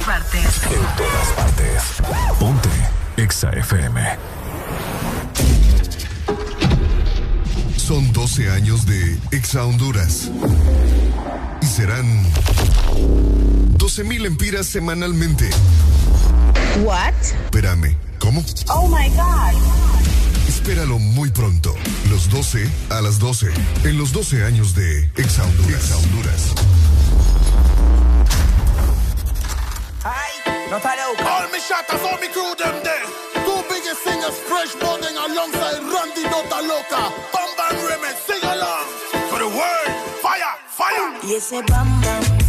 partes. En todas partes. Ponte. Exa FM. Son 12 años de Exa Honduras. Y serán 12.000 empiras semanalmente. What? Espérame, ¿cómo? Oh my God. Espéralo muy pronto. Los 12 a las 12. En los 12 años de Exa Honduras. Exa Honduras. Ay, no está loca. All me shatters, all me crew them there. Two biggest singers, fresh morning alongside Randy Nota Loca. Bam Bam Remix, sing along. For the world, fire, fire. Y ese bam bam,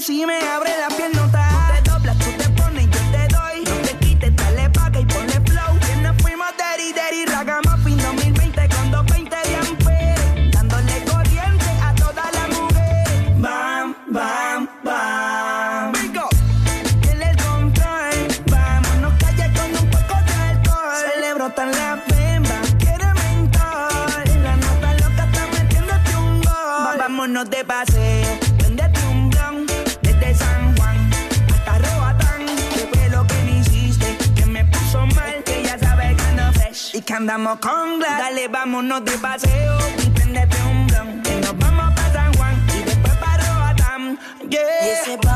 si me abre la piel te andamos con glass. Dale, vámonos de paseo. Y un blon. Que nos vamos para San Juan. Y después para Roatán. Yeah.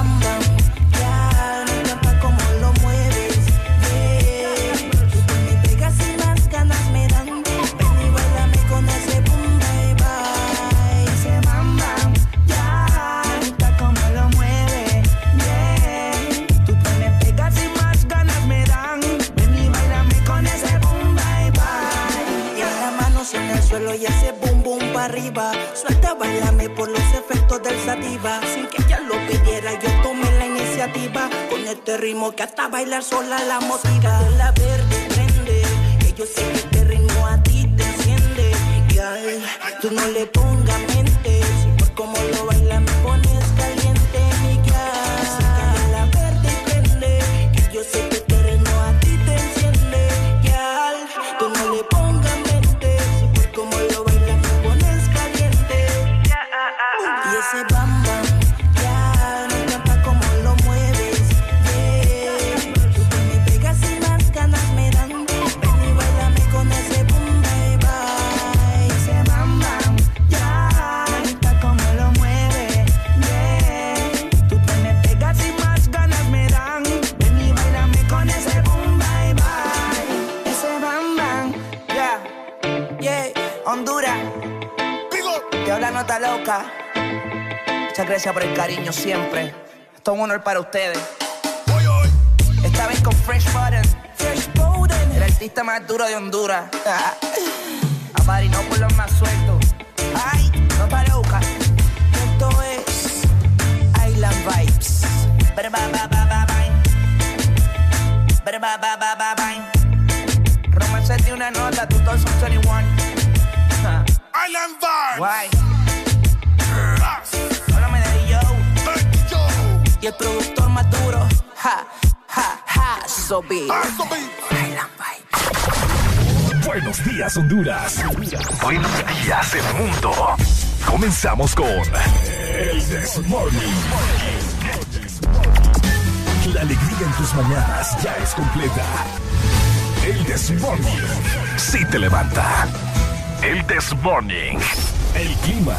Arriba. Suelta, bailame por los efectos del sativa. Sin que ella lo pidiera, yo tomé la iniciativa. Con este ritmo que hasta bailar sola la motiva. La verde prende, que yo sé que ritmo a ti te enciende. Girl, tú no le pongas Gracias por el cariño siempre. Esto es un honor para ustedes. Esta vez con Fresh Button. Fresh Button. El artista más duro de Honduras. A no por los más sueltos. Ay, nota loca. Esto es Island Vibes. Ba, ba, ba, ba, ba. Ba, ba, ba, ba. Romance de una nota, son 21. Ja. Island Vibes. Guay. Y el productor más duro. Ja, ja, ja, so. Buenos días, Honduras. Buenos días, el mundo. Comenzamos con El Desmorning. La alegría en tus mañanas ya es completa. El Desmorning. Sí te levanta. El Desmorning. El clima.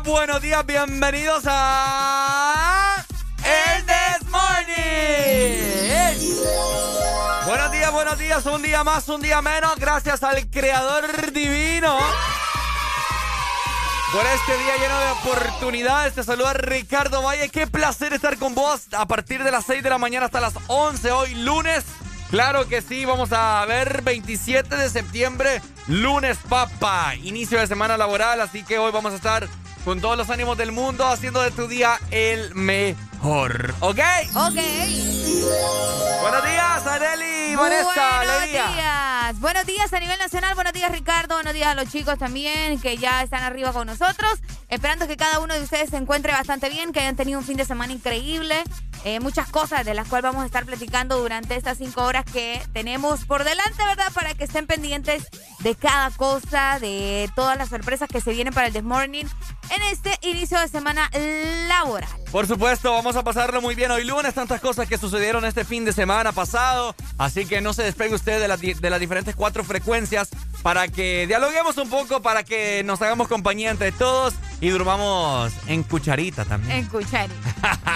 Buenos días. Bienvenidos a. El This Morning. Buenos días, buenos días. Un día más, un día menos. Gracias al Creador Divino. Por este día lleno de oportunidades, te saluda Ricardo Valle. Qué placer estar con vos a partir de las 6 de la mañana hasta las 11 hoy lunes. Claro que sí, vamos a ver 27 de septiembre, lunes papa, inicio de semana laboral, así que hoy vamos a estar con todos los ánimos del mundo haciendo de tu día el mejor, ¿ok? Ok. Buenos días, Areli, Vanessa, Buenos días. Buenos días a nivel nacional. Buenos días, Ricardo. Buenos días a los chicos también que ya están arriba con nosotros. Esperando que cada uno de ustedes se encuentre bastante bien, que hayan tenido un fin de semana increíble. Eh, muchas cosas de las cuales vamos a estar platicando durante estas cinco horas que tenemos por delante, ¿verdad? Para que estén pendientes de cada cosa, de todas las sorpresas que se vienen para el This Morning en este inicio de semana laboral. Por supuesto, vamos a pasarlo muy bien hoy lunes, tantas cosas que sucedieron este fin de semana pasado, así que no se despegue usted de, las di- de las diferentes cuatro frecuencias para que dialoguemos un poco, para que nos hagamos compañía entre todos y durmamos en cucharita también. En Cuchari.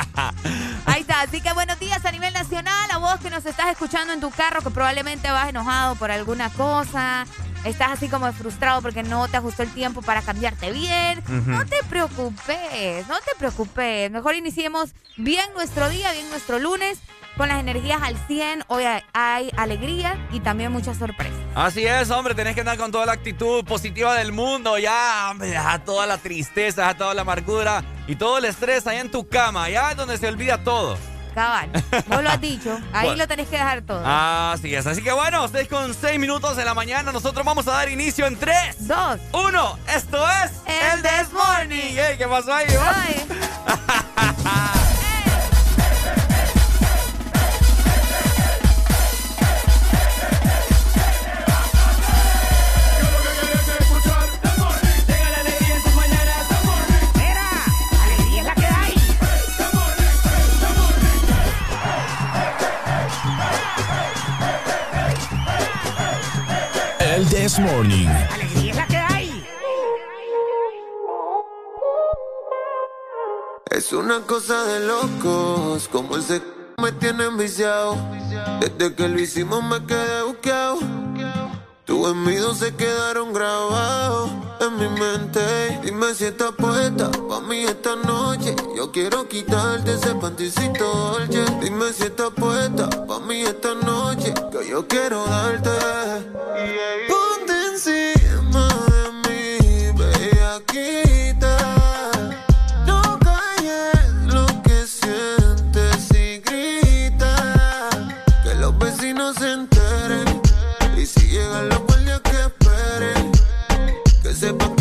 Ahí está. Así que buenos días a nivel nacional. A vos que nos estás escuchando en tu carro, que probablemente vas enojado por alguna cosa. Estás así como frustrado porque no te ajustó el tiempo para cambiarte bien. No te preocupes, no te preocupes. Mejor iniciemos bien nuestro día, bien nuestro lunes, con las energías al 100. Hoy hay, alegría y también muchas sorpresas. Así es, hombre, tenés que andar con toda la actitud positiva del mundo, ya, hombre, deja toda la tristeza, deja toda la amargura y todo el estrés ahí en tu cama, ya es donde se olvida todo. Cabal, vos lo has dicho. Ahí Bueno. lo tenés que dejar todo. Así es, así que bueno, 6 con 6 minutos de la mañana, nosotros vamos a dar inicio en 3, Dos. 1, esto es El This Morning. ¿Qué pasó ahí? El This Morning. Es una cosa de locos, como ese me tiene enviciado. Desde que lo hicimos me quedé buqueado. Tus envidios se quedaron grabados en mi mente. Dime si estás puesta pa' mí esta noche. Yo quiero quitarte ese panticito dolce. Dime si estás puesta pa' mí esta noche. Que yo quiero darte. Ponte encima Que sepan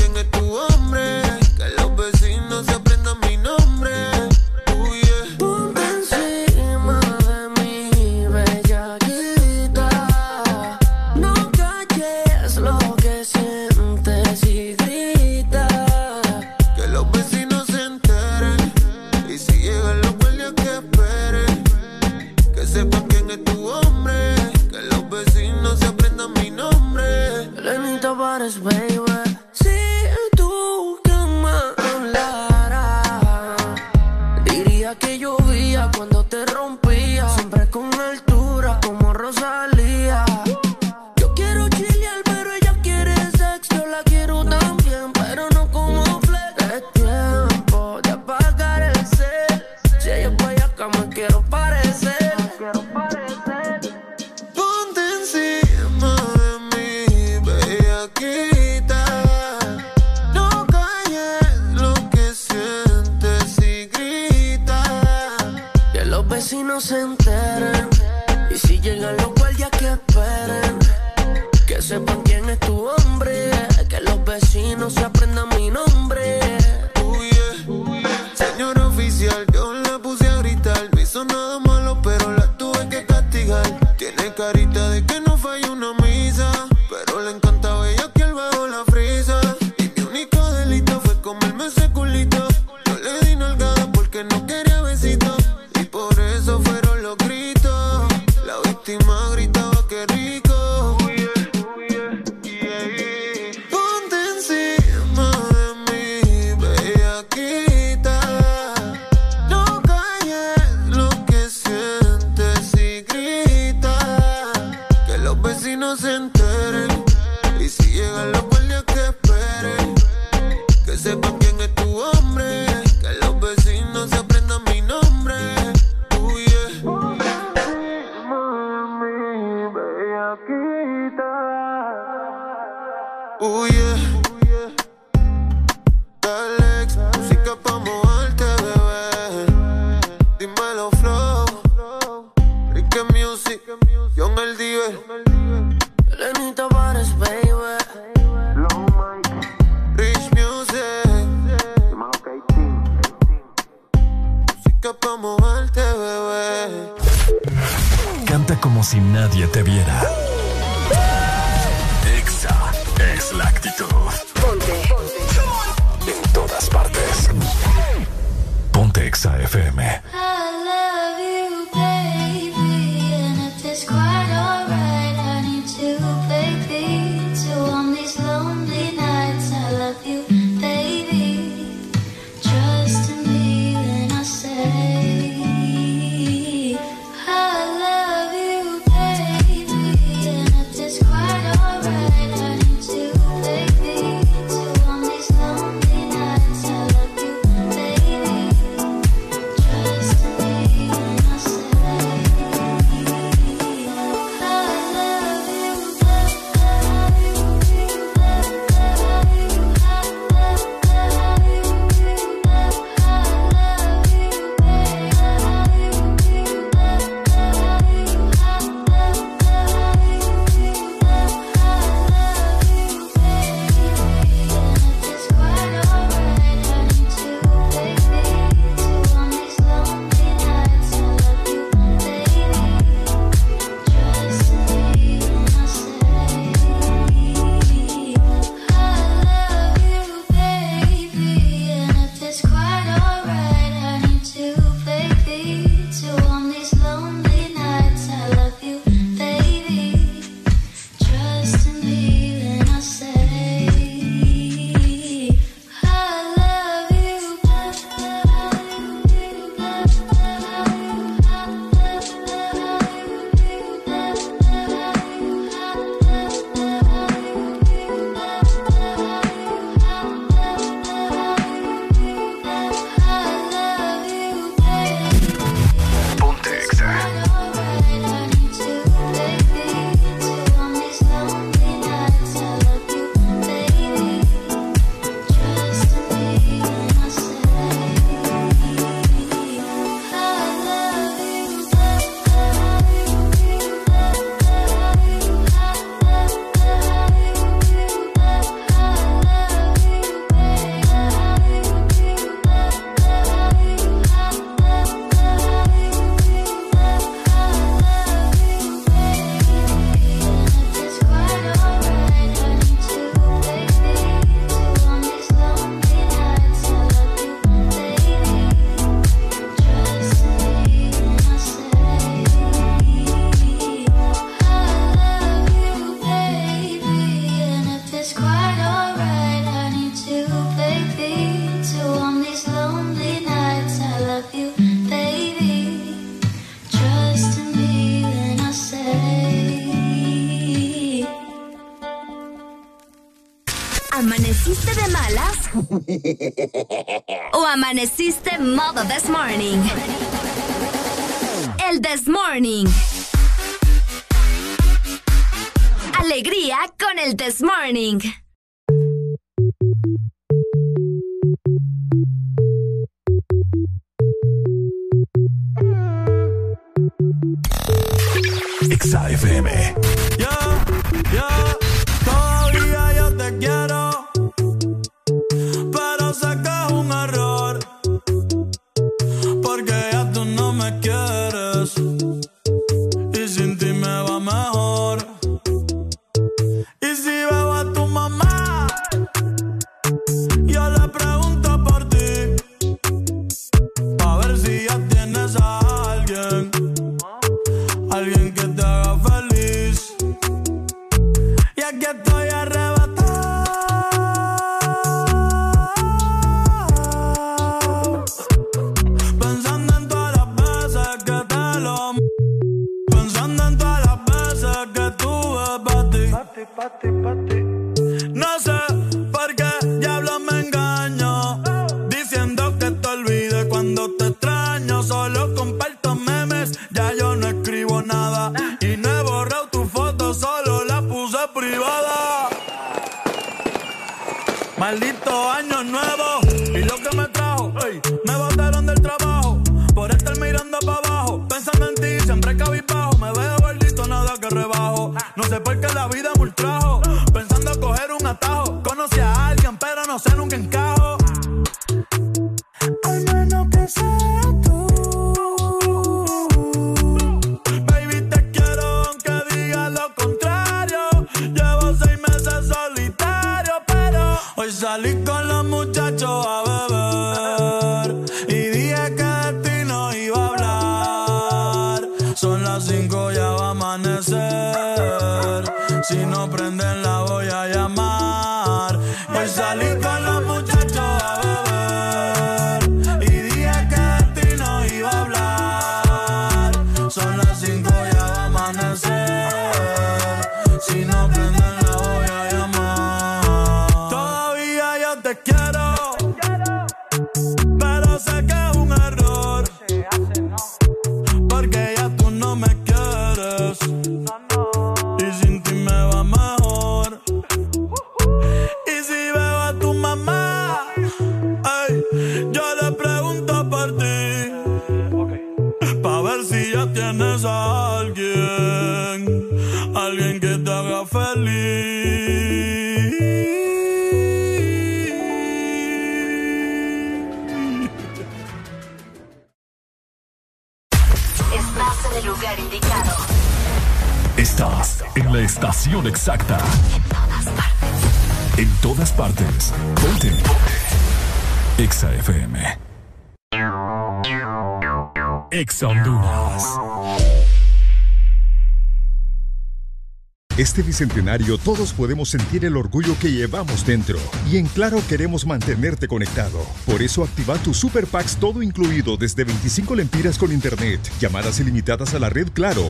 Este bicentenario todos podemos sentir el orgullo que llevamos dentro. Y en Claro queremos mantenerte conectado. Por eso activa tu Super Packs todo incluido desde 25 lempiras con internet, llamadas ilimitadas a la red Claro.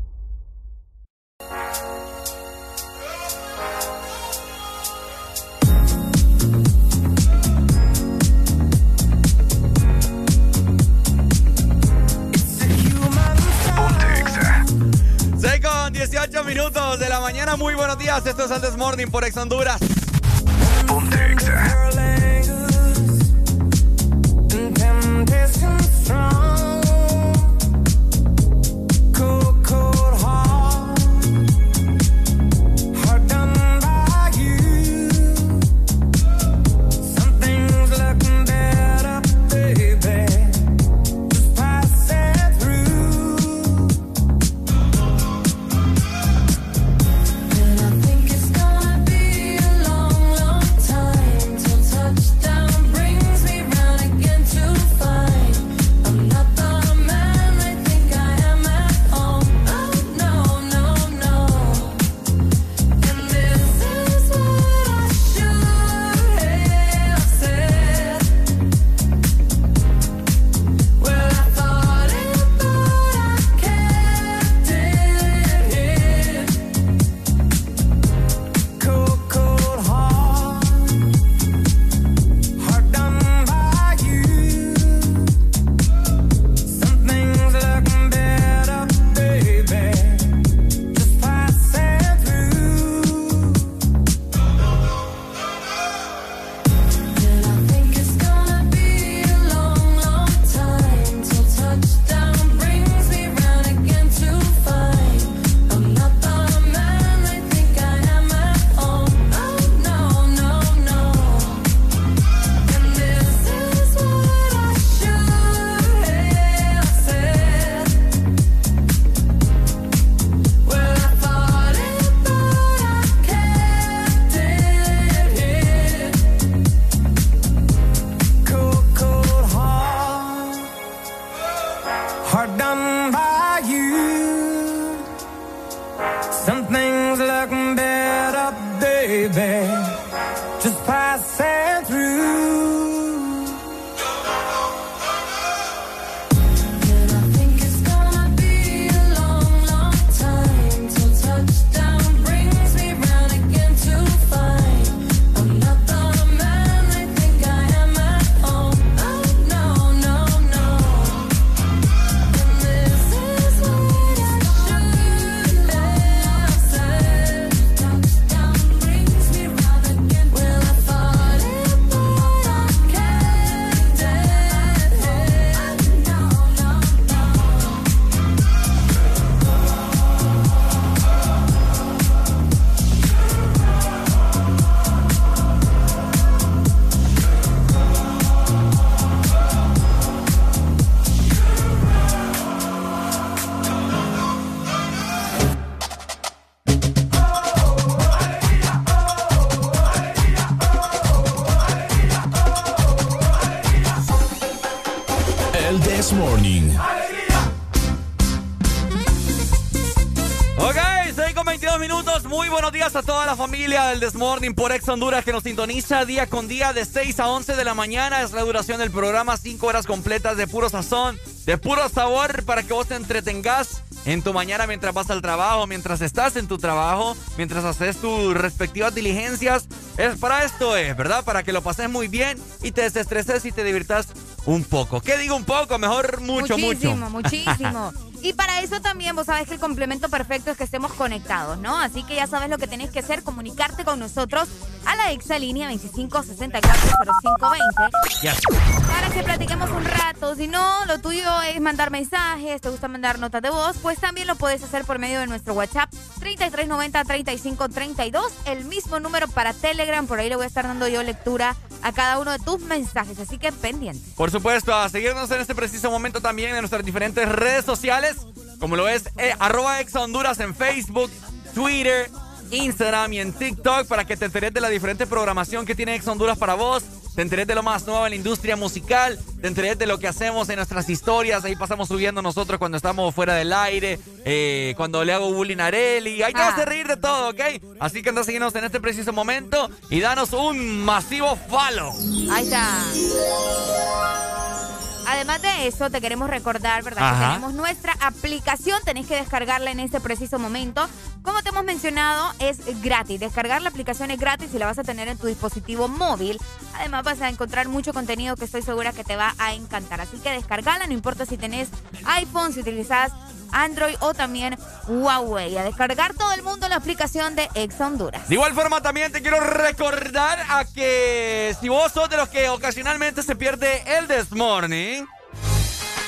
De la mañana. Muy buenos días. Esto es This Morning por Ex Honduras. Ponte Exa. Desmorning por Ex Honduras que nos sintoniza día con día de 6 a 11 de la mañana. Es la duración del programa, 5 horas completas de puro sazón, de puro sabor para que vos te entretengas en tu mañana mientras vas al trabajo, mientras estás en tu trabajo, mientras haces tus respectivas diligencias. Es para esto es, ¿verdad? Para que lo pases muy bien y te desestreses y te diviertas un poco. ¿Qué digo un poco? Mejor mucho, muchísimo, mucho. muchísimo. Y para eso también vos sabés que el complemento perfecto es que estemos conectados, ¿no? Así que ya sabes lo que tenés que hacer, comunicarte con nosotros a la exalínea 25640520 Yes. para que platiquemos un rato. Si no, lo tuyo es mandar mensajes, te gusta mandar notas de voz, pues también lo puedes hacer por medio de nuestro WhatsApp 3390-3532, el mismo número para Telegram. Por ahí le voy a estar dando yo lectura a cada uno de tus mensajes, así que pendiente. Por supuesto, a seguirnos en este preciso momento también en nuestras diferentes redes sociales, como lo es eh, arroba Exa Honduras en Facebook, Twitter, Instagram y en TikTok para que te enteres de la diferente programación que tiene Exa Honduras para vos. Te enteres de lo más nuevo en la industria musical, te enteres de lo que hacemos en nuestras historias, ahí pasamos subiendo nosotros cuando estamos fuera del aire, eh, cuando le hago bullying a Areli, ahí te vas a reír de todo, ¿ok? Así que anda a seguirnos en este preciso momento y danos un masivo follow. Ahí está. Además de eso, te queremos recordar, ¿verdad? Que tenemos nuestra aplicación, tenés que descargarla en este preciso momento. Como te hemos mencionado, es gratis. Descargar la aplicación es gratis y la vas a tener en tu dispositivo móvil. Además, vas a encontrar mucho contenido que estoy segura que te va a encantar. Así que descargala, no importa si tenés iPhone, si utilizas Android o también Huawei. A descargar todo el mundo la aplicación de Ex Honduras. De igual forma también te quiero recordar a que si vos sos de los que ocasionalmente se pierde el This Morning,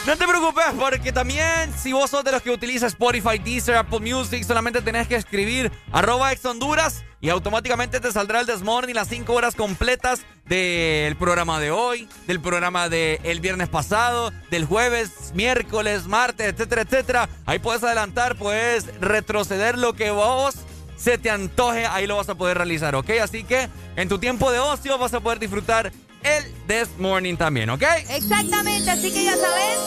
no te preocupes porque también si vos sos de los que utiliza Spotify, Deezer, Apple Music, solamente tenés que escribir arroba ex Honduras y automáticamente te saldrá el This Morning las 5 horas completas del programa de hoy, del programa del viernes pasado, del jueves, miércoles, martes, etcétera, etcétera. Ahí puedes adelantar, puedes retroceder lo que vos se te antoje, ahí lo vas a poder realizar, ¿ok? Así que en tu tiempo de ocio vas a poder disfrutar el This Morning también, ¿ok? Exactamente, así que ya sabes,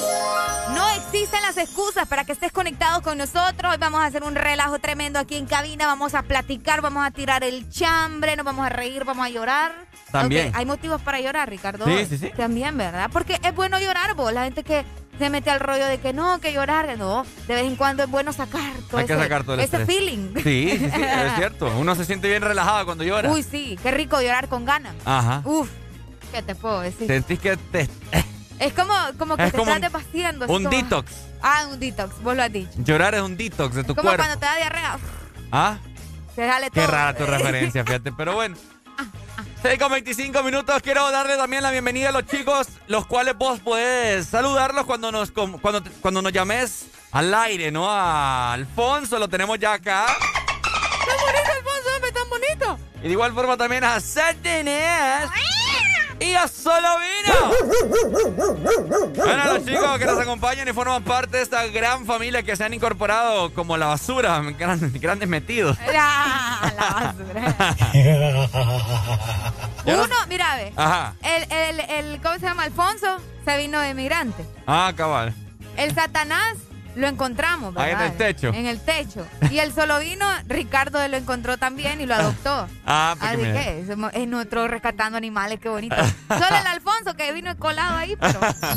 no existen las excusas para que estés conectado con nosotros. Hoy vamos a hacer un relajo tremendo aquí en cabina, vamos a platicar, vamos a tirar el chambre, nos vamos a reír, vamos a llorar. También. Hay motivos para llorar, Ricardo. Sí, sí, sí. También, ¿verdad? Porque es bueno llorar, vos. La gente que se mete al rollo de que no, que llorar, no. De vez en cuando es bueno sacar todo Hay que ese, sacar todo el ese estrés. feeling. Sí, sí, sí, es cierto. Uno se siente bien relajado cuando llora. Uy, sí, qué rico llorar con ganas. Ajá. Uf, ¿qué te puedo decir? Sentís que te... Es como, como que Es te como estás así un como- detox. Ah, un detox, vos lo has dicho. Llorar es un detox de tu Como cuerpo. cuando te da diarrea, ¿Ah? se sale Qué todo. rara tu referencia, fíjate. Pero bueno. 6 con 25 minutos. Quiero darle también la bienvenida a los chicos, los cuales vos podés saludarlos cuando nos, cuando, cuando nos llames al aire, ¿no? A Alfonso, lo tenemos ya acá. ¡Tan bonito, Alfonso! hombre, ¡Tan bonito! Y de igual forma también a Sardines. Y a Solo Vino. Bueno, los chicos que nos acompañan y forman parte de esta gran familia que se han incorporado como la basura, grandes, grandes metidos. La, la basura. Uno, mira, ve. Ajá. El, el, el, ¿cómo se llama? Alfonso se vino de migrante. Ah, cabal. El Satanás lo encontramos, Ahí en ¿verdad? el techo. En el techo. Y el solo vino, Ricardo lo encontró también y lo adoptó. Ah, porque Así mira. que es, es nuestro rescatando animales, qué bonito. Solo el Alfonso que vino colado ahí, pero.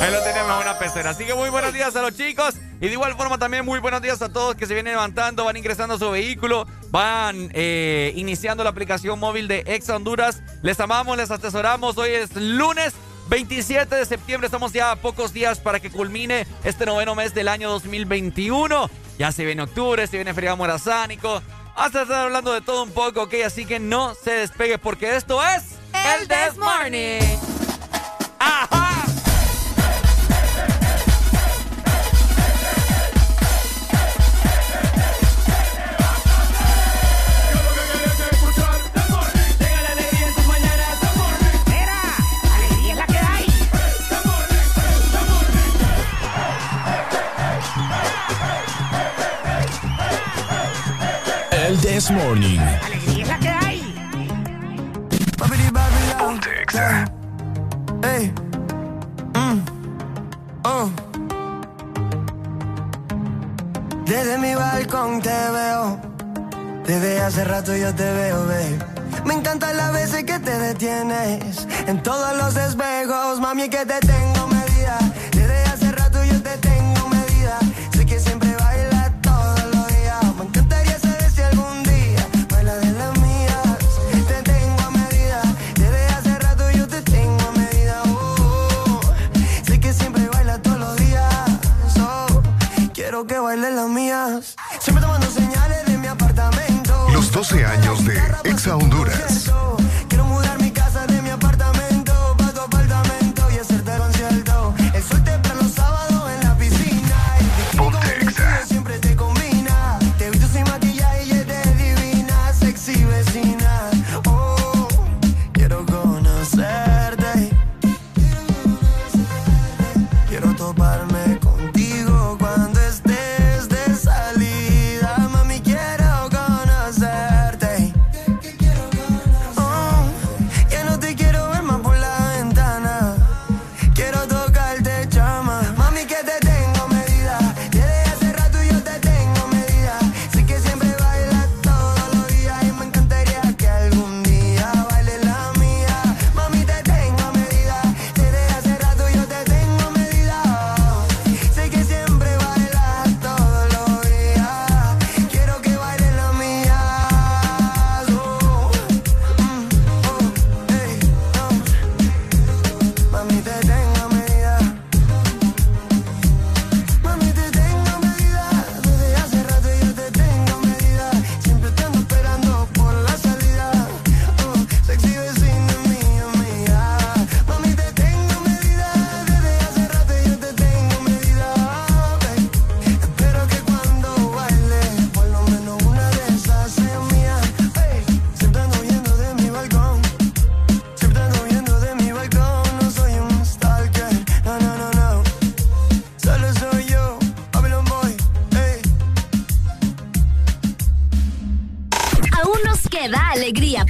Ahí lo tenemos en una pecera. Así que muy buenos días a los chicos. Y de igual forma también muy buenos días a todos que se vienen levantando, van ingresando a su vehículo, van eh, iniciando la aplicación móvil de Ex Honduras. Les amamos, les atesoramos. Hoy es lunes 27 de septiembre. Estamos ya a pocos días para que culmine este noveno mes del año 2021. Ya se viene octubre, se viene feriado morazánico. Vamos a estar hablando de todo un poco, ¿ok? Así que no se despegue porque esto es... El This Morning. ¡Ajá! This Morning. Mm. Oh. Desde mi balcón te veo. Desde hace rato yo te veo, babe. Me encantan las veces que te detienes. En todos los espejos, mami, que te tengo medida. Desde hace rato yo te tengo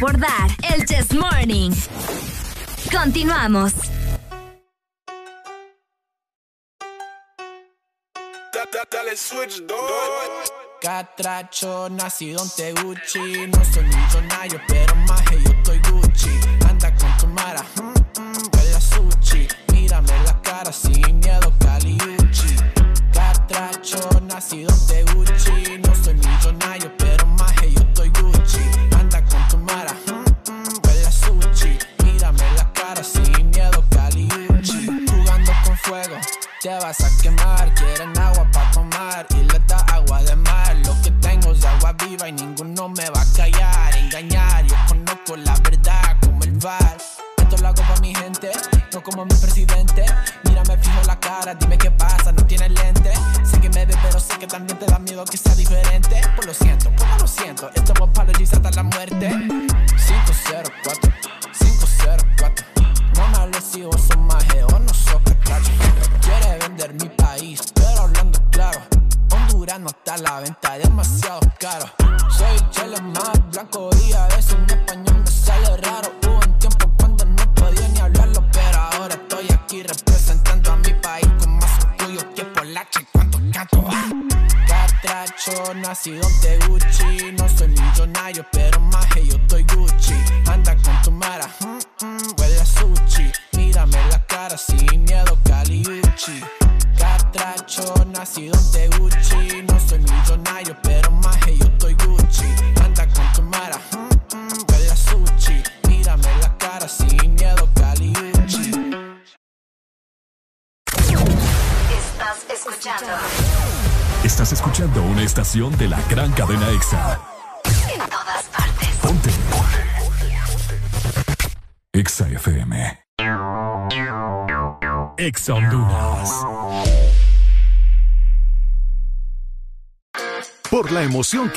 por el Chess Morning. Continuamos. Catracho, nacido en Teguchi, no soy millonario,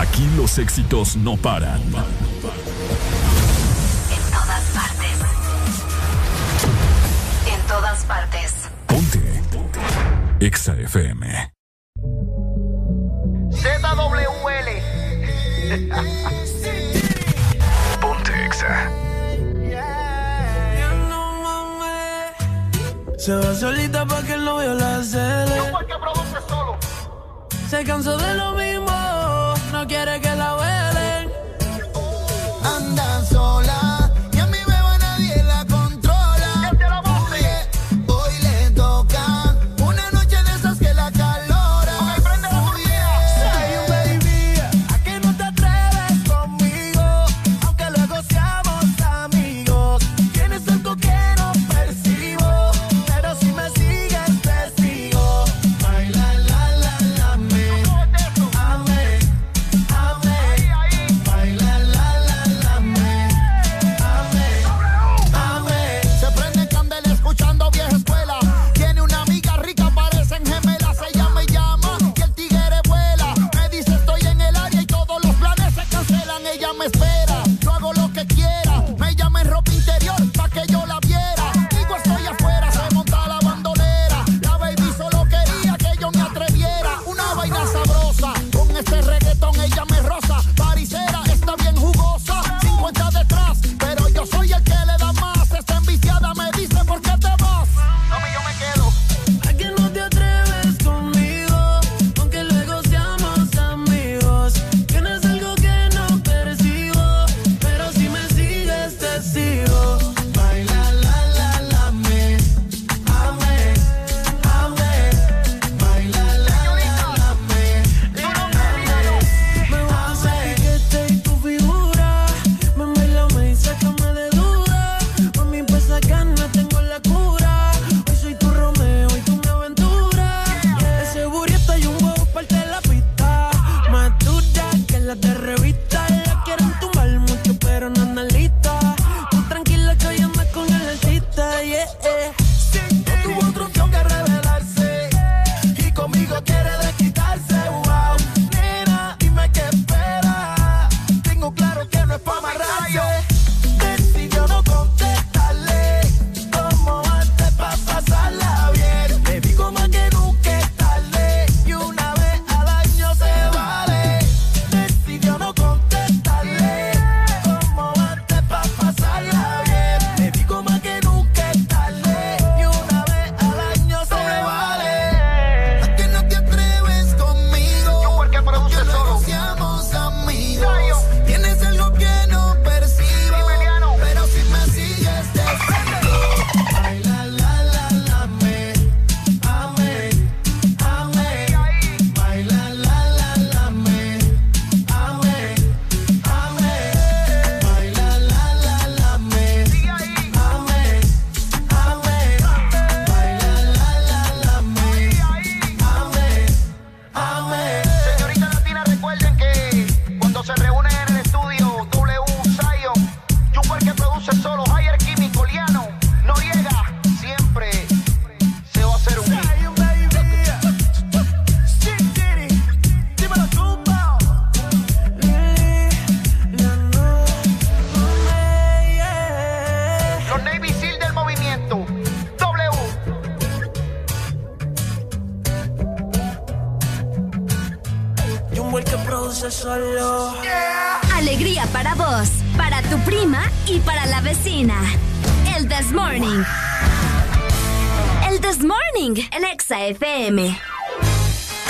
Aquí los éxitos no paran. En todas partes. En todas partes. Exa FM. Ponte Exa. Se va solita pa' que el novio la cele. Se cansó de lo mismo, no quiere que la huelen. Anda sola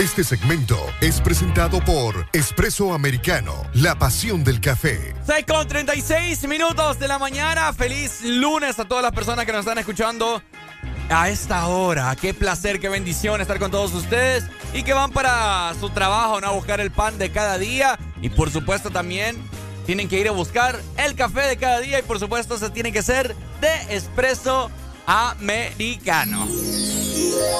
Este segmento es presentado por Espresso Americano, la pasión del café. 6 con 36 minutos de la mañana. Feliz lunes a todas las personas que nos están escuchando a esta hora. Qué placer, qué bendición estar con todos ustedes y que van para su trabajo, ¿no? A buscar el pan de cada día. Y por supuesto también tienen que ir a buscar el café de cada día y por supuesto se tiene que ser de espresso americano.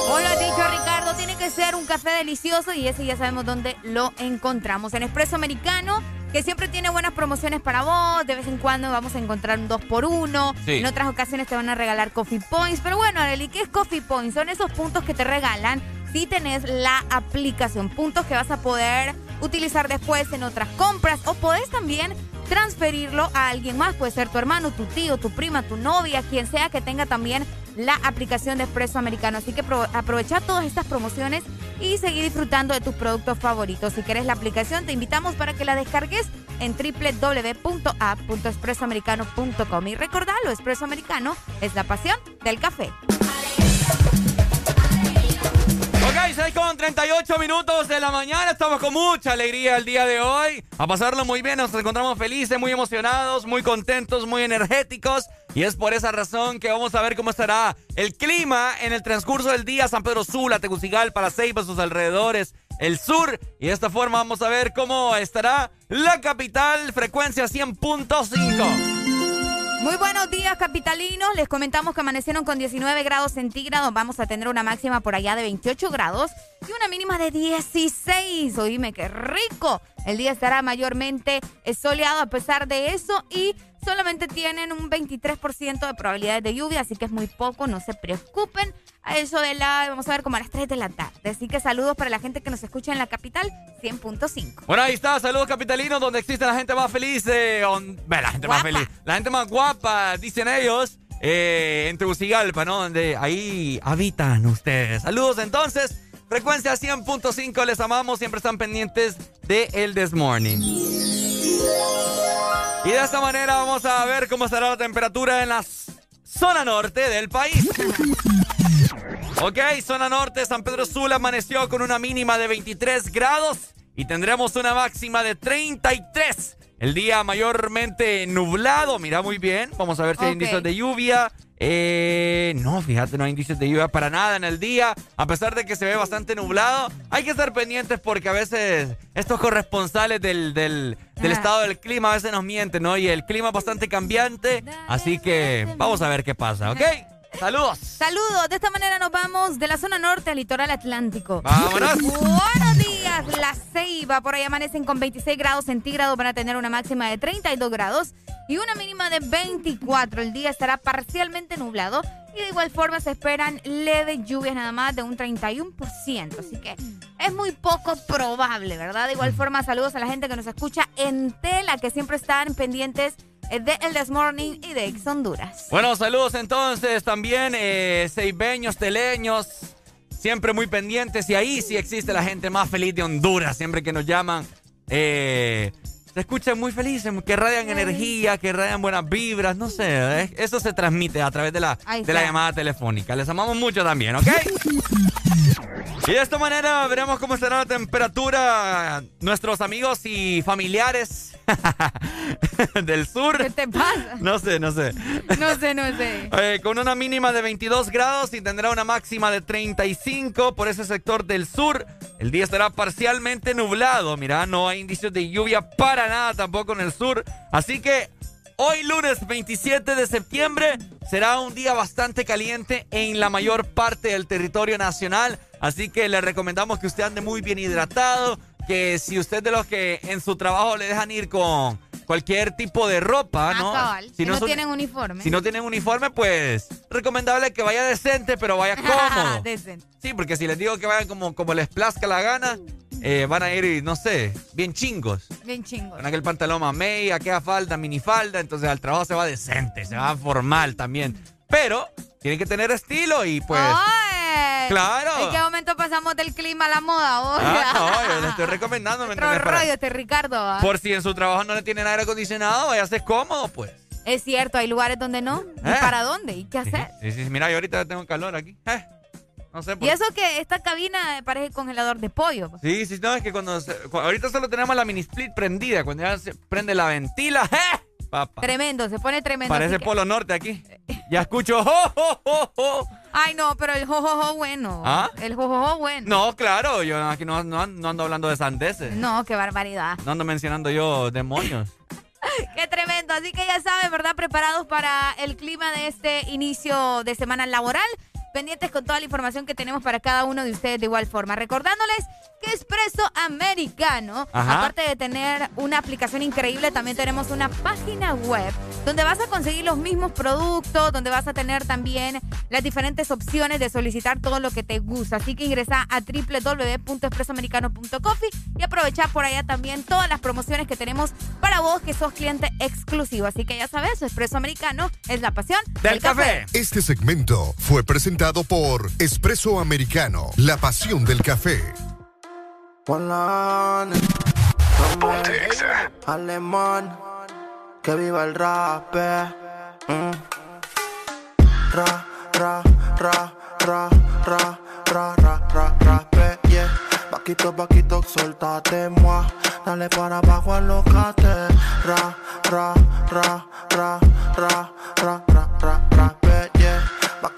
Hola, dicho Ricardo, tiene que ser un café delicioso y ese ya sabemos dónde lo encontramos. En Espresso Americano, que siempre tiene buenas promociones para vos. De vez en cuando vamos a encontrar un 2x1. Sí. En otras ocasiones te van a regalar Coffee Points. Pero bueno, Arely, ¿qué es Coffee Points? Son esos puntos que te regalan si tenés la aplicación. Puntos que vas a poder utilizar después en otras compras o podés también transferirlo a alguien más. Puede ser tu hermano, tu tío, tu prima, tu novia, quien sea que tenga también la aplicación de Espresso Americano. Así que pro- aprovecha todas estas promociones y seguir disfrutando de tus productos favoritos. Si quieres la aplicación, te invitamos para que la descargues en www.app.expresoamericano.com. Y recordalo, Espresso Americano es la pasión del café. 6 con 38 minutos de la mañana. Estamos con mucha alegría el día de hoy. A pasarlo muy bien, nos encontramos felices, muy emocionados, muy contentos, muy energéticos. Y es por esa razón que vamos a ver cómo estará el clima en el transcurso del día. San Pedro Sula, Tegucigalpa, La Ceiba, sus alrededores, el sur. Y de esta forma vamos a ver cómo estará la capital, frecuencia 100.5. Muy buenos días, capitalinos. Les comentamos que amanecieron con 19 grados centígrados. Vamos a tener una máxima por allá de 28 grados y una mínima de 16. Oíme, qué rico. El día estará mayormente soleado a pesar de eso y solamente tienen un 23% de probabilidades de lluvia, así que es muy poco, no se preocupen. A eso de la, vamos a ver como a las 3 de la tarde. Así que saludos para la gente que nos escucha en la capital, 100.5. Bueno, ahí está, saludos capitalinos, donde existe la gente más feliz, eh, on- la gente más feliz, la gente más guapa, dicen ellos, eh, en Tegucigalpa, ¿no? Donde ahí habitan ustedes. Saludos entonces, frecuencia 100.5, les amamos, siempre están pendientes de El This Morning. Y de esta manera vamos a ver cómo estará la temperatura en la zona norte del país. Ok, zona norte, San Pedro Sula amaneció con una mínima de 23 grados y tendremos una máxima de 33. El día mayormente nublado, mira muy bien. Vamos a ver si hay indicios de lluvia. Eh, no, fíjate, no hay indicios de lluvia para nada en el día. A pesar de que se ve bastante nublado, hay que estar pendientes porque a veces estos corresponsales del, del, del Ah. estado del clima a veces nos mienten, ¿no? Y el clima es bastante cambiante. Así que vamos a ver qué pasa, ¿ok? Saludos. Saludos, de esta manera nos vamos de la zona norte al litoral atlántico. Vámonos. Buenos días, La Ceiba. Por ahí amanecen con 26 grados centígrados. Van a tener una máxima de 32 grados y una mínima de 24. El día estará parcialmente nublado y de igual forma se esperan leves lluvias nada más de un 31%. Así que es muy poco probable, ¿verdad? De igual forma, saludos a la gente que nos escucha en tela, que siempre están pendientes de El This Morning y de Ex Honduras. Bueno, saludos entonces también, eh, ceibeños, teleños, siempre muy pendientes. Y ahí sí existe la gente más feliz de Honduras, siempre que nos llaman. eh, se escuchan muy felices, que radian energía, que radian buenas vibras, no sé, eh, eso se transmite a través de la, de la llamada telefónica. Les amamos mucho también, ¿ok? Y de esta manera veremos cómo será la temperatura nuestros amigos y familiares del sur. ¿Qué te pasa? No sé, no sé. No sé, no sé. Eh, con una mínima de 22 grados y tendrá una máxima de 35 por ese sector del sur. El día estará parcialmente nublado. Mira, no hay indicios de lluvia para nada tampoco en el sur. Así que hoy lunes 27 de septiembre será un día bastante caliente en la mayor parte del territorio nacional. Así que le recomendamos que usted ande muy bien hidratado. Que si usted de los que en su trabajo le dejan ir con cualquier tipo de ropa, Ah, ¿no? cabal. Si no, un- tienen uniforme. si no tienen uniforme, pues recomendable que vaya decente, pero vaya cómodo. Decente. Sí, porque si les digo que vayan como, como les plazca la gana, eh, van a ir, no sé, bien chingos. Bien chingo. Con aquel pantalón mamey, aquella falda, minifalda, entonces al trabajo se va decente, se va formal también. Pero tienen que tener estilo y pues... ¡Ay! Claro. ¿En qué momento pasamos del clima a la moda? Oh, Ah, no, yo les estoy recomendando, ¿me Otro rollo, este Ricardo. ¿ah? por si en su trabajo no le tienen aire acondicionado, váyase cómodo, pues. Es cierto, hay lugares donde no. ¿Y ¿Eh? para dónde? ¿Y qué hacer? Sí, sí, sí, mira, yo ahorita tengo calor aquí. Eh, no sé por Y eso que esta cabina parece congelador de pollo. pues. Sí, sí, no, es que cuando, se- ahorita solo tenemos la mini split prendida, cuando ya se prende la ventila, ¡eh! Papá. Tremendo, se pone tremendo. Parece que- Polo Norte aquí. Ya escucho, ¡oh, oh, oh, oh! Ay, no, pero el jojojo bueno. ¿Ah? El jojojo bueno. No, claro, yo aquí no, no, no ando hablando de sandeces. No, qué barbaridad. No ando mencionando yo demonios. Qué tremendo. Así que ya saben, ¿verdad? Preparados para el clima de este inicio de semana laboral. Pendientes con toda la información que tenemos para cada uno de ustedes de igual forma. Recordándoles que Espresso Americano, Ajá. aparte de tener una aplicación increíble, también tenemos una página web donde vas a conseguir los mismos productos, donde vas a tener también las diferentes opciones de solicitar todo lo que te gusta. Así que ingresa a www.expresoamericano.coffee y aprovecha por allá también todas las promociones que tenemos para vos que sos cliente exclusivo. Así que ya sabes, Espresso Americano es la pasión del, café. Este segmento fue presentado por Espresso Americano, la pasión del café. Ponte Alemán, que viva el rap. eh. Mm. Ra, ra, ra, ra, ra, ra, ra, ra, eh, yeah. Vaquito, vaquito, soltate, moi. Dale para abajo, alocate. Ra, ra, ra, ra, ra, ra, ra, ra, eh.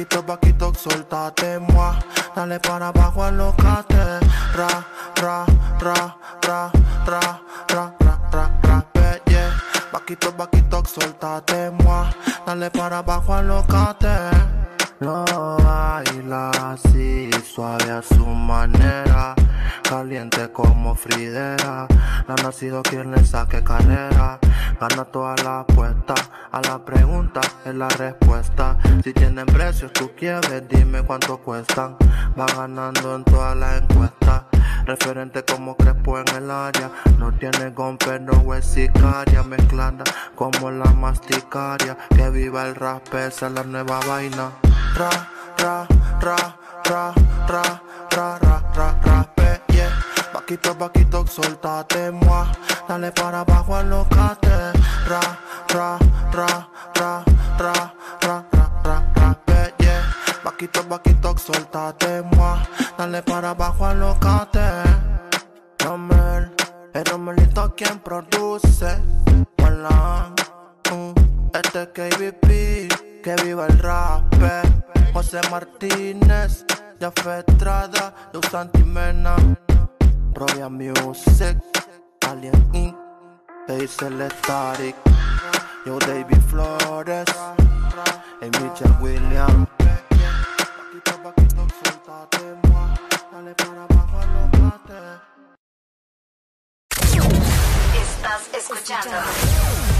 Vaquito, vaquito, soltate, moi. Dale para abajo, alocate. Ra, ra, ra, ra, ra, ra, ra, ra, ra, yeah. Vaquito, vaquito, soltate, moi. Dale para abajo, alocate. Lo baila así, suave a su manera, caliente como Fridera. No ha nacido quien le saque carrera, gana toda la apuesta. A la pregunta es la respuesta. Si tienen precios, tú quieres, dime cuánto cuestan. Va ganando en todas las encuestas. Referente como Crespo en el área. No tiene gon, pero es sicaria. Mezclada como la masticaria. Que viva el rap, esa es la nueva vaina. Ra, ra, ra, ra, ra, ra, ra, ra, ra, pe, yeah. Vaquito, vaquito, soltate, moi. Dale para abajo, alocate. Ra, ra, ra, ra, ra, ra, ra, ra, ra, pe, yeah. Vaquito, vaquito, soltate, moi. Dale para abajo, alocate. Romel, el Romelito quien produce. Hola, mm, este es KBP, que viva el rap. José Martínez, Jafet Estrada, Luz Santimena, Roya Music, Alien Inc., Hazel Static, Yo David Flores, y Mitchell Williams. Paquito, paquito, suéltate, moi. Dale para abajo, alocate. Estás escuchando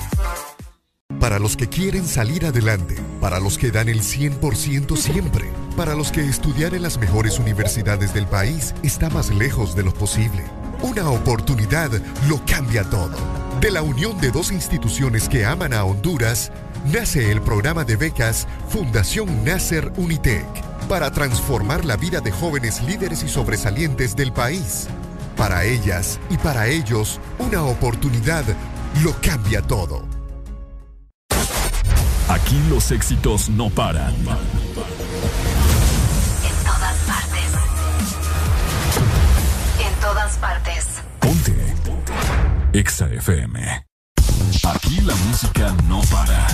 Para los que quieren salir adelante, para los que dan el 100% siempre, para los que estudiar en las mejores universidades del país está más lejos de lo posible. Una oportunidad lo cambia todo. De la unión de dos instituciones que aman a Honduras, nace el programa de becas Fundación Nasser Unitec para transformar la vida de jóvenes líderes y sobresalientes del país. Para ellas y para ellos, una oportunidad lo cambia todo. Aquí los éxitos no paran. En todas partes. En todas partes. Ponte. Exa FM. Aquí la música no para.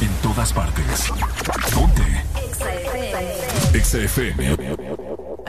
En todas partes. Ponte. Exa FM. Exa FM.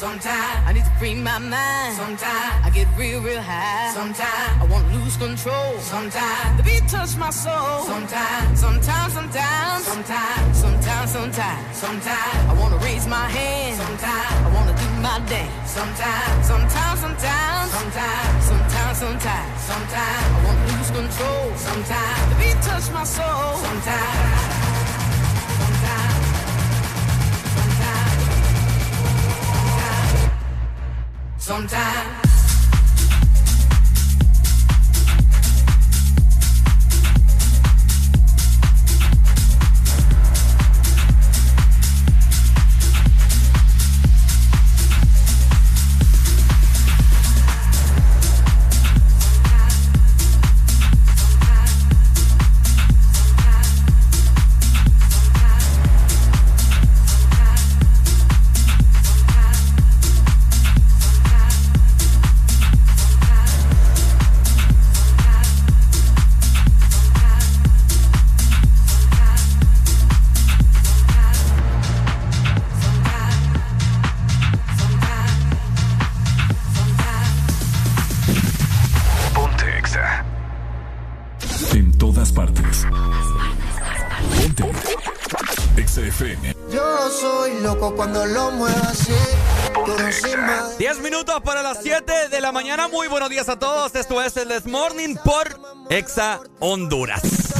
Sometimes I need to free my mind. Sometimes I get real, real high. Sometimes I won't lose control. Sometimes the beat touch my soul. sometimes. Honduras.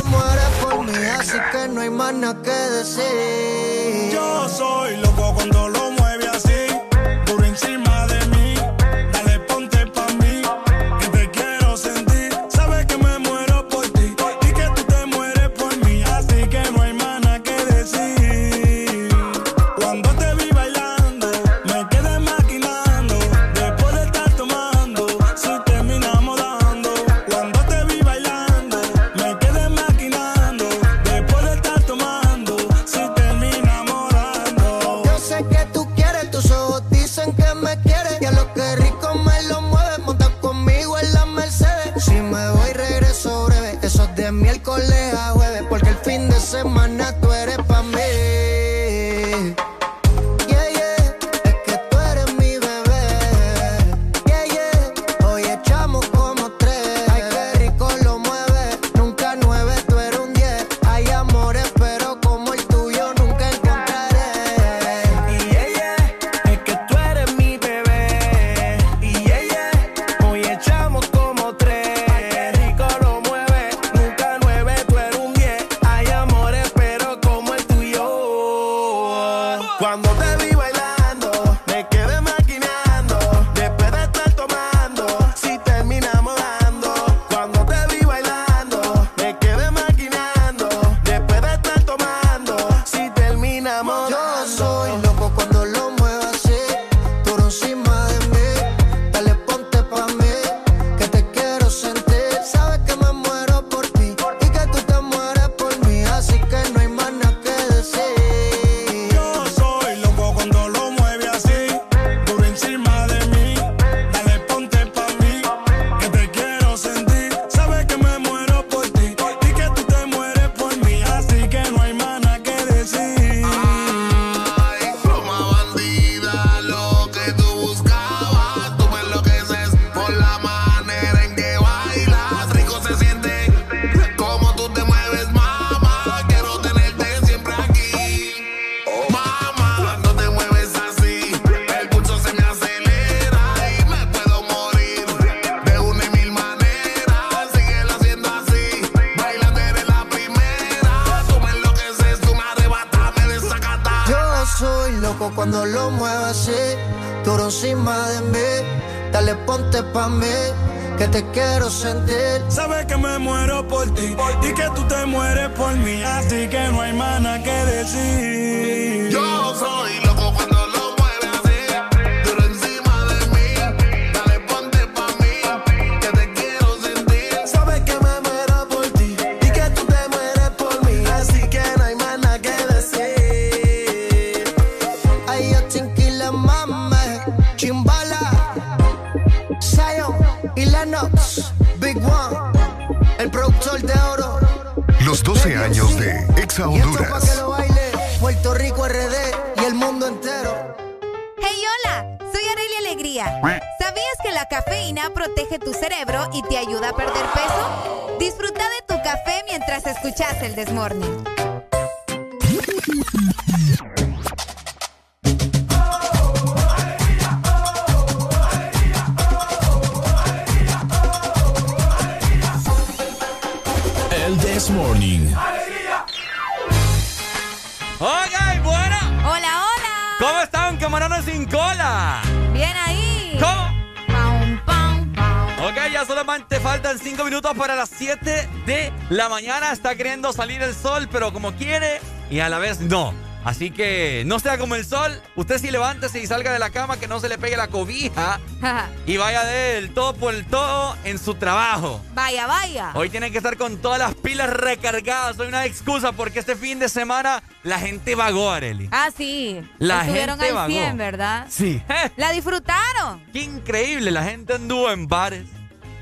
Salir el sol, pero como quiere y a la vez no. Así que no sea como el sol. Usted sí levántese y salga de la cama, que no se le pegue la cobija y vaya del todo por el todo en su trabajo. vaya, vaya. Hoy tiene que estar con todas las pilas recargadas. No hay una excusa porque este fin de semana la gente vagó, Areli. Ah, sí. La Estuvieron gente al vagó. 100, ¿verdad? Sí. La disfrutaron. Qué increíble. La gente anduvo en bares,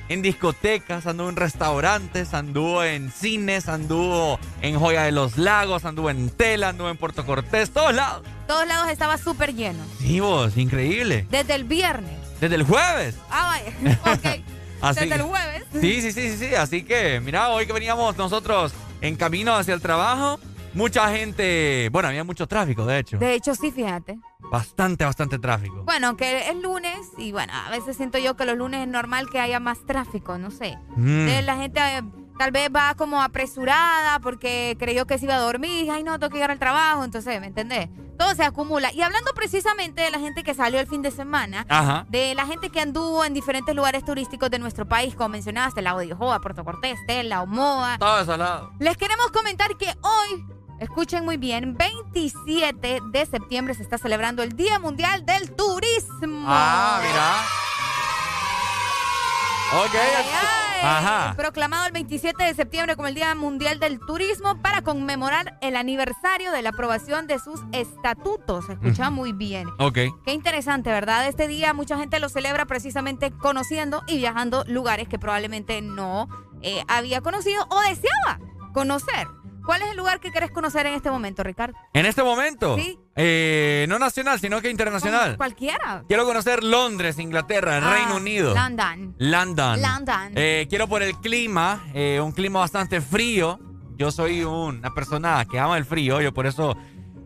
en discotecas, anduvo en restaurantes, anduvo en cines, anduvo en Joya de los Lagos, anduvo en Tela, anduvo en Puerto Cortés, todos lados. Todos lados estaba súper lleno. Sí, vos, increíble. Desde el viernes. Desde el jueves. Ah, vaya. Ok. Así Desde el jueves. Sí, sí, sí, sí, sí. Así que, mira, hoy que veníamos nosotros en camino hacia el trabajo, mucha gente, bueno, había mucho tráfico, de hecho. De hecho, sí, fíjate. Bastante, bastante tráfico. Bueno, que es lunes y bueno, a veces siento yo que los lunes es normal que haya más tráfico, no sé. Mm. La gente eh, tal vez va como apresurada porque creyó que se iba a dormir, ay no, tengo que llegar al trabajo, entonces, ¿me entendés? Todo se acumula. Y hablando precisamente de la gente que salió el fin de semana, Ajá. de la gente que anduvo en diferentes lugares turísticos de nuestro país, como mencionaste, Lago de Joa, Puerto Cortés, Tela, Omoa, Todo eso al lado. les queremos comentar que hoy, escuchen muy bien, 27 de septiembre se está celebrando el Día Mundial del Turismo. Ah, mira. Ok. Ay, ay. Ajá. Proclamado el 27 de septiembre como el Día Mundial del Turismo para conmemorar el aniversario de la aprobación de sus estatutos. Escucha muy bien. Ok. Qué interesante, ¿verdad? Este día mucha gente lo celebra precisamente conociendo y viajando lugares que probablemente no eh, había conocido o deseaba conocer. ¿Cuál es el lugar que querés conocer en este momento, Ricardo? En este momento. Sí. eh, no nacional, sino que internacional. Cualquiera. Quiero conocer Londres, Inglaterra, Ah, Reino Unido. London. London. London. Eh, quiero por el clima, eh, un clima bastante frío. Yo soy una persona que ama el frío, yo por eso...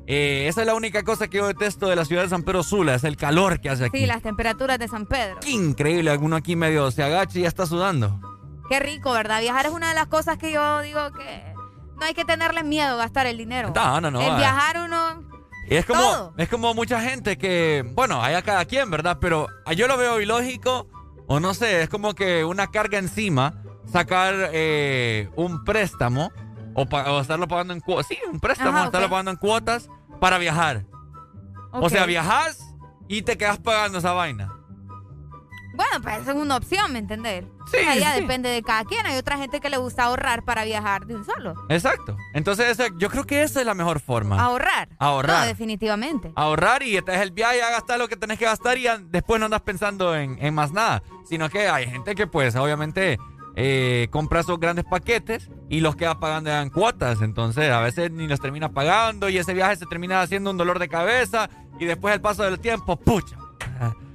esa es la única cosa que yo detesto de la ciudad de San Pedro Sula, es el calor que hace aquí. Sí, las temperaturas de San Pedro. Qué increíble, alguno aquí medio se agacha y ya está sudando. Qué rico, ¿verdad? Viajar es una de las cosas que yo digo que no hay que tenerle miedo a gastar el dinero. No, no, no, El eh. viajar uno... Y es como, Todo. es como mucha gente que, bueno, hay a cada quien, ¿verdad? Pero yo lo veo ilógico, o no sé, es como que una carga encima, sacar eh, un préstamo, o, o estarlo pagando en cuotas. Sí, un préstamo, Ajá, estarlo pagando en cuotas para viajar. O sea, viajas y te quedas pagando esa vaina. Bueno, pues es una opción, ¿me entendés? Sí, O sea, ya sí. depende de cada quien. Hay otra gente que le gusta ahorrar para viajar de un solo. Exacto. Entonces, yo creo que esa es la mejor forma. Ahorrar. Ahorrar. No, definitivamente. ahorrar y este es el viaje a gastar lo que tenés que gastar y después no andas pensando en, en más nada. Sino que hay gente que pues obviamente eh, compra esos grandes paquetes y los queda pagando en cuotas. Entonces a veces ni los termina pagando y ese viaje se termina haciendo un dolor de cabeza y después el paso del tiempo, pucha.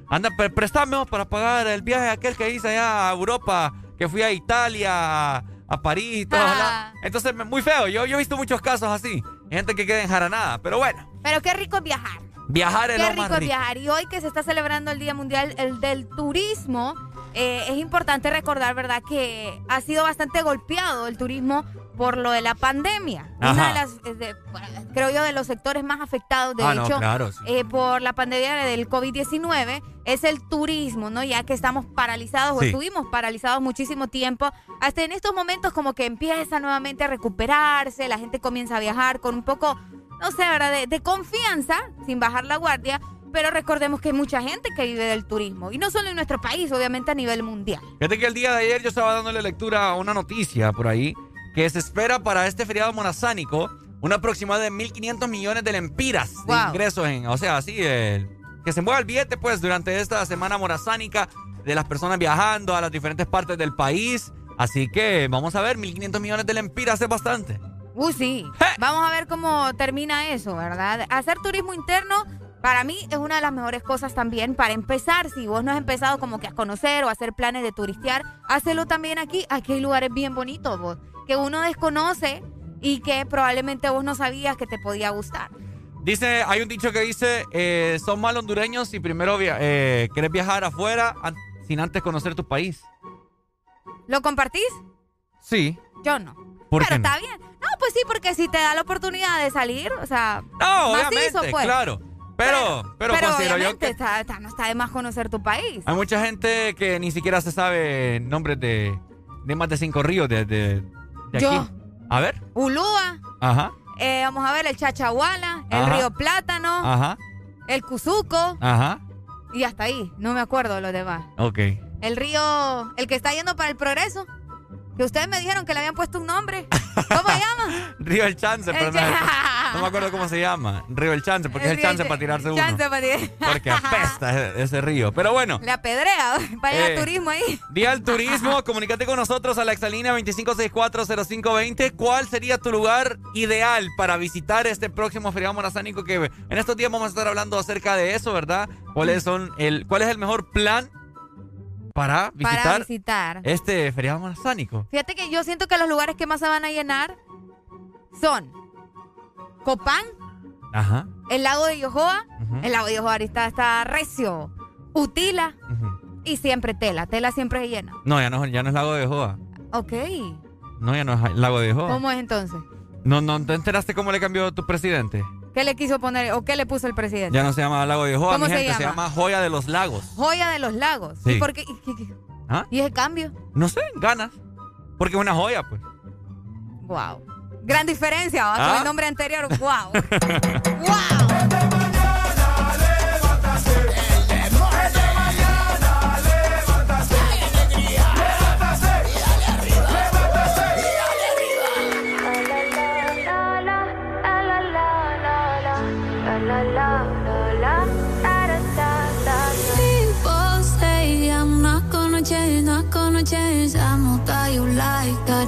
Anda, pre- préstame para pagar el viaje aquel que hice allá a Europa, que fui a Italia, a, París y todo. Ah. Entonces, muy feo. Yo, yo he visto muchos casos así. Gente que queda enjaranada. Pero bueno, Pero qué rico es viajar. viajar es Qué lo rico más es rico. viajar. Y hoy que se está celebrando el Día Mundial el del Turismo, eh, es importante recordar, ¿verdad?, que ha sido bastante golpeado el turismo por lo de la pandemia. Una Ajá. de las, eh, de- creo yo, de los sectores más afectados, de Ah, no, hecho, claro, sí. eh, por la pandemia del COVID-19 es el turismo, ¿no? Ya que estamos paralizados o Sí. estuvimos paralizados muchísimo tiempo. Hasta en estos momentos como que empieza nuevamente a recuperarse, la gente comienza a viajar con un poco, no sé, ¿verdad? De, de confianza, sin bajar la guardia. Pero recordemos que hay mucha gente que vive del turismo. Y no solo en nuestro país, obviamente a nivel mundial. Fíjate que el día de ayer yo estaba dándole lectura a una noticia por ahí que se espera para este feriado monazánico un aproximado de 1.500 millones de lempiras de ingresos en, o sea, así, eh, que se mueva el billete pues durante esta semana monazánica de las personas viajando a las diferentes partes del país. Así que vamos a ver, 1.500 millones de lempiras es bastante. Uh, sí. Vamos a ver cómo termina eso, ¿verdad? Hacer turismo interno para mí es una de las mejores cosas también para empezar. Si vos no has empezado como que a conocer o a hacer planes de turistear, hácelo también aquí. Aquí hay lugares bien bonitos, vos, que uno desconoce y que probablemente vos no sabías que te podía gustar. Dice, hay un dicho que dice, eh, son mal hondureños si primero via- eh, querés viajar afuera an- sin antes conocer tu país. ¿Lo compartís? Sí. Yo no. ¿Por Pero qué no? está bien. No, pues sí, porque si te da la oportunidad de salir, o sea, No, macizo, pues. claro. Pero, pero, Pero considero yo que está- está- no está de más conocer tu país. hay mucha gente que ni siquiera se sabe nombres de, de más de cinco ríos de, de, de Yo. aquí. A ver. Ulúa, Ajá, eh, vamos a ver el Chachahuala, el Ajá. Río Plátano, ajá, el Cuzuco ajá. y hasta ahí. No me acuerdo los demás. Ok. El río, el que está yendo para el progreso. Que ustedes me dijeron que le habían puesto un nombre. ¿Cómo se llama? Río El Chance, pero no, no me acuerdo cómo se llama. Río El Chance, porque es el chance para tirarse uno. Chance para tirar- Porque apesta ese, ese río. Pero bueno. Le apedrea. Vaya Eh, turismo ahí. Día del Turismo, comunícate con nosotros a la exalínea 25640520. ¿Cuál sería tu lugar ideal para visitar este próximo feriado monazánico? Que en estos días vamos a estar hablando acerca de eso, ¿verdad? ¿Cuáles son el, ¿Cuál es el mejor plan para visitar, Para visitar. este feriado monazánico? Fíjate que yo siento que los lugares que más se van a llenar son Copán, Ajá. el lago de Yohoa. El lago de Yohoa ahorita está recio. Utila y siempre Tela. Tela siempre se llena. No, ya no, ya no es Lago de Joa. Ok. No, ya no es Lago de Joa. ¿Cómo es entonces? No, no, ¿te enteraste cómo le cambió tu presidente? ¿Qué le quiso poner o qué le puso el presidente? Ya no se llama Lago de Joa, ¿Cómo mi se gente, se llama? llama Joya de los Lagos. Joya de los lagos. Sí. ¿Y por qué? ¿Y, qué- ¿Ah? y ese cambio? No sé, ganas. Porque es una joya, pues. Wow. Gran diferencia ¿va? con ¿Ah? el nombre anterior. Wow. People say I'm not gonna change, not gonna change. I know that you like that.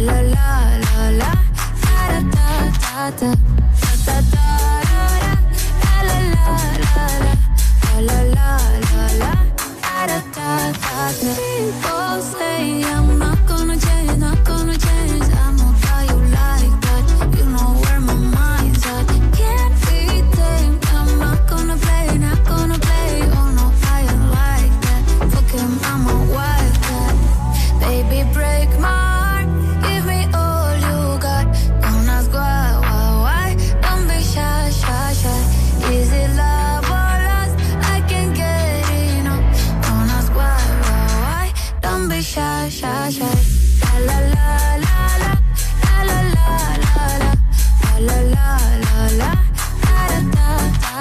la la la la, ta ta ta. Ta ta la la la la, la la la la, ta ta ta. Ta.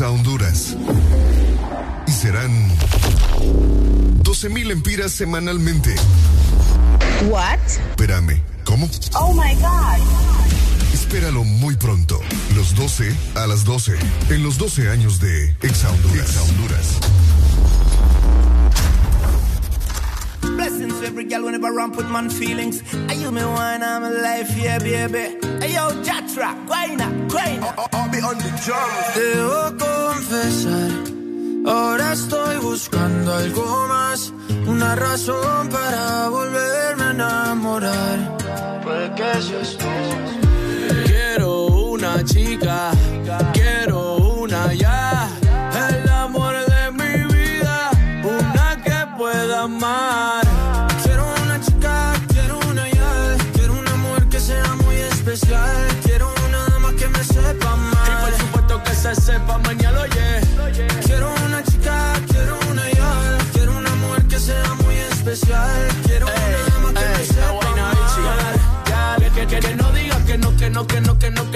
Exa Honduras. Y serán 12.000 empiras semanalmente. What? Espérame, ¿cómo? Oh my god. Espéralo muy pronto. Los 12 a las 12. En los 12 años de Exa Honduras. Exa Honduras. Every girl whenever I put man feelings. I use me wine, I'm alive, yeah, baby. Hey yo, Jatra, guayna, guayna. I'll be on the drums. Debo confesar, ahora estoy buscando algo más, una razón para volverme a enamorar. Puede que seas tú. Quiero una chica,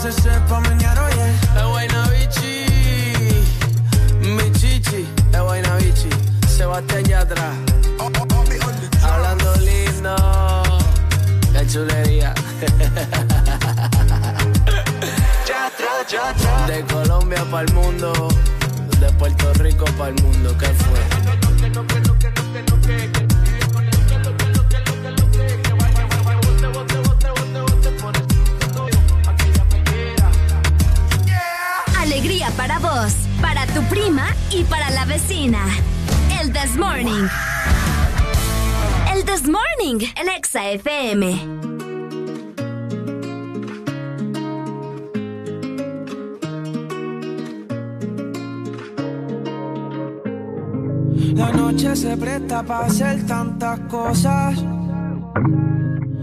Se sepa oye. Es buena bichi, mi chichi, es bichi, Sebastián Yatra. Hablando lindo, qué chulería. De Colombia para el mundo, de Puerto Rico para el mundo, ¿qué fue? Tu prima y para la vecina. El This Morning. El This Morning, el Exa FM. La noche se presta para hacer tantas cosas.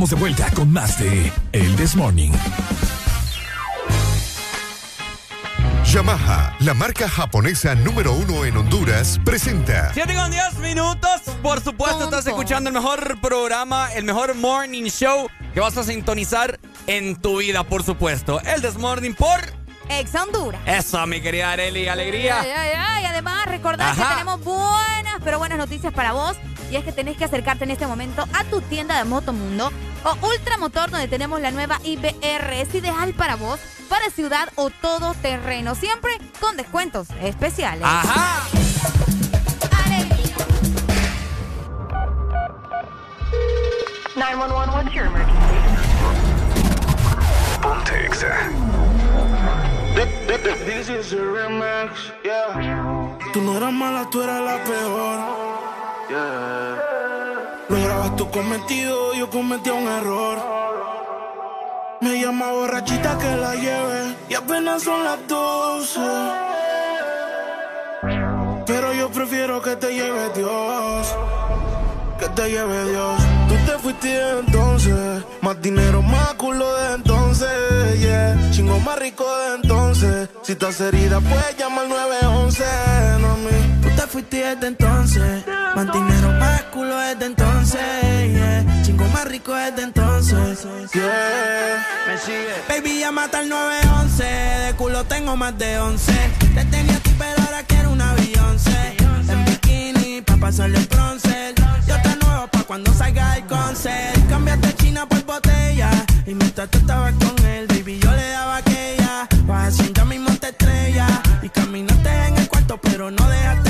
estamos de vuelta con más de El This Morning. Yamaha, la marca japonesa número uno en Honduras, presenta 7 con 10 minutos. Por supuesto, estás escuchando el mejor programa, el mejor morning show que vas a sintonizar en tu vida, por supuesto. El This Morning por Ex Honduras. eso, mi querida Areli. Alegría. Ay, ay, ay. Además, recordad que tenemos buenas, pero buenas noticias para vos. Y es que tenés que acercarte en este momento a tu tienda de Motomundo o Ultramotor, donde tenemos la nueva IBR. Es ideal para vos, para ciudad o todo terreno. Siempre con descuentos especiales. Ajá. what's your emergency? Ponte Exa. This is a remix, yeah. Tú no eras mala, tú eras la peor. Yeah. Cometido, yo cometí un error. Me llama borrachita que la lleve y apenas son las 12. Pero yo prefiero que te lleve Dios. Que te lleve Dios. Tú te fuiste de entonces. Más dinero, más culo de entonces. Yeah. Chingo más rico de entonces. Si estás herida, puedes llamar 911. No mí. Fuiste desde entonces. Más dinero, más culo desde entonces. Yeah. Chingo más rico desde entonces. Yeah. Me sigue. Baby, ya mata el 911. De culo tengo más de 11. Te tenía a ti, pero ahora quiero una Beyoncé. En bikini, pa' pasarle el bronce. Yo te nuevo pa' cuando salga el concert. Cambiaste China por botella. Y mientras tú estabas con él, baby, yo le daba aquella. Vas haciendo mismo te estrella. Y caminaste en el cuarto, pero no dejaste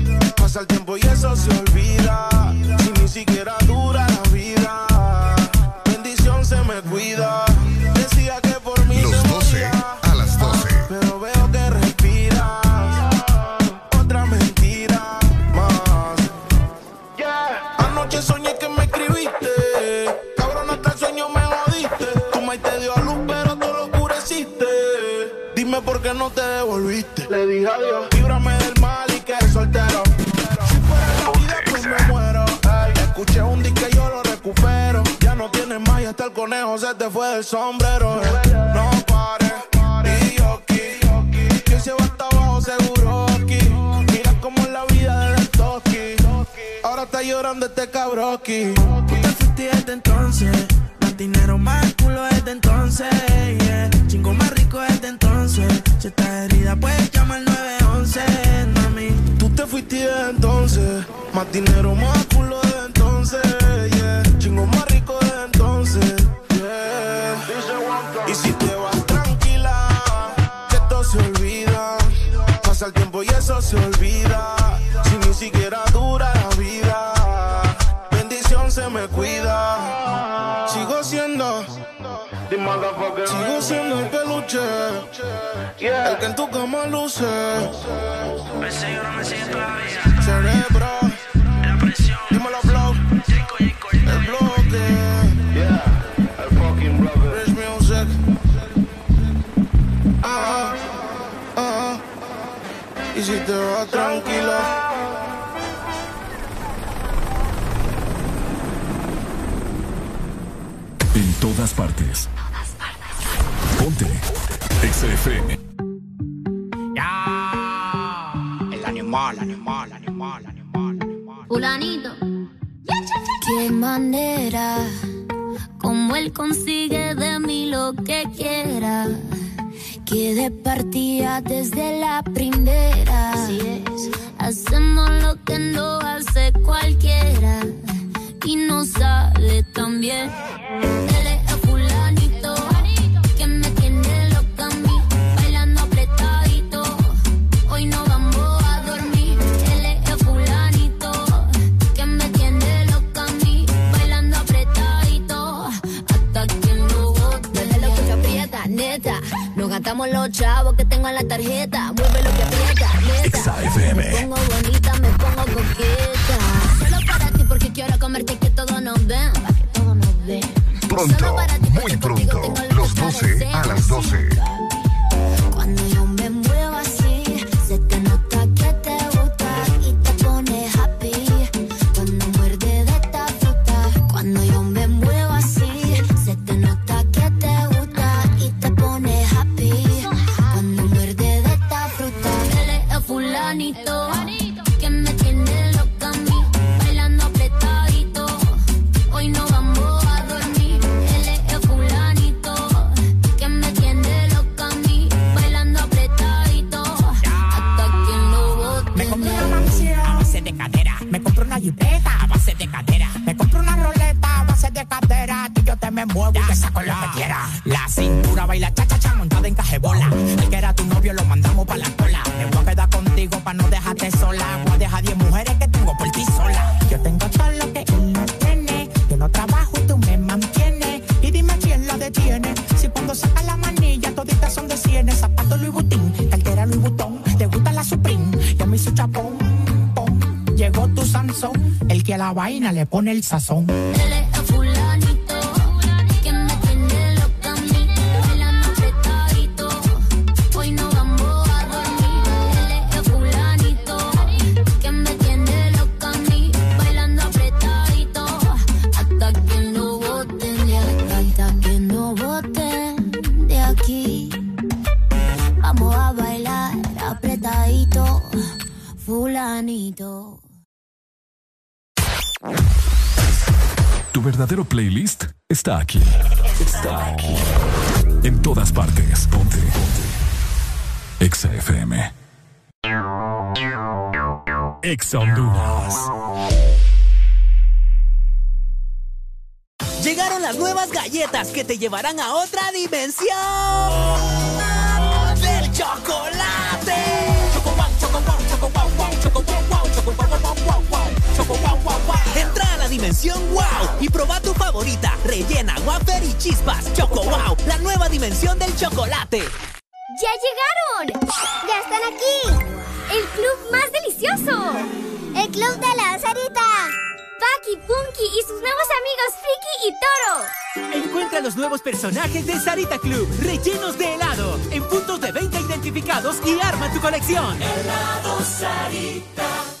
Pasa el tiempo y eso se olvida. Si ni siquiera dura la vida. Bendición se me cuida. Decía que por mí Los se 12 moría, a las 12. Pero veo que respiras. Otra mentira más. Yeah. Anoche soñé que me escribiste. Cabrón, hasta el sueño me jodiste. Tu maíz te dio a luz, pero tú lo oscureciste. Dime por qué no te devolviste. Le dije adiós. Hasta el conejo se te fue del sombrero. No pares. Y yo. Que se va hasta abajo seguro aquí. Mira cómo es la vida de toki. Ahora está llorando este cabroki. Tú te fuiste desde entonces. Más dinero, más culo desde entonces. Yeah. Chingo más rico desde entonces. Si estás herida, puedes llamar 911, mami. Tú te fuiste desde entonces. Más dinero, más culo desde entonces. Tiempo y eso se olvida. Si ni siquiera dura la vida. Bendición se me cuida. Sigo siendo. Sigo siendo el peluche. El que en tu cama luce. Cerebro. Dímelo, blow. Y si te vas tranquilo. En todas partes. Ponte. XFM. El animal, animal, animal, animal. Fulanito. Qué manera, como él consigue de mí lo que quiera. Que de partida desde la primera. Hacemos lo que no hace cualquiera. Y no sale tan bien. Gastamos los chavos que tengo en la tarjeta. Mueve lo que aprieta, neta. Me pongo bonita, me pongo coqueta. Solo para ti porque quiero comerte y que todos nos ven. Pa' que todos nos ven. Pronto, muy pronto, los 12 a las 12. Que a la vaina le pone el sazón. Está aquí. Está aquí. En todas partes. Ponte. Ponte. Exa FM. Exa Honduras. Llegaron las nuevas galletas que te llevarán a otra dimensión dimensión wow y proba tu favorita, rellena, wafer y chispas. Choco wow, la nueva dimensión del chocolate. ¡Ya llegaron! ¡Ya están aquí! ¡El club más delicioso! ¡El club de la Sarita! Paki, Punky y sus nuevos amigos Friki y Toro. Encuentra los nuevos personajes de Sarita Club, rellenos de helado, en puntos de venta identificados y arma tu colección. Helado Sarita.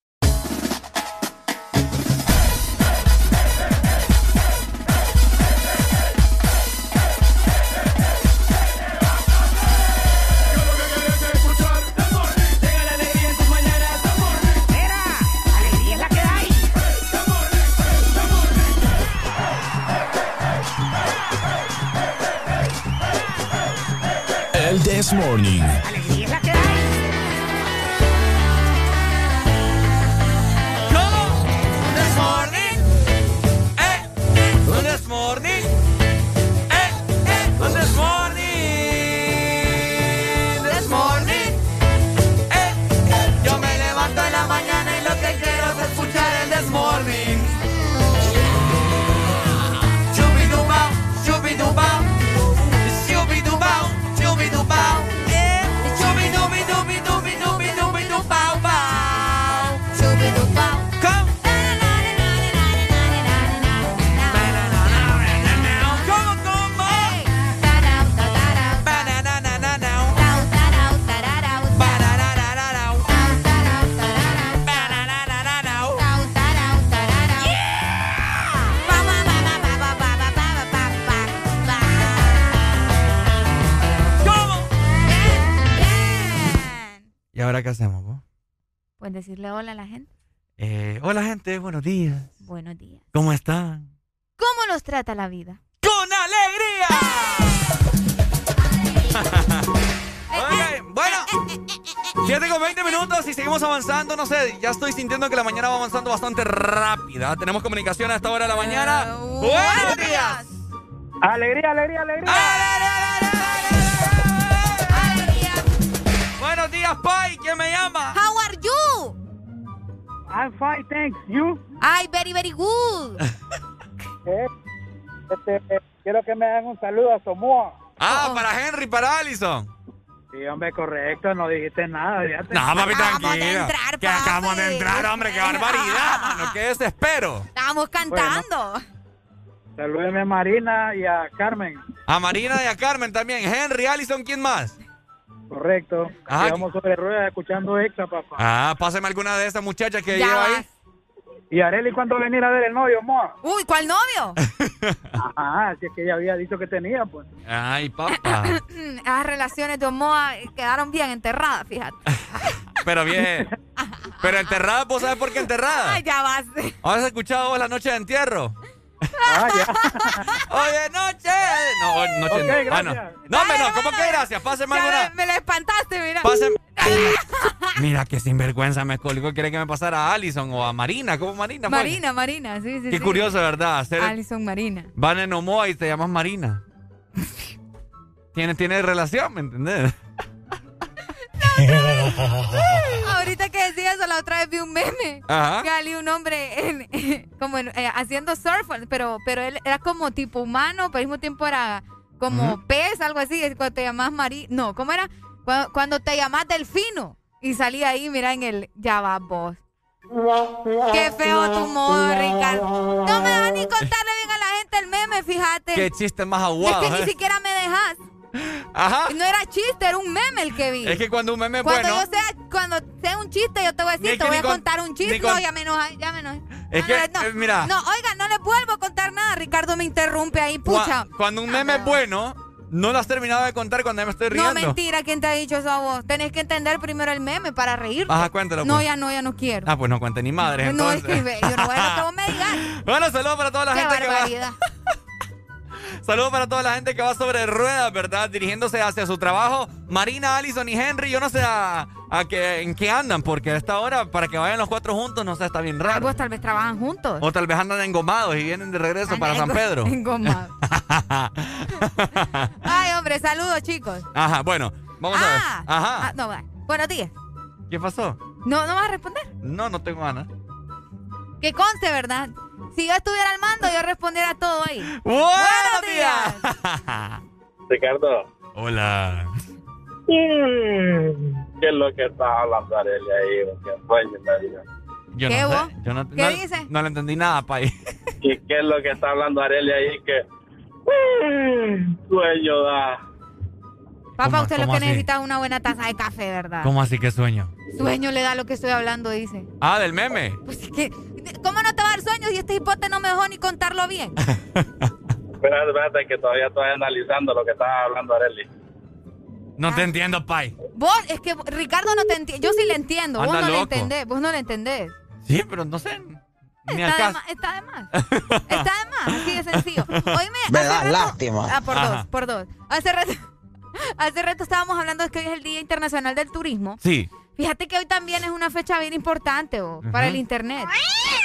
El This Morning. Ahora qué hacemos? po? Pues decirle hola a la gente. Eh, hola gente, buenos días. Buenos días. ¿Cómo están? ¿Cómo nos trata la vida? ¡Con alegría! Ok, bueno, 7 con 20 minutos y seguimos avanzando. No sé, ya estoy sintiendo que la mañana va avanzando bastante rápida. Tenemos comunicación a esta hora de la mañana. ¡Buenos días! Alegría, alegría, alegría. Buenos días, Pai. ¿Quién me llama? How are you? I'm fine, thanks. You? Ay, very, very good. Eh, este, quiero que me hagan un saludo a Somoa. Ah, para Henry, para Allison. Sí, hombre, correcto, no dijiste nada. fíjate. No, papi, Acabamos de entrar, que acabamos de entrar, hombre. Qué barbaridad, mano. Qué desespero. Estábamos cantando. Salúdeme a Marina y a Carmen. A Marina y a Carmen también. Henry, Allison, ¿quién más? Correcto. Ah, Vamos sobre ruedas escuchando Exa, papá. Ah, páseme alguna de esas muchachas que Ya lleva vas. ahí. ¿Y Areli cuándo va a venir a ver el novio, Moa? Uy, ¿cuál novio? Ajá, si es que ella había dicho que tenía, pues. Ay, papá. Las relaciones de Omoa quedaron bien enterradas, fíjate. Pero bien. Pero enterrada, ¿vos sabes por qué enterrada? Ay, ya vas. ¿Has escuchado vos la noche de entierro? Ah, ya. Oye, noche. No, hoy noche Ok, de- ah, no. gracias. No, no, ¿cómo que gracias? Páseme Ya alguna. me, me la espantaste, mira. Páseme. Mira qué sinvergüenza me colgó. Quiere que me pasara a Allison o a Marina. ¿Cómo Marina? Marina, Marina, sí, sí. Qué sí. curioso, ¿verdad? Hacer Alison Marina. van en Omoa y te llamas Marina. Tiene, tiene relación, ¿me entendés? Ahorita que decía eso, la otra vez vi un meme. Ajá. Que salía un hombre en- como en- eh, haciendo surf, pero, pero él era como tipo humano, pero al mismo tiempo era como pez, algo así. Es cuando te llamas Mari. No, ¿cómo era? Cuando, cuando te llamas Delfino. Y salía ahí, mira, en el. Ya va vos. Qué feo tu modo, Ricardo. No me dejas ni contarle bien a la gente el meme, fíjate. Qué chiste más es aguado. que ni ¿eh? siquiera me dejas. Ajá. No era chiste, era un meme el que vi. Es que cuando un meme es Cuando bueno. yo sea, cuando sea un chiste, yo te voy a decir, te voy a con- contar un chiste. con- No, ya me enojé, ya me enojé. Es No, que, no, eh, mira. No, oiga, no le vuelvo a contar nada. Ricardo me interrumpe ahí, pucha. cuando un meme es bueno, no lo has terminado de contar cuando ya me estoy No, riendo. mentira, ¿quién te ha dicho eso a vos? Tenés que entender primero el meme para reírte. Ajá, cuéntalo, No, pues. ya no, ya no quiero. Ah, pues no cuente ni madre. no, es entonces. que yo no voy a lo que vos me digas. Bueno, saludos para toda la Qué gente que va. Saludos para toda la gente que va sobre ruedas, ¿verdad? Dirigiéndose hacia su trabajo. Marina, Allison y Henry, yo no sé a, a qué, en qué andan, porque a esta hora, para que vayan los cuatro juntos, no sé, está bien raro. Vos tal vez trabajan juntos. O tal vez andan engomados y vienen de regreso para San Pedro. Engomado. Ay, hombre, saludos, chicos. Ajá, bueno, vamos a ver. Ah, Ajá. ah, no, va. Buenos días. ¿Qué pasó? ¿No, ¿No vas a responder? No, no tengo ganas. Que conste, ¿verdad? Si yo estuviera al mando, yo respondiera todo ahí. ¡Buenos días! Ricardo. Hola. ¿Qué es lo que está hablando Arely ahí? ¿Qué sueño? Yo ¿Qué no vos? sé. Yo no, ¿Qué no- dice? No le entendí nada, Pai. ¿Y qué es lo que está hablando Arely ahí? Que mm, sueño da. Papá, ¿Cómo- usted lo que así? necesita es una buena taza de café, ¿verdad? ¿Cómo así que sueño? Sueño le da lo que estoy hablando, dice. Ah, del meme. Pues es que, ¿cómo no te va a dar sueños y este hipote no me dejó ni contarlo bien? Espérate, espérate, que todavía estoy analizando lo que está hablando Arely. No te entiendo, Pai. Vos, es que Ricardo no te entiende. Yo sí le entiendo. Vos no le loco. entendés. Vos no le entendés. Sí, pero no sé. Ni al Está de, caso. más, está de más. Está de más, así de sencillo. Oíme, Me hace da rato- lástima. Ah, por Ajá. dos, por dos. Hace rato, hace rato estábamos hablando de que hoy es el Día Internacional del Turismo. Sí, Fíjate que hoy también es una fecha bien importante oh, para el Internet.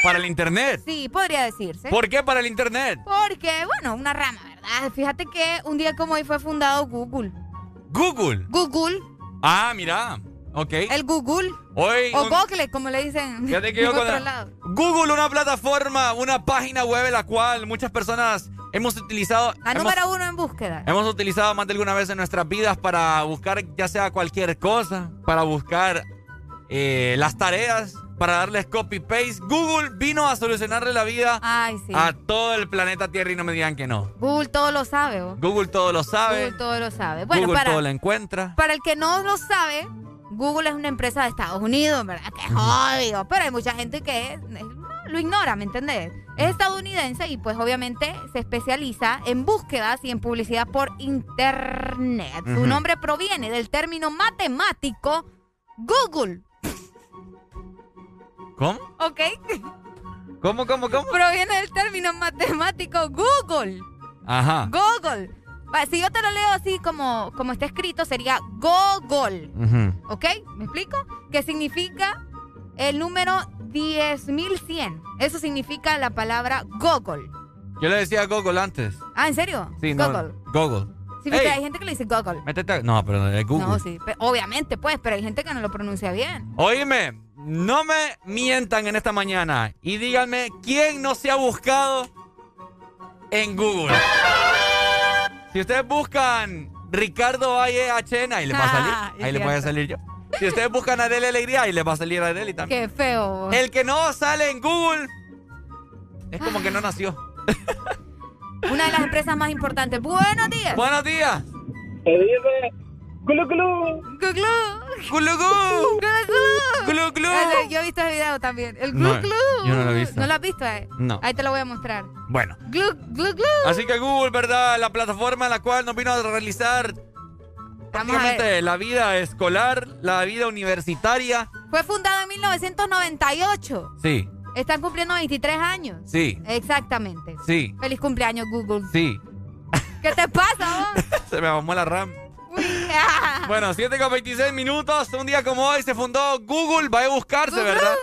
para el internet. Sí, podría decirse. ¿Por qué para el internet? Porque, bueno, una rama, ¿verdad? Fíjate que un día como hoy fue fundado Google. Google. Google, Ah, mira. Ok. el Google. Hoy. O un- Google, como le dicen Fíjate que yo otro cuando- lado. Google, una plataforma, una página web en la cual muchas personas hemos utilizado. La hemos- número uno en búsqueda. Hemos utilizado más de alguna vez en nuestras vidas para buscar ya sea cualquier cosa, para buscar eh, las tareas, para darles copy-paste. Google vino a solucionarle la vida Ay, sí. a todo el planeta Tierra y no me digan que no. Google todo lo sabe, oh. Google todo lo sabe, Google todo lo sabe. Bueno, Google para, todo lo encuentra. para el que no lo sabe, Google es una empresa de Estados Unidos, ¿verdad? Que es obvio. Pero hay mucha gente que es- lo ignora, ¿me entendés? Es estadounidense y pues obviamente se especializa en búsquedas y en publicidad por internet. Su nombre proviene del término matemático Google. ¿Cómo? ¿Ok? ¿Cómo, cómo, cómo? Proviene del término matemático Google. Ajá. Google. Si yo te lo leo así como, como está escrito, sería Google. Ujú. ¿Ok? ¿Me explico? Que significa el número 10.100. Eso significa la palabra Google. Yo le decía Google antes. Ah, ¿en serio? Sí, no. Google. Google. Sí, hay gente que le dice Google. métete No, pero es Google. No, sí. obviamente, pues, pero hay gente que no lo pronuncia bien. Oíme, no me mientan en esta mañana y díganme quién no se ha buscado en Google. Si ustedes buscan Ricardo Valle ahí les va a salir. Ah, ahí les voy a salir yo. Si ustedes buscan Arely Alegría, ahí les va a salir Arely también. Qué feo. El que no sale en Google es como que no nació. Una de las empresas más importantes. Buenos días. Buenos días. Se dice Glu Glu. Glu Glu Glu. Glu Glu. Ese, Yo he visto el video también. El glu No, glu. yo no lo he visto. ¿No lo has visto? Eh? No. Ahí te lo voy a mostrar. Bueno. Glu glu glu. Así que Google, ¿verdad? La plataforma en la cual nos vino a realizar prácticamente la vida escolar, la vida universitaria. Fue fundado en 1998. Sí, Están cumpliendo 23 años. sí, Exactamente. sí, Feliz cumpleaños, Google. sí. ¿Qué te pasa, vos? Se me mamó la RAM. Bueno, 7 con 26 minutos. Un día como hoy se fundó Google. Vaya a buscarse, ¿verdad?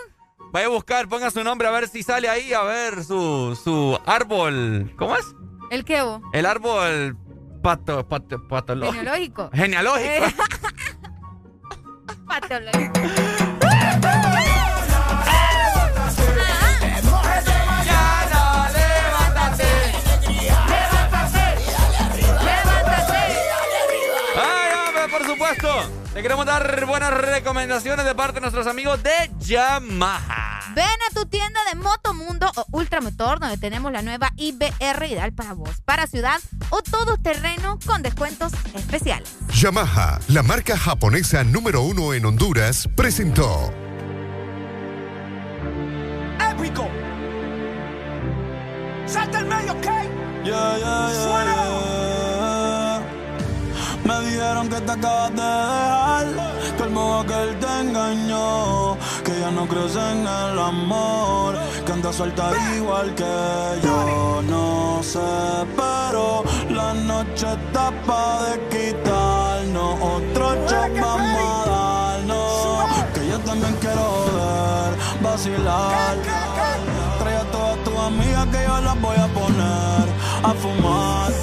Vaya a buscar, ponga su nombre a ver si sale ahí, a ver su, su árbol. ¿Cómo es? ¿El qué, vos? El árbol pato, pato, patológico. Genealógico. Genealógico. Eh. Patológico. Le queremos dar buenas recomendaciones de parte de nuestros amigos de Yamaha. Ven a tu tienda de Motomundo o Ultramotor, donde tenemos la nueva IBR ideal para vos, para ciudad o todo terreno con descuentos especiales. Yamaha, la marca japonesa número uno en Honduras, presentó Épico. Salta el medio, ¿ok? Yeah, yeah, yeah, yeah. Me dijeron que te acabas de dejar, que el modo aquel te engañó, que ya no crees en el amor, que andas suelta igual que yo. No sé, pero la noche está pa' de quitarnos, otro shot vamos a darnos, que yo también quiero ver, vacilar. Trae a todas tus amigas que yo las voy a poner a fumar.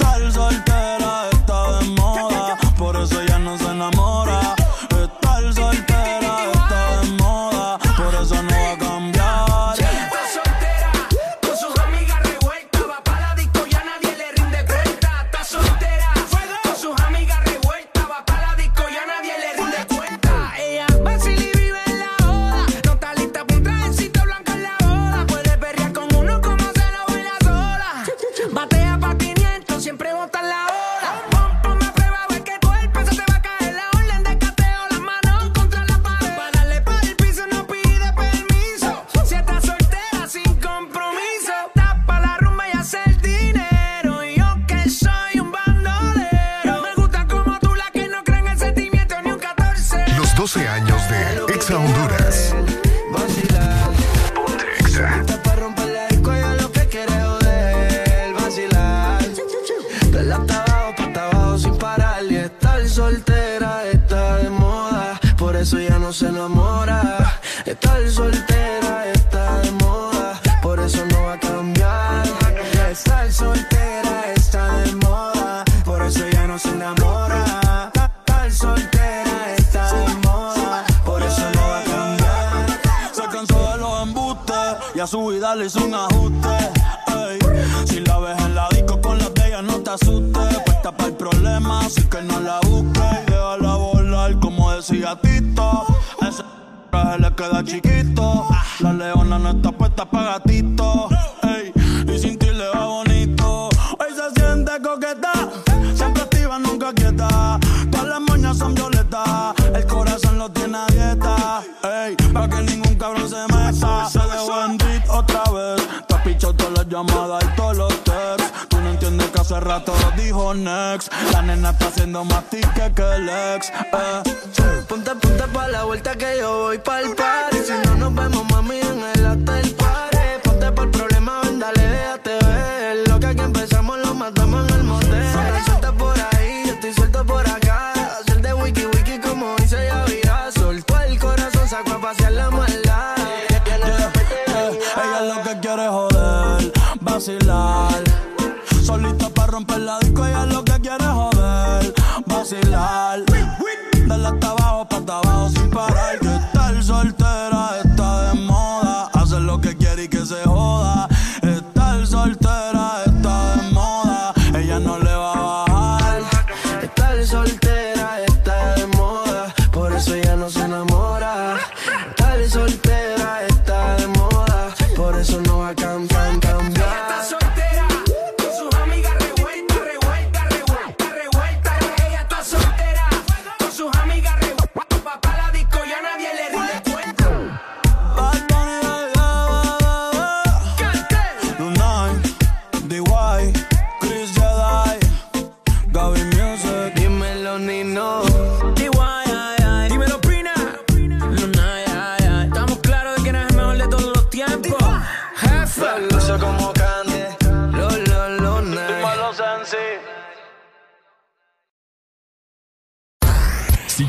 Y estar soltera está de moda, por eso ya no se enamora. Estar soltera gatito. Ese traje le queda chiquito. La leona no está puesta pa' gatito. Ey, y sin ti le va bonito. Hoy se siente coqueta. Siempre activa, nunca quieta. Todas las moñas son violetas. El corazón lo tiene a dieta. Ey, pa' que ningún cabrón se meta. Se dejó en otra vez. Te has pichado todas las llamadas y todos los texts. Tú no entiendes que hace rato la nena está haciendo más tique que el ex. Eh. Ponte, ponte pa' la vuelta que yo voy pa'l party. Si no nos vemos, mami, en el vacilar. Dale hasta abajo, pa' hasta abajo sin parar. Que estar soltera está de moda. Hacer lo que quiere y que se joda.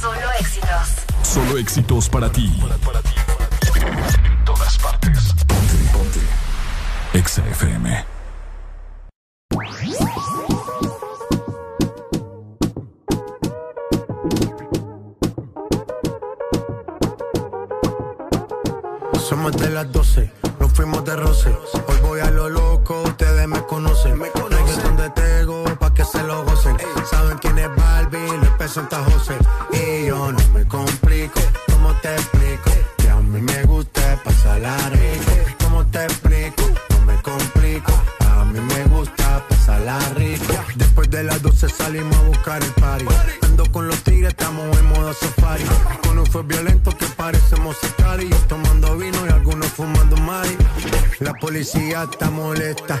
Solo éxitos. Solo éxitos para ti. En todas partes. Ponte, ponte. Exa FM. Somos de las 12, nos fuimos de roce. Hoy voy a lo loco, ustedes me conocen. Me conocen de Tego pa' que se lo gocen. Saben quién es Barbie, le presenta José. Y yo no me complico, ¿cómo te explico? Que a mí me gusta pasarla rico. ¿Cómo te explico? No me complico, a mí me gusta pasarla rico. Después de las 12 salimos a buscar el party. Ando con los tigres, estamos en modo safari. Con un fue violento que parecemos y tomando vino y algunos fumando mari. La policía está molesta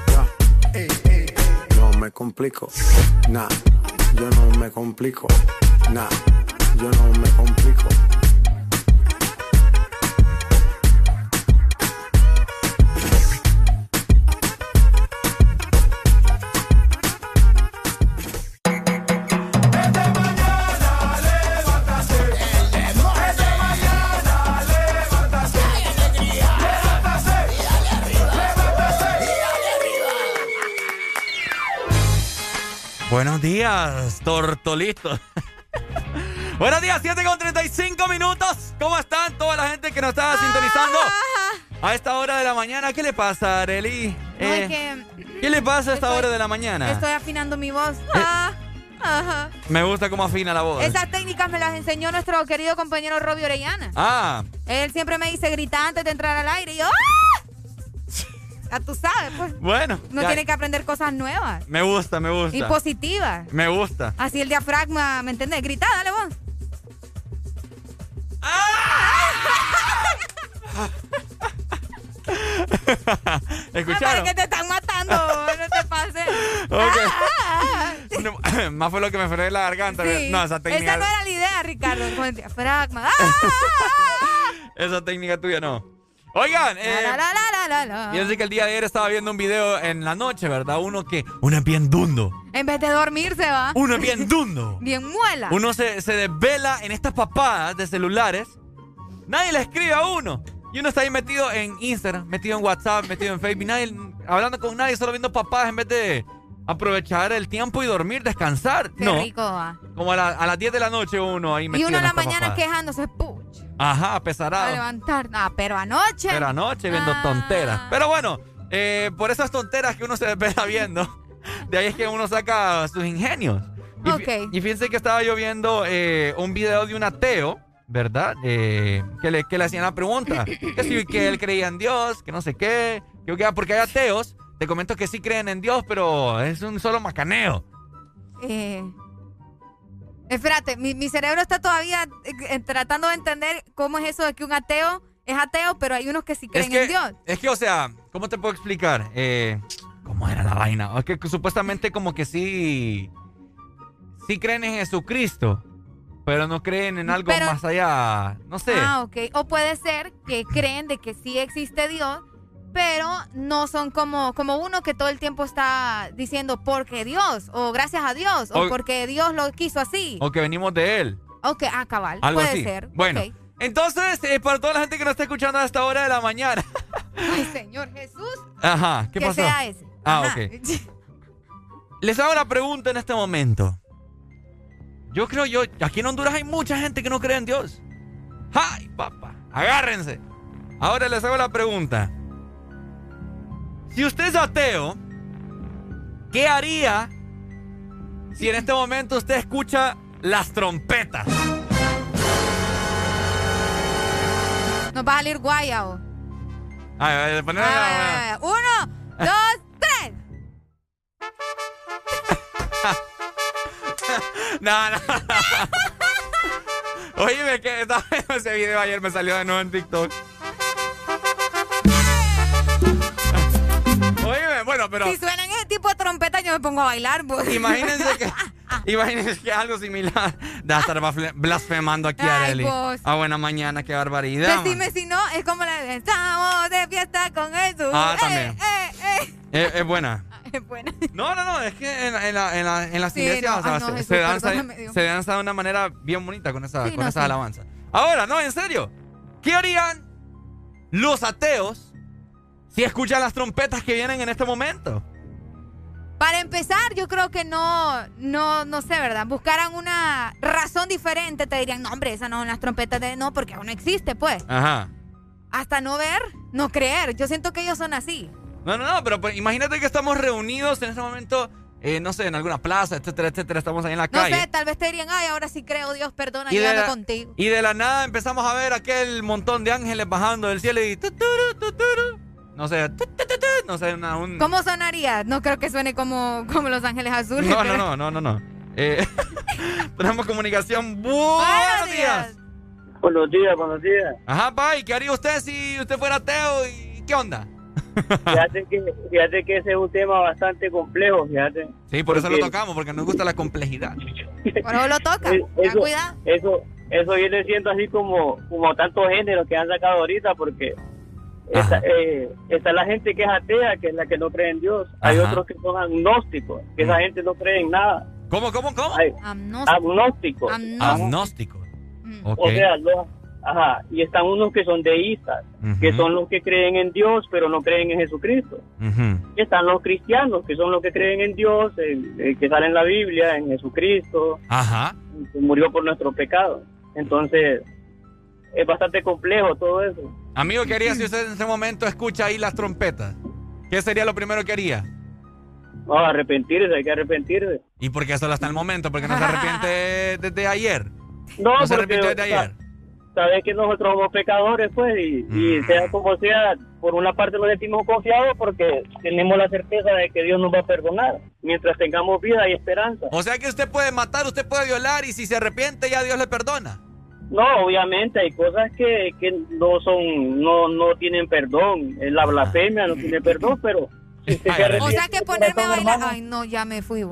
No me complico, nah, yo no me complico, nah, yo no me complico. Buenos días, tortolitos. Buenos días, 7 con 35 minutos. ¿Cómo están toda la gente que nos está sintonizando? A esta hora de la mañana, ¿qué le pasa, Areli? No, Eh, es que ¿Qué le pasa a esta hora de la mañana? estoy afinando mi voz. Eh. Ah, ajá. Me gusta cómo afina la voz. Esas técnicas me las enseñó nuestro querido compañero Robbie Orellana. Ah, Él siempre me dice grita antes de entrar al aire y yo ¡ah! Ya tú sabes, pues. bueno. Ya- tiene que aprender cosas nuevas Me gusta, me gusta. y positivas. Me gusta. Así el diafragma, ¿me entendés? Grita, dale vos. Ah, ¿Escucharon? que te están matando, no te pases. No, más fue lo que me frené la garganta. Sí. No, esa técnica, Esa no era la idea, Ricardo. Con el diafragma. ¡Ah! esa técnica tuya no. Oigan, eh, fíjense que el día de ayer estaba viendo un video en la noche, ¿verdad? Uno que, uno es bien dundo. En vez de dormirse, va. Uno es bien dundo. Bien muela. Uno se, se desvela en estas papadas de celulares. Nadie le escribe a uno. Y uno está ahí metido en Instagram, metido en WhatsApp, metido en Facebook. Nadie, hablando con nadie, solo viendo papadas en vez de aprovechar el tiempo y dormir, descansar. Qué no. rico, va. Como a, la- a las 10 de la noche uno ahí Y metido uno en la mañana papadas. quejándose, puch, Ajá, a pesarado. levantar. Ah, pero anoche. Pero anoche viendo Ah. tonteras. Pero bueno, eh, por esas tonteras que uno se desvela viendo, de ahí es que uno saca sus ingenios. Y, fí- Ok. y fíjense que estaba yo viendo eh, un video de un ateo, ¿verdad? Eh, que, le, que le hacían la pregunta. Que si que él creía en Dios, que no sé qué. Que, que- porque hay ateos, te comento que sí creen en Dios, pero es un solo macaneo. Eh, espérate, mi, mi cerebro está todavía eh, eh, tratando de entender cómo es eso de que un ateo es ateo, pero hay unos que sí creen es que, en Dios. Es que, o sea, ¿cómo te puedo explicar? Eh, ¿Cómo era la vaina? Es que supuestamente como que sí... Sí creen en Jesucristo, pero no creen en algo Pero- más allá. No sé. Ah, ok. O puede ser que creen de que sí existe Dios, pero no son como, como uno que todo el tiempo está diciendo porque Dios, o gracias a Dios, o, O- porque Dios lo quiso así. O que venimos de él. Ok, ah, cabal. Algo puede así. ser. Bueno, entonces, eh, para toda la gente que nos está escuchando a esta hora de la mañana. Ay, Señor Jesús. Ajá, ¿qué que pasó? sea ese. Ah, Ajá. ok. Les hago la pregunta en este momento. Yo creo yo, aquí en Honduras hay mucha gente que no cree en Dios. ¡Ay, papá! Agárrense. Ahora les hago la pregunta. Si usted es ateo, ¿qué haría si en este momento usted escucha las trompetas? Nos va a salir guayao. Ay, ay, poneme- Ah, Uno, dos, tres. No, no. Oye, que estaba viendo ese video ayer, me salió de nuevo en TikTok. Pero Si suenan ese tipo de trompeta, yo me pongo a bailar. Pues. imagínense que imagínense que algo similar de estar blasfemando aquí a Arely. vos. A buena mañana, qué barbaridad. man. Decime si no, es como la de Estamos de fiesta con Jesús. Ah, Eh, también. eh, eh. Es, es buena. Es buena. No, no, no, es que en, en la- en la- en las Sí, iglesias no, o sea, ay, no, se, Jesús, danza, se de una manera bien bonita con, esa, Sí, con no, esas sí. alabanzas. Ahora, no, en serio. ¿Qué harían los ateos si escuchan las trompetas que vienen en este momento? Para empezar, yo creo que no, no, no sé, ¿verdad? Buscaran una razón diferente, te dirían, no, hombre, esa no, las trompetas de no, porque aún no existe, pues. Ajá. Hasta no ver, no creer. Yo siento que ellos son así. No, no, no, pero pues, imagínate que estamos reunidos en este momento eh, no sé, en alguna plaza, etcétera, etcétera, estamos ahí en la No calle. sé, tal vez te dirían, ay, ahora sí creo, Dios perdona, Y yo ando contigo. y de la nada empezamos a ver aquel montón de ángeles bajando del cielo y... tuturu, tuturu. No sé, tu, tu, tu, tu, no sé, una, un... ¿Cómo sonaría? No creo que suene como, como Los Ángeles Azules. No, no, pero- no, no, no, no. Eh, tenemos comunicación. Buenos días. Buenos días, buenos días. Ajá, pa, ¿y qué haría usted si usted fuera ateo? ¿Y qué onda? Fíjate que, fíjate que ese es un tema bastante complejo, fíjate. Sí, por eso lo tocamos, porque nos gusta la complejidad. Por eso lo toca. Eh, Ten Eso, cuidado. eso, eso viene siendo así como, como tantos géneros que han sacado ahorita, porque está, eh, está la gente que es atea, que es la que no cree en Dios. Hay otros que son agnósticos, que esa gente no cree en nada. ¿Cómo, cómo, cómo? Hay- Agnóstico. agnósticos. Agnóstico. Ok. O sea, los- ajá, y están unos que son deístas, que son los que creen en Dios, pero no creen en Jesucristo. Ujú. Y están los cristianos, que son los que creen en Dios, en que sale en la Biblia, en Jesucristo, Ajá. que murió por nuestro pecado. Entonces, es bastante complejo todo eso. Amigo, ¿qué haría si usted en ese momento escucha ahí las trompetas? ¿Qué sería lo primero que haría? No, arrepentirse, hay que arrepentirse. ¿Y por qué solo hasta el momento? ¿Porque no se arrepiente desde ayer? No, ¿No se arrepintió desde ayer? Sabes que nosotros somos pecadores, pues, y, y sea como sea, por una parte nos sentimos confiados porque tenemos la certeza de que Dios nos va a perdonar. Mientras tengamos vida y esperanza. O sea que usted puede matar, usted puede violar y si se arrepiente ya Dios le perdona. No, obviamente hay cosas que, que no son, no, no tienen perdón. Eh, La blasfemia no tiene perdón, pero si usted se O sea que ponerme a bailar. hermano, Ay, no, ya me fui.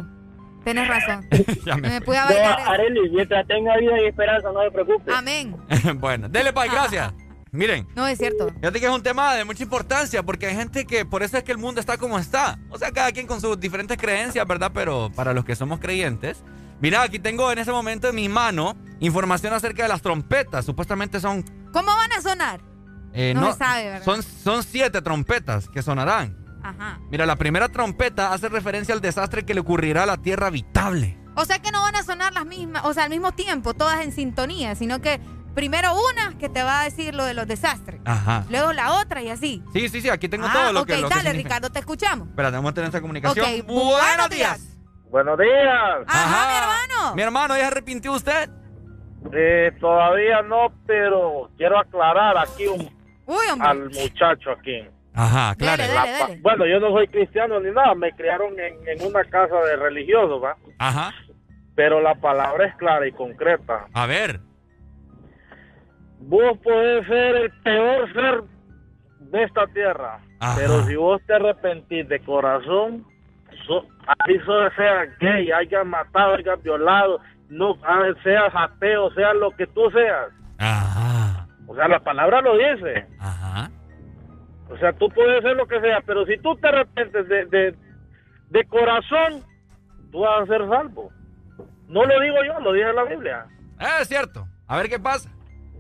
Tienes razón. Ya me Me fui a no, bailar. Arely, mientras tenga vida y esperanza, no se preocupe. Amén. bueno, dele paz, gracias. Miren, No, es cierto. fíjate que es un tema de mucha importancia porque hay gente que por eso es que el mundo está como está. O sea, cada quien con sus diferentes creencias, ¿verdad? Pero para los que somos creyentes. Mira, aquí tengo en ese momento en mi mano información acerca de las trompetas. Supuestamente son... ¿Cómo van a sonar? eh, No se sabe, ¿verdad? Son, son siete trompetas que sonarán. Ajá. Mira, la primera trompeta hace referencia al desastre que le ocurrirá a la tierra habitable. O sea que no van a sonar las mismas, o sea, al mismo tiempo, todas en sintonía, sino que primero una que te va a decir lo de los desastres, Ajá. luego la otra y así. Sí, sí, sí, aquí tengo ah, todo lo ok, que... Que dale, significa. Ricardo, te escuchamos. Espérate, vamos a tener esta comunicación. Ok, buenos días. Buenos días. Ajá, mi hermano. Mi hermano, ¿ya se arrepintió usted? Eh, todavía no, pero quiero aclarar aquí un, Uy, hombre. al muchacho aquí. Ajá, claro. Dale, La dale, pa- dale. Bueno, yo no soy cristiano ni nada, me criaron en, en una casa de religiosos, ¿va? Ajá. Pero la palabra es clara y concreta. A ver. Vos podés ser el peor ser de esta tierra, Ajá. pero si vos te arrepentís de corazón, so, así solo seas gay, hayas matado, hayas violado, no ah, seas ateo, seas lo que tú seas. Ajá. O sea, la palabra lo dice. Ajá. O sea, tú puedes ser lo que sea, pero si tú te arrepientes de, de, de corazón, tú vas a ser salvo. No lo digo yo, lo dice la Biblia. Eh, Es cierto. A ver qué pasa.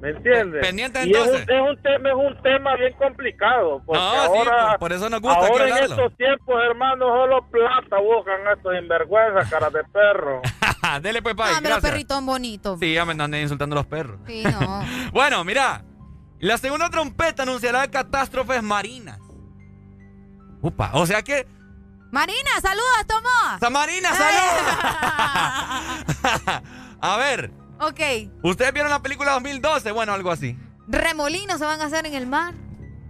¿Me entiendes? Pendiente Y es un, entonces. es un tema, es un tema bien complicado. Porque No, sí, ahora, por- por eso nos gusta ahora en estos tiempos, hermanos, solo plata buscan estos sinvergüenza, caras de perro. Dele pues, pai, pero gracias. perritón bonito. Sí, ya me andan insultando los perros. Sí, no. Bueno, mira. La segunda trompeta anunciará catástrofes marinas. Upa, o sea que... Marina, saludos, Tomás. ¡Sa Marina, salud! a ver, Ok. ¿ustedes vieron la película 2012? Bueno, algo así. Remolinos se van a hacer en el mar.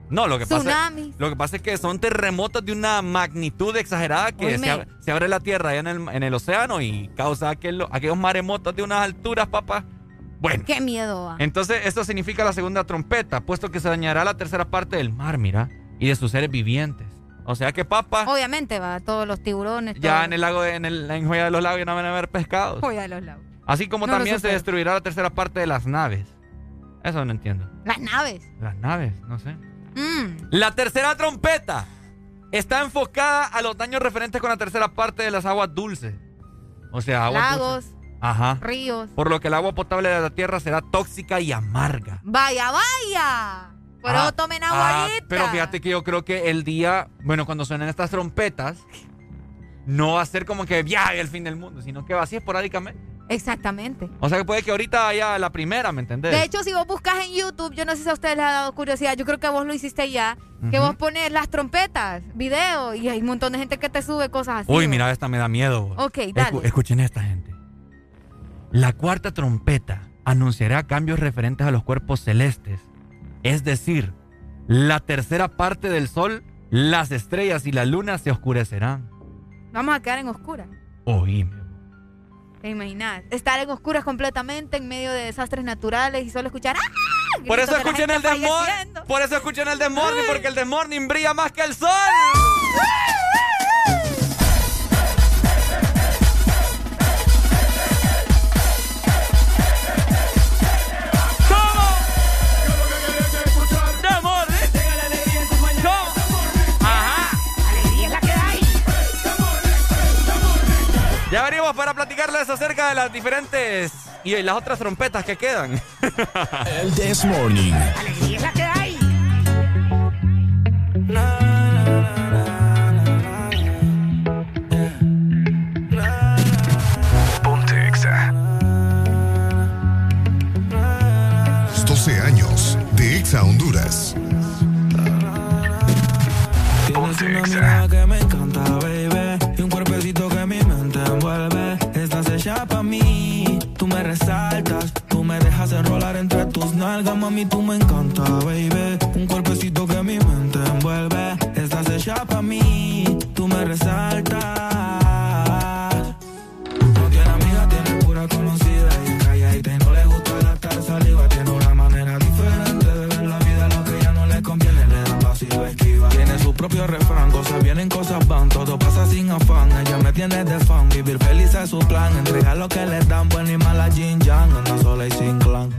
No, lo que pasa, Tsunamis. lo que pasa es que son terremotos de una magnitud exagerada que se abre, se abre la tierra allá en el, en el océano y causa aquel- aquellos maremotos de unas alturas, papá. Bueno, Qué miedo. va. entonces esto significa la segunda trompeta, puesto que se dañará la tercera parte del mar, mira, y de sus seres vivientes. O sea que, papá, Obviamente, va, todos los tiburones. ya todo. en el lago, de- en, el, en Joya de los Lagos ya no van a haber pescados. Joya de los lagos. Así como No también se destruirá la tercera parte de las naves. Eso no entiendo. Las naves. Las naves, no sé. Mm. La tercera trompeta está enfocada a los daños referentes con la tercera parte de las aguas dulces. O sea, aguas Lagos, dulces. Ajá. ríos. Por lo que el agua potable de la tierra será tóxica y amarga. Vaya, vaya. Ah, eso tomen agua ah, pero fíjate que yo creo que el día, bueno, cuando suenen estas trompetas, no va a ser como que ya el fin del mundo, sino que va así esporádicamente. Exactamente. O sea que puede que ahorita haya la primera, ¿me entendés? De hecho, si vos buscas en YouTube, yo no sé si a ustedes les ha dado curiosidad, yo creo que vos lo hiciste ya, que vos pones las trompetas, video, y hay un montón de gente que te sube cosas así. Uy, mira, esta me da miedo. Ok, dale. Escu- escuchen esta gente. La cuarta trompeta anunciará cambios referentes a los cuerpos celestes. Es decir, la tercera parte del sol, las estrellas y la luna se oscurecerán. Vamos a quedar en oscuras. Oíme. ¿Te imaginas? Estar en oscuras completamente en medio de desastres naturales y solo escuchar ¡Ah! Por eso escuchen el desmorning. Por eso escuchen el desmorning, porque el desmorning brilla más que el sol. Ya venimos para platicarles acerca de las diferentes y las otras trompetas que quedan. El This Morning. Alegría es la que hay. Ponte Exa. 12 años de Exa Honduras. Entre tus nalgas, mami. Tú me encanta, baby. Un cuerpecito que mi mente envuelve. Estás hecha pa' mí. Tú me resaltas. No tiene amiga, tiene pura conocida. Y calladita y no le gusta gastar saliva. Tiene una manera diferente de ver la vida. Lo que ya no le conviene, le da pasivo esquiva. Tiene su propio refrán, cosas vienen, cosas van. Todo pasa sin afán. Ella me tiene de fan. Vivir feliz es su plan. Entrega lo que le dan, buena y mala Jin Yang. Anda sola y sin clan.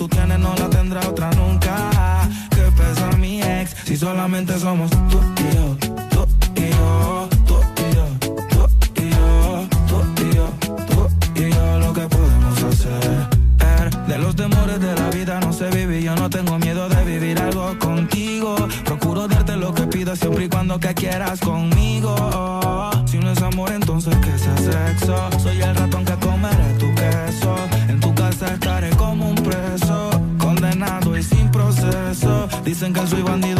Tú tienes no la tendrá otra nunca. Que pesa mi ex si solamente somos tú y yo, tú y yo, tú y yo, tú y yo, tú y yo, lo que podemos hacer. De los temores de la vida no sé vivir, yo no tengo miedo de vivir algo contigo. Procuro darte lo que pidas siempre y cuando que quieras conmigo. Si no es amor, entonces que sea sexo. Soy el ratón Dicen que soy bandido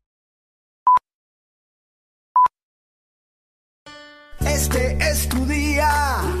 Este es tu día.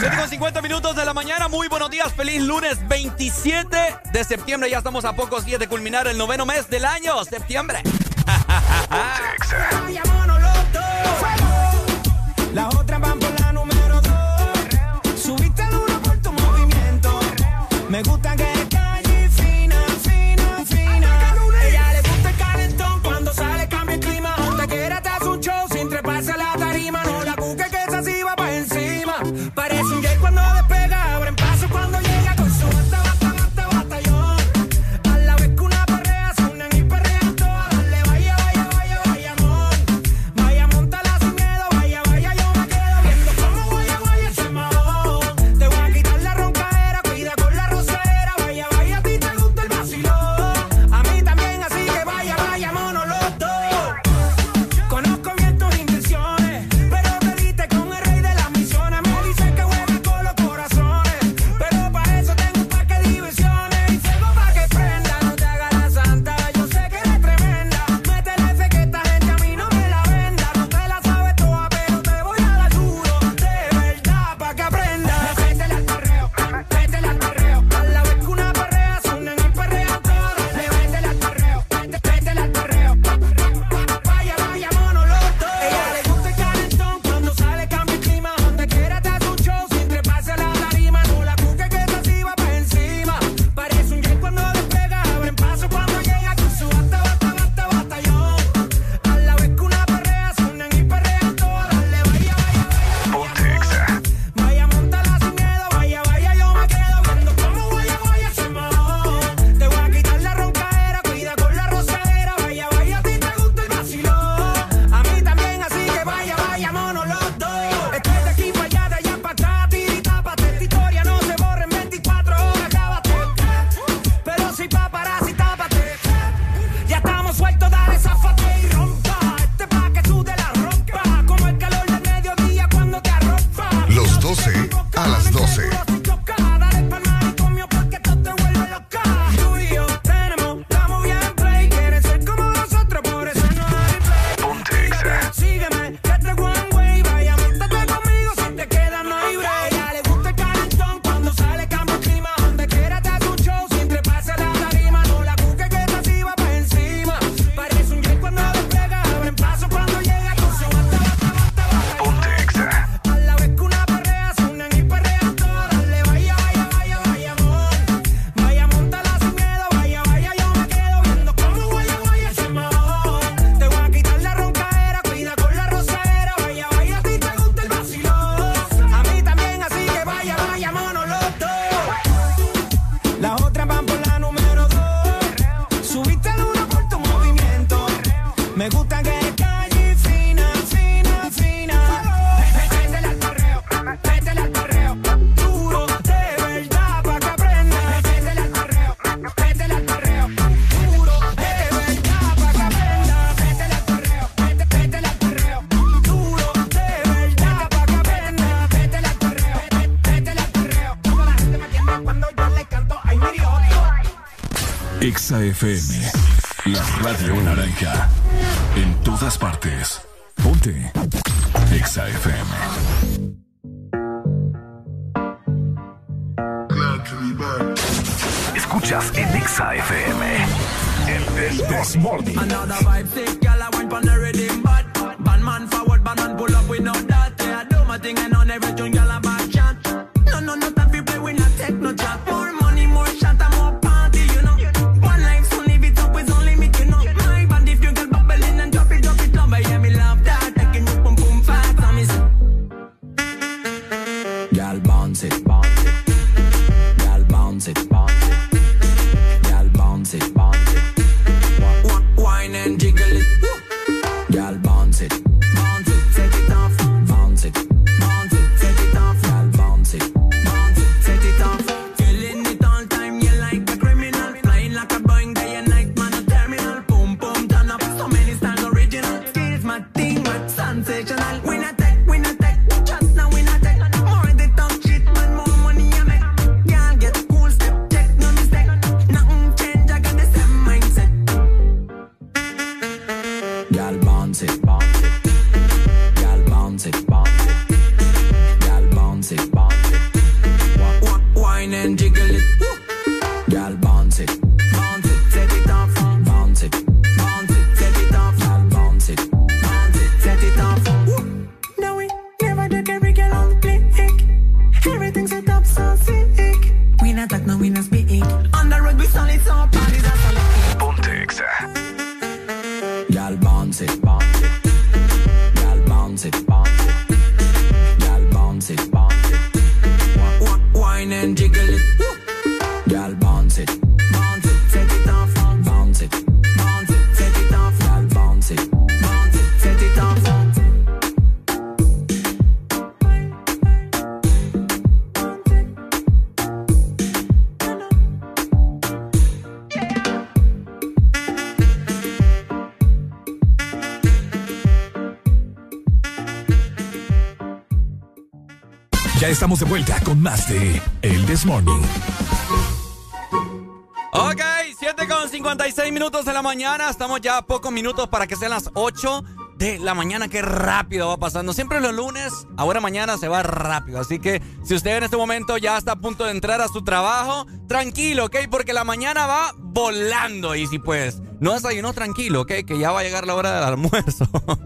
7 con 50 minutos de la mañana. Muy buenos días. Feliz lunes 27 de septiembre. Ya estamos a pocos días de culminar el noveno mes del año. Septiembre. Las otras van por la número 2. Subiste al 1 por tu movimiento. Me gustan Exa La radio naranja. En todas partes. Ponte. Exa FM. Escuchas en Exa FM. El del Desmorning. Another vibe de vuelta con más de El This Morning. Ok, 7 con 56 minutos de la mañana. Estamos ya a pocos minutos para que sean las 8 de la mañana. Qué rápido va pasando. Siempre los lunes, ahora mañana se va rápido. Así que si usted en este momento ya está a punto de entrar a su trabajo, tranquilo, ¿ok? Porque la mañana va volando. Y si pues no desayunó, tranquilo, ¿ok? Que ya va a llegar la hora del almuerzo.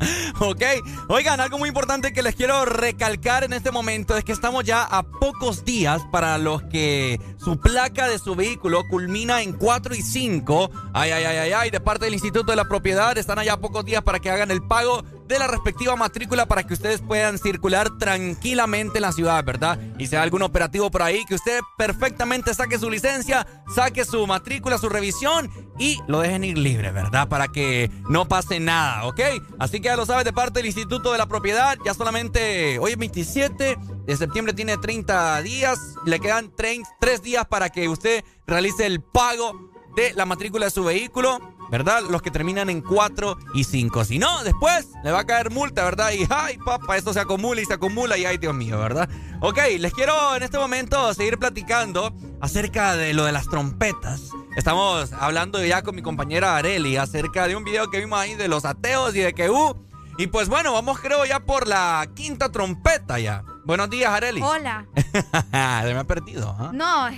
¿Ok? Oigan, algo muy importante que les quiero recalcar en este momento es que estamos ya a pocos días para los que su placa de su vehículo culmina en 4 y 5. Ay, ay, ay, ay, ay. De parte del Instituto de la Propiedad están allá a pocos días para que hagan el pago de la respectiva matrícula para que ustedes puedan circular tranquilamente en la ciudad, ¿verdad? Y si hay algún operativo por ahí, que usted perfectamente saque su licencia, saque su matrícula, su revisión y lo dejen ir libre, ¿verdad? Para que no pase nada, ¿ok? Así que ya lo sabes de parte del Instituto de la Propiedad, ya solamente hoy es 27 de septiembre tiene 30 días, le quedan 3 días para que usted realice el pago de la matrícula de su vehículo, ¿verdad? Los que terminan en 4 y 5. Si no, después le va a caer multa, ¿verdad? Y ay, papá, esto se acumula y se acumula y ay, Dios mío, ¿verdad? Ok, les quiero en este momento seguir platicando acerca de lo de las trompetas. Estamos hablando ya con mi compañera Areli acerca de un video que vimos ahí de los ateos y de que, uh, y pues bueno, vamos creo ya por la quinta trompeta ya. Buenos días, Areli. Hola. Se me ha perdido, ¿ah? No,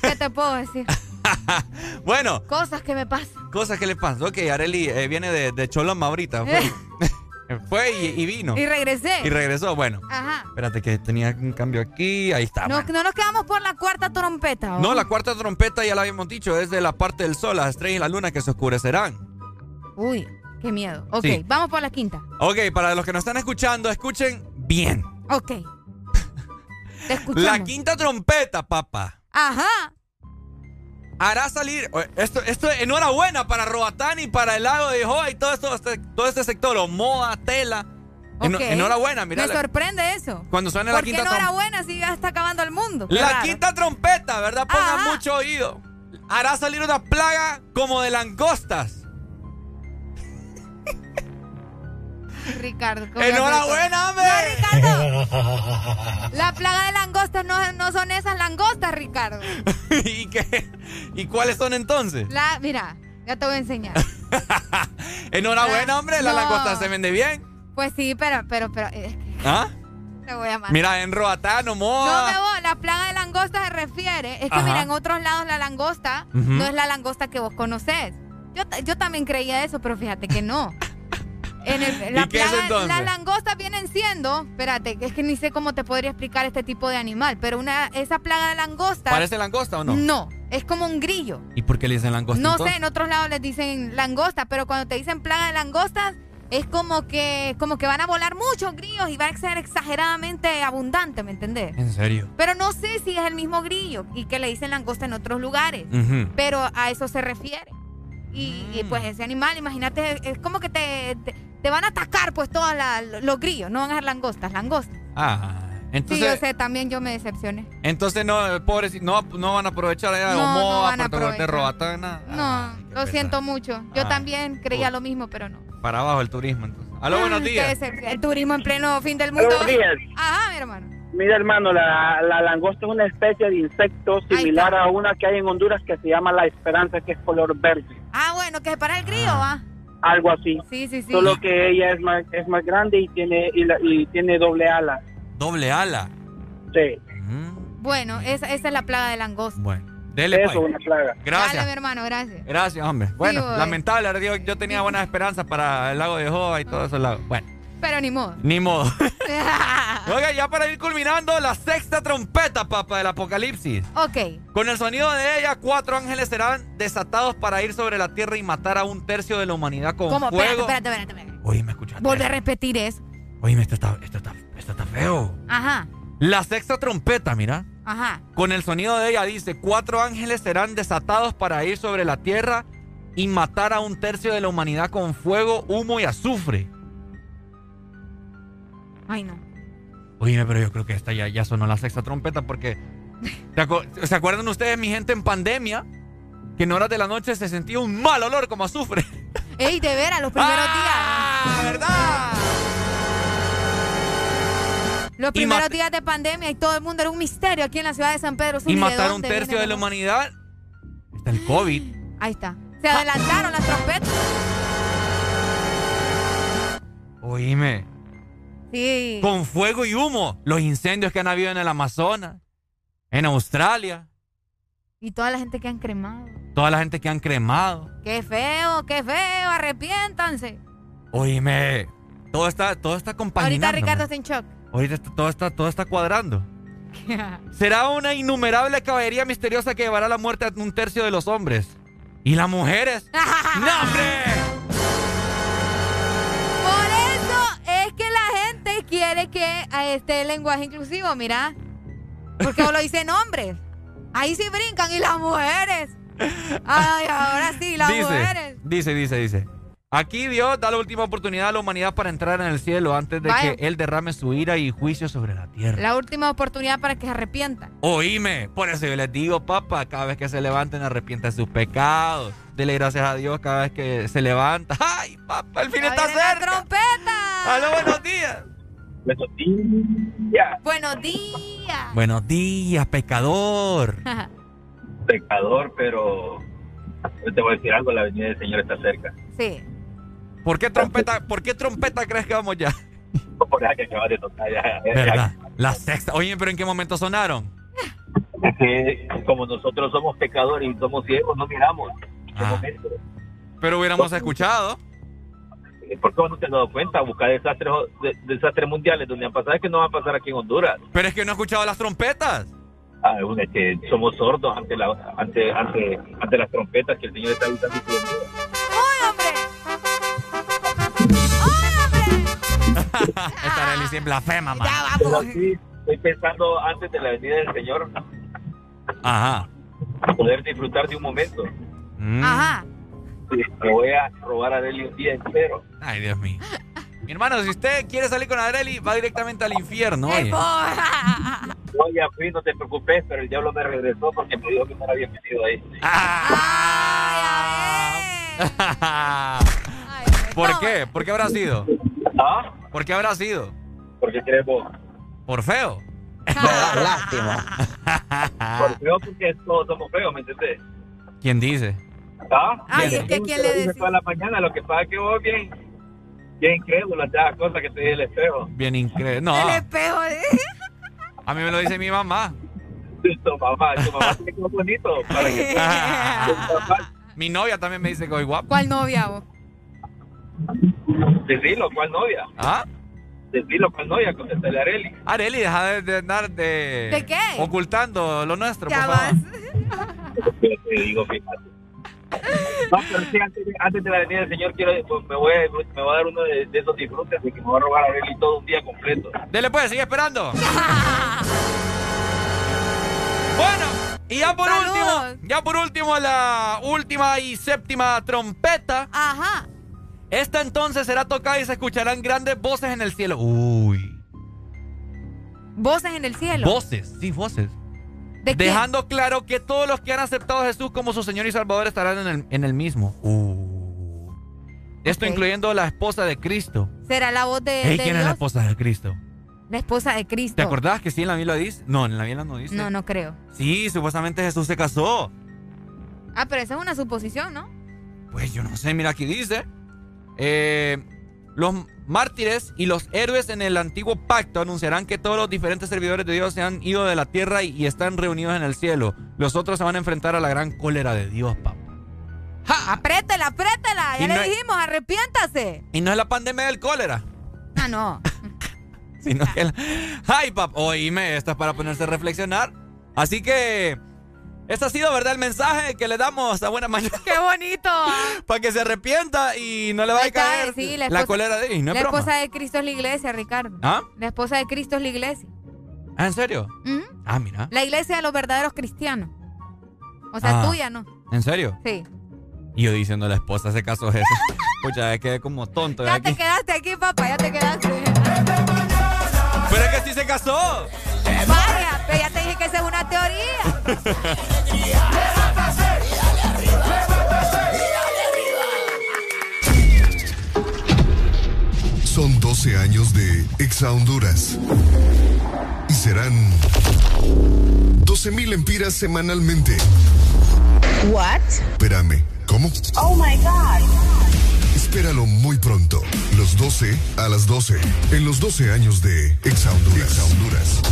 ¿qué te puedo decir? Bueno, Cosas que me pasan. cosas que le pasan. Ok, Areli eh, viene de, de Choloma ahorita. Fue, Fue y, y vino. Y regresé. Y regresó, bueno. Ajá. Espérate que tenía un cambio aquí. Ahí está. No, bueno. no nos quedamos por la cuarta trompeta. ¿o? No, la cuarta trompeta ya la habíamos dicho, es de la parte del sol, las estrellas y la luna que se oscurecerán. Uy, qué miedo. Ok, Sí. vamos por la quinta. Ok, para los que nos están escuchando, escuchen bien. Ok. Te escuchamos. La quinta trompeta, papá, Ajá. Hará salir. eh, Esto, esto enhorabuena para Roatán y para el lago de Joa y todo, esto, este- todo este sector, Omoa, Tela. Eno- Ok. enhorabuena, mira. Me sorprende eso. Cuando suene la ¿Por qué quinta trompeta. enhorabuena si ya está acabando el mundo? Qué La raro. quinta trompeta, ¿verdad? Pongan Ajá. mucho oído. Hará salir una plaga como de langostas. Ricardo. ¿cómo ¡Enhorabuena, hombre! No, Ricardo. La plaga de langostas no, no son esas langostas, Ricardo. ¿Y qué? ¿Y cuáles son entonces? La, mira, ya te voy a enseñar. Enhorabuena, hombre, la No. langosta se vende bien. Pues sí, pero, pero, pero, eh, ¿Ah? te voy a mandar. Mira, en Roatán, No, Omoa. me voy. La plaga de langosta se refiere. Es que, Ajá. mira, en otros lados la langosta no es la langosta que vos conocés. Yo, yo también creía eso, pero fíjate que no. En el- la ¿Y qué es plaga- entonces? las langostas vienen siendo, espérate, es que ni sé cómo te podría explicar este tipo de animal, pero una esa plaga de langosta ¿Parece langosta o no? no, es como un grillo. ¿Y por qué le dicen langosta? No sé, en otros lados les dicen langosta, pero cuando te dicen plaga de langostas es como que como que van a volar muchos grillos y van a ser exageradamente abundantes, ¿me entendés? ¿En serio? Pero no sé si es el mismo grillo y que le dicen langosta en otros lugares. Pero a eso se refiere. Y, y, pues ese animal, imagínate, es como que te, te, te van a atacar pues todos los grillos, no van a ser langostas, langostas. Ah, sí, entonces, yo sé, también yo me decepcioné. entonces no, pobres, no, no van a aprovechar allá de No, no van a aprovechar. Roatán, nada. No, lo pesar. siento mucho. Yo Ah. también creía lo mismo, pero no. Para abajo el turismo, entonces. Aló, buenos Ay, qué días. decepción. El turismo en pleno fin del mundo. Buenos días. Ajá, mi hermano. Mira, hermano, la, la langosta es una especie de insecto similar a una que hay en Honduras que se llama la esperanza, que es color verde. Ah, bueno, que se para el grillo, ¿va? Algo así. Sí, sí, sí. Solo que ella es más, es más grande y tiene, y, la- y tiene doble ala. Doble ala. Sí. Bueno, esa, esa es la plaga de langosta. Bueno, dele Eso, pues. una plaga. Gracias. Dale, mi hermano, gracias. Gracias, hombre. Bueno, lamentable, yo, yo tenía buenas esperanzas para el lago de Joa y todos esos lagos. Bueno. Pero ni modo. Ni modo. Oiga, ya para ir culminando, la sexta trompeta, papá, del apocalipsis. ok. Con el sonido de ella, cuatro ángeles serán desatados para ir sobre la tierra y matar a un tercio de la humanidad con ¿Cómo? Fuego. espérate, espérate. espérate. Oye, ¿me escuchaste? Volve a repetir eso. Oye, esto está, esto, está, esto está feo. Ajá, La sexta trompeta, mira. ajá. Con el sonido de ella dice, cuatro ángeles serán desatados para ir sobre la tierra y matar a un tercio de la humanidad con fuego, humo y azufre. Ay, no. Oye, pero yo creo que esta ya, ya sonó la sexta trompeta porque... ¿se, acu- ¿Se acuerdan ustedes, mi gente, en pandemia? Que en horas de la noche se sentía un mal olor como azufre. Ey, de veras, los primeros ¡Ah, verdad! días. Los Y primeros días de pandemia y todo el mundo era un misterio aquí en la ciudad de San Pedro. Y matar un tercio de la humanidad. Está el COVID. Ahí está. Se adelantaron las trompetas. Oíme. Sí. Con fuego y humo. Los incendios que han habido en el Amazonas. En Australia. Y toda la gente que han cremado. Toda la gente que han cremado. Qué feo, qué feo. Arrepiéntanse. Oíme. Todo está, todo está compaginando. Ahorita Ricardo está en shock. Ahorita está- todo está, todo está cuadrando. Será una innumerable caballería misteriosa que llevará la muerte a un tercio de los hombres. ¿Y las mujeres? ¡No, hombre! Quiere que a este lenguaje inclusivo, mira. Porque lo dicen hombres. Ahí sí brincan y las mujeres. Ay, ahora sí, las dice, mujeres. dice, dice, dice. Aquí Dios da la última oportunidad a la humanidad para entrar en el cielo antes de Vaya. que Él derrame su ira y juicio sobre la tierra. La última oportunidad para que se arrepientan. Oíme, por eso yo les digo, papá, cada vez que se levanten, arrepienta de sus pecados. Dele gracias a Dios cada vez que se levanta. ¡Ay, papá, el fin Ya está cerca! trompeta! ¡Aló, buenos días! Buenos días. Buenos días. Buenos días, pecador. Pecador, pero yo te voy a decir algo, la venida del Señor está cerca. sí. ¿Por qué trompeta, por qué trompeta crees que vamos ya? Por que acabas de tocar ya. ¿Verdad? La sexta. Oye, pero ¿en qué momento sonaron? Es que como nosotros somos pecadores y somos ciegos, no miramos. Ah. Pero hubiéramos escuchado. ¿Por qué no te has dado cuenta? Buscar desastres, de- desastres mundiales donde han pasado es que no van a pasar aquí en Honduras. Pero es que no he escuchado las trompetas. Ah, es que somos sordos ante, la, ante, ante, ante las trompetas que el Señor está avisando. que vendrán. ¡Uy, hombre! Esta Arely siempre blasfema, man. Ya Pero vamos. sí, estoy pensando antes de la venida del Señor Ajá. poder disfrutar de un momento. Mm. Ajá. Me voy a robar a Deli un día entero. Ay, Dios mío. Mi hermano, si usted quiere salir con Arely, va directamente al infierno, ¡Qué oye. No, ya fui, no te preocupes, pero el diablo me regresó porque me dijo que no era bienvenido ahí. ¿Por qué? ¿Por qué habrá sido? ¿Ah? ¿Por qué habrá sido? ¿Por qué crees vos? ¿Por feo? Lástima. Por feo porque todos somos feos, ¿me entendés? ¿Quién dice? ¿Ah? Ay, es que ¿a quién le decís? toda la mañana, lo que pasa es que vos bien, bien incrédulo, cada cosa que te dice el espejo. Bien increíble. No, El espejo. ¿eh? a mí me lo dice mi mamá. Tu mamá, tu mamá tiene que ser bonito para que Mi novia también me dice que soy guapo. ¿Cuál novia vos? Decilo, ¿cuál novia? ¿Ah? Decilo, ¿cuál novia? Contéstale a Areli. Areli, deja de, de andar de... ¿De qué? Ocultando lo nuestro, Ya por favor. Yo te digo, fíjate. No, pero sí, antes, de- antes de la venida del Señor, quiero, pues, me, voy a, me voy a dar uno de, de esos disfrutes de que me voy a robar a Areli todo un día completo. Dele pues, sigue esperando. bueno, y ya por último, ya por último la última y séptima trompeta. Ajá. Esta entonces será tocada y se escucharán grandes voces en el cielo. Uy. Voces en el cielo. Voces, sí, voces. ¿De quién? Dejando claro que todos los que han aceptado a Jesús como su Señor y Salvador estarán en el, en el mismo. Uh. Esto incluyendo la esposa de Cristo. ¿Será la voz de, Ey, de ¿Quién es la esposa de Cristo? La esposa de Cristo. ¿Te acordás que sí en la Biblia dice? No, en la Biblia no dice. No, no creo. Sí, supuestamente Jesús se casó. Ah, pero esa es una suposición, ¿no? Pues yo no sé, mira aquí dice. eh, los mártires y los héroes en el antiguo pacto anunciarán que todos los diferentes servidores de Dios se han ido de la tierra y, están reunidos en el cielo. Los otros se van a enfrentar a la gran cólera de Dios, papá. ¡Ja! ¡Apriétela, apriétela! Ya le dijimos, arrepiéntase. Y no es la pandemia del cólera. Ah, no. Sino que la... Ay, pap, oíme, esto es para ponerse a reflexionar. Así que... Este ha sido, ¿verdad? El mensaje que le damos a Buena Mañana. ¡Qué bonito! para que se arrepienta y no le vaya a caer Sí, la, la, esposa, colera de él. No la esposa de Cristo es la iglesia, Ricardo. ¿Ah? La esposa de Cristo es la iglesia. ¿Ah, en serio? Ujú. Ah, mira. La iglesia de los verdaderos cristianos. O sea, Ah. tuya, ¿no? ¿En serio? Sí. Y yo diciendo la esposa, ese caso es eso. Pucha, quedé como tonto Ya aquí. te quedaste aquí, papá, ya te quedaste. Pero es que sí se casó. Vaya, pero ya te dije que esa es una teoría. Son 12 años de Exa Honduras. Y serán 12.000 empiras semanalmente. What? Espérame, ¿cómo? Oh my god. Espéralo muy pronto. Los 12 a las 12. En los 12 años de Exa Honduras. Exa Honduras.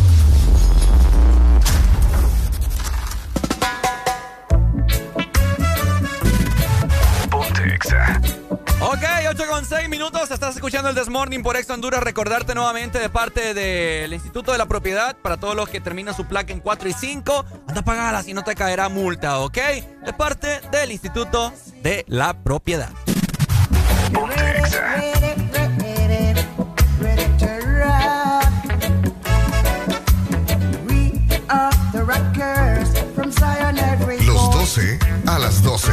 8 con 6 minutos. Estás escuchando el Desmorning por Ex Honduras. Recordarte nuevamente de parte del Instituto de la Propiedad para todos los que terminan su placa en 4 y 5. Anda a si no te caerá multa, ¿ok? De parte del Instituto de la Propiedad. Los 12 a las 12.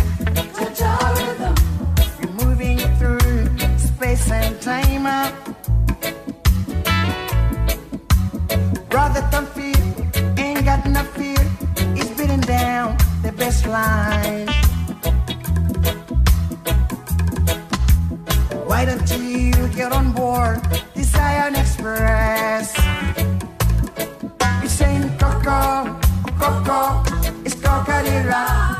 best. Why don't you get on board the Zion Express? You're saying Coco, Coco, it's Coca-Cola.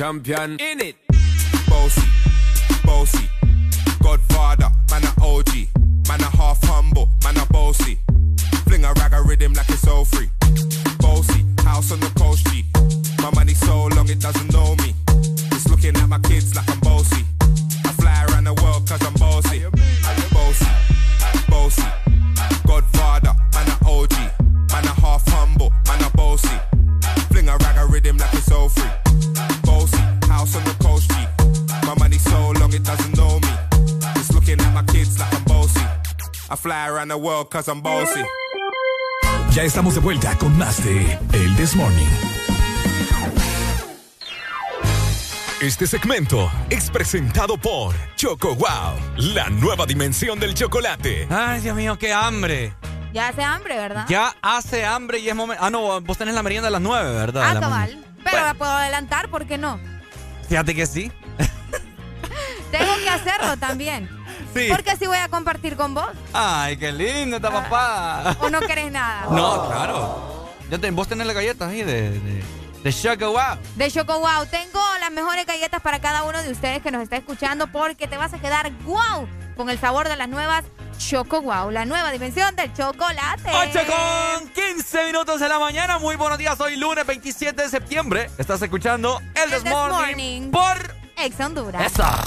champion in it. world cause I'm. Ya estamos de vuelta con más de El This Morning. Este segmento es presentado por Choco Wow, la nueva dimensión del chocolate. Ay, Dios mío, qué hambre. Ya hace hambre, ¿verdad? Ya hace hambre y es momento. Ah, no, vos tenés la merienda a las 9, ¿verdad? Ah, cabal. Pero la puedo adelantar, ¿por qué no? Fíjate que sí. Tengo que hacerlo también. Porque así voy a compartir con vos. Ay, qué lindo está ah, papá. O no querés nada. No, claro. Yo te, vos tenés las galletas ahí de... de... De Choco Wow. De Choco Wow. Tengo las mejores galletas para cada uno de ustedes que nos está escuchando porque te vas a quedar wow con el sabor de las nuevas Choco Wow, la nueva dimensión del chocolate. 8 con 15 minutos de la mañana. Muy buenos días. Hoy lunes 27 de septiembre. Estás escuchando El, el This Morning, por Ex Honduras. Esa.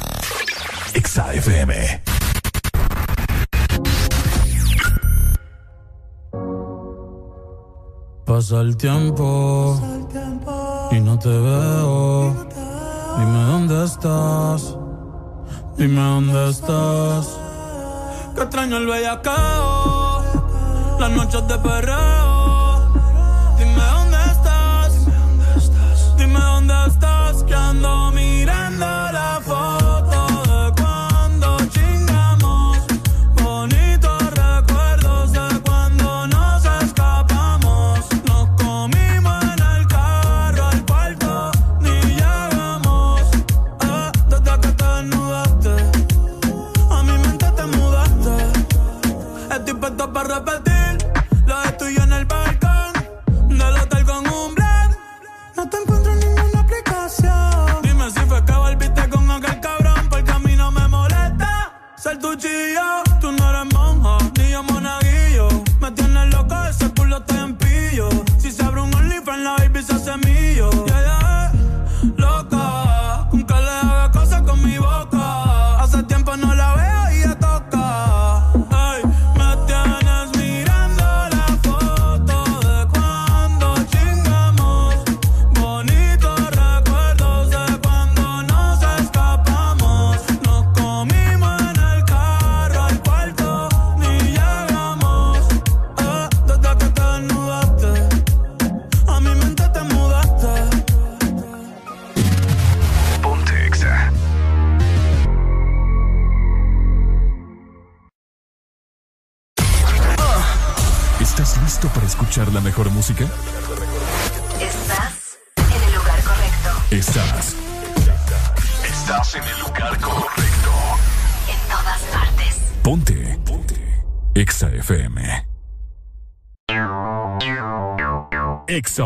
Exa FM. Pasa el tiempo y no te veo. Dime dónde estás. Dime dónde estás. Que extraño el bellacao. Las noches de perreo. Dime dónde estás. Dime dónde estás. Que ando Exa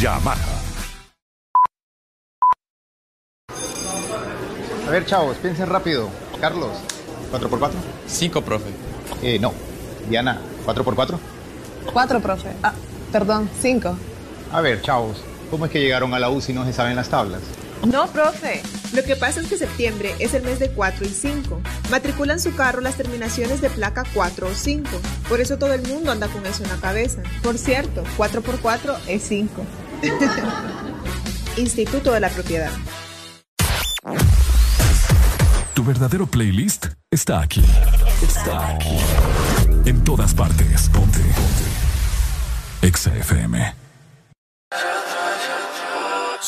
Yamaha. A ver, chavos, piensen rápido. Carlos, ¿4x4? 5, profe. Eh, no. Diana, ¿4x4? Cuatro, profe. Ah, perdón, cinco. A ver, chavos, ¿cómo es que llegaron a la U si no se saben las tablas? No, profe. Lo que pasa es que septiembre es el mes de 4 y 5. Matriculan su carro las terminaciones de placa 4 o 5. Por eso todo el mundo anda con eso en la cabeza. Por cierto, 4 por 4 es 5. Instituto de la Propiedad. Tu verdadero playlist está aquí. Está aquí. En todas partes. Ponte. Ponte. Exa FM.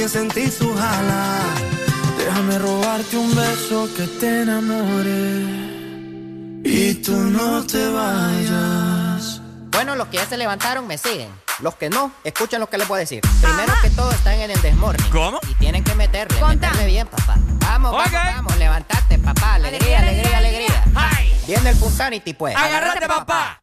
también sentí su jala. Déjame robarte un beso que te enamore y tú no te vayas. Bueno, los que ya se levantaron me siguen. Los que no, escuchen lo que les voy a decir. Primero que todo están en el desmorning. ¿Cómo? Y tienen que meterle, meterle bien, papá. Vamos, vamos, vamos, levantate, papá. Alegría, alegría, alegría. Viene el Punsanity, pues. Agárrate, papá.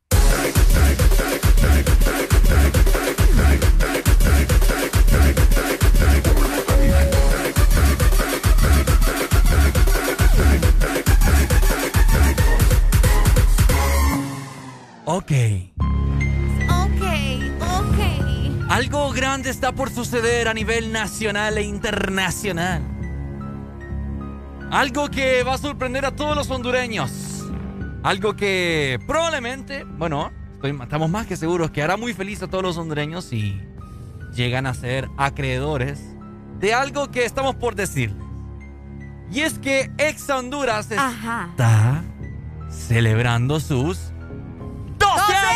Ok. Ok, ok. Algo grande está por suceder a nivel nacional e internacional. Algo que va a sorprender a todos los hondureños. Algo que probablemente, bueno, estoy- estamos más que seguros que hará muy feliz a todos los hondureños si llegan a ser acreedores de algo que estamos por decir. Y es que Ex Honduras Ajá. está celebrando sus 12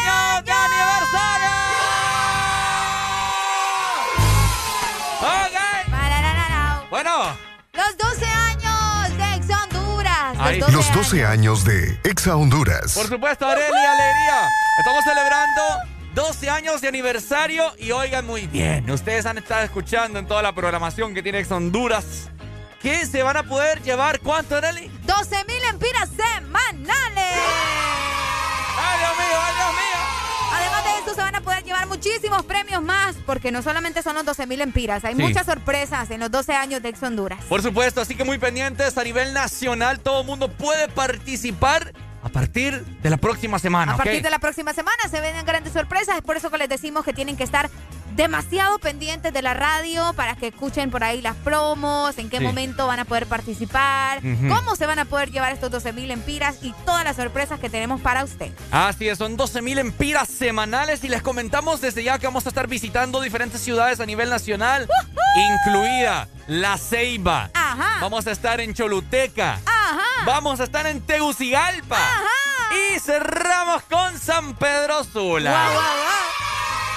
años de aniversario. Ok. Bueno, Los 12 años de Ex Honduras. Los 12 años de Exa Honduras. por supuesto, Aurelia, alegría. Estamos celebrando 12 años de aniversario y oigan muy bien, ustedes han estado escuchando en toda la programación que tiene Ex Honduras que se van a poder llevar, ¿cuánto, Arely? 12 mil empiras semanales. ¡Ay, Dios mío, ay, Dios mío! Se van a poder llevar muchísimos premios más, porque no solamente son los 12 mil empiras, hay Sí. muchas sorpresas en los 12 años de Ex Honduras. Por supuesto, así que muy pendientes a nivel nacional, todo el mundo puede participar a partir de la próxima semana, A partir de la próxima semana se vienen grandes sorpresas, es por eso que les decimos que tienen que estar demasiado pendientes de la radio para que escuchen por ahí las promos, en qué Sí. momento van a poder participar, cómo se van a poder llevar estos 12 mil empiras y todas las sorpresas que tenemos para usted. Así es, son 12 mil empiras semanales y les comentamos desde ya que vamos a estar visitando diferentes ciudades a nivel nacional, incluida La Ceiba. Ajá. Vamos a estar en Choluteca. Ajá. Vamos a estar en Tegucigalpa. Y cerramos con San Pedro Sula. Guau, guau, guau.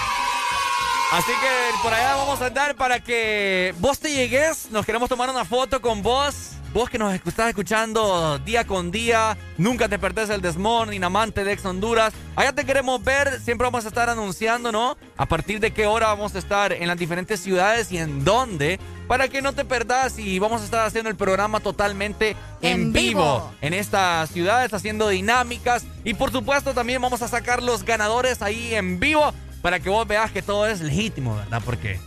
Así que por allá vamos a andar para que vos te llegues. Nos queremos tomar una foto con vos. Vos que nos estás escuchando día con día, nunca te perdés el Desmorning, amante de Ex Honduras. Allá te queremos ver, siempre vamos a estar anunciando, ¿no? A partir de qué hora vamos a estar en las diferentes ciudades y en dónde, para que no te perdás y vamos a estar haciendo el programa totalmente en, En vivo. vivo. en estas ciudades, haciendo dinámicas y por supuesto también vamos a sacar los ganadores ahí en vivo para que vos veas que todo es legítimo, ¿verdad? Porque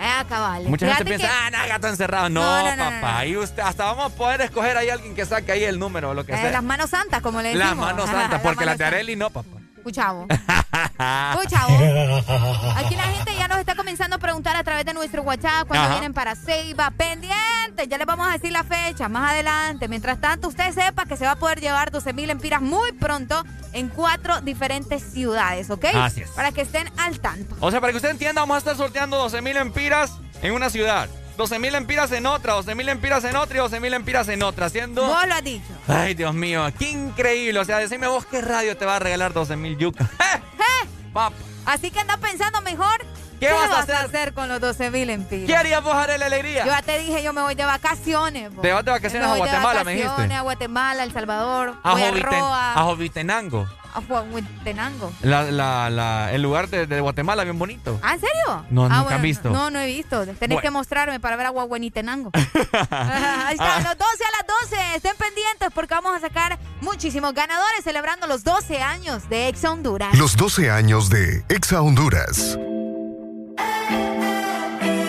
Ah, cabal. mucha gente piensa, que- ah, no, gato encerrado. No, No, no, papá, no, usted, hasta vamos a poder escoger ahí alguien que saque ahí el número o lo que Eh, sea. las manos santas, como le Las decimos. manos Ajá, santas, porque las de manos Areli no, papá. Escuchamos. Escuchamos. Aquí la gente ya nos está comenzando a preguntar a través de nuestro WhatsApp cuando Ajá. vienen para Ceiba. Pendiente, ya les vamos a decir la fecha más adelante. Mientras tanto, usted sepa que se va a poder llevar 12 mil empiras muy pronto en cuatro diferentes ciudades, ¿ok? Así es. Para que estén al tanto. O sea, para que usted entienda, vamos a estar sorteando 12 mil empiras en una ciudad. 12 mil empiras en otra, 12 mil empiras en otra y 12 mil empiras en otra, haciendo... Vos lo has dicho. Ay, Dios mío, qué increíble. O sea, decime vos qué radio te va a regalar 12 mil yucas. ¡Eh! ¿Eh? Así que anda pensando mejor. ¿Qué vas a hacer? con los 12 mil empiras? ¿Qué harías vos, Arely Alegría? Yo ya te dije, yo me voy de vacaciones. Te vas de vacaciones Me a voy de Guatemala, me vacaciones dijiste. a Guatemala, El Salvador. A, voy a Joviten- Roa, a Jovitenango. A Huehuetenango. La, la, la, el lugar de, de Guatemala, bien bonito. ¿Ah, en serio? No, Ah, nunca bueno, han visto. No, no he visto. Tenés Bueno. que mostrarme para ver a Guaguenitenango. Ahí está, Ah. los 12 a las 12. Estén pendientes porque vamos a sacar muchísimos ganadores celebrando los 12 años de Ex Honduras. Los 12 años de Exa Honduras. Hey.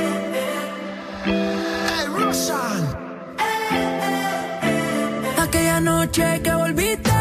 Aquella noche que volviste,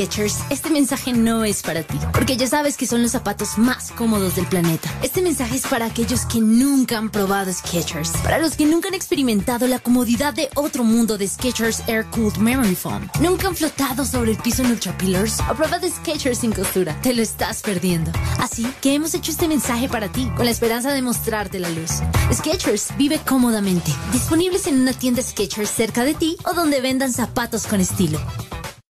Skechers, este mensaje no es para ti, porque ya sabes que son los zapatos más cómodos del planeta. Este mensaje es para aquellos que nunca han probado Skechers, para los que nunca han experimentado la comodidad de otro mundo de Skechers Air Cooled Memory Foam, nunca han flotado sobre el piso en Ultra Pillars o probado Skechers sin costura. Te lo estás perdiendo. Así que hemos hecho este mensaje para ti, con la esperanza de mostrarte la luz. Skechers vive cómodamente, disponibles en una tienda Skechers cerca de ti o donde vendan zapatos con estilo.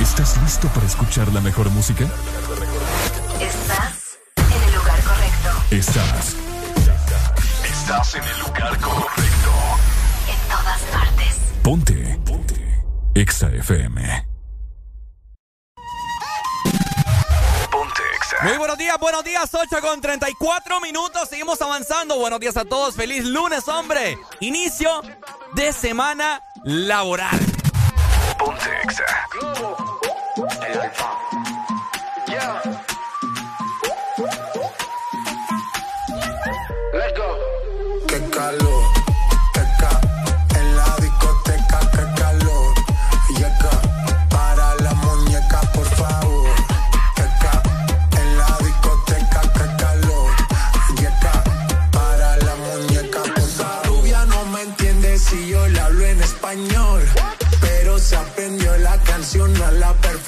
¿Estás listo para escuchar la mejor música? Estás en el lugar correcto. Estás. Estás en el lugar correcto. En todas partes. Ponte. Ponte. Exa FM. Ponte Exa. Muy buenos días, buenos días, 8 con 34 minutos. Seguimos avanzando. Buenos días a todos. Feliz lunes, hombre. Inicio de semana laboral. Ponte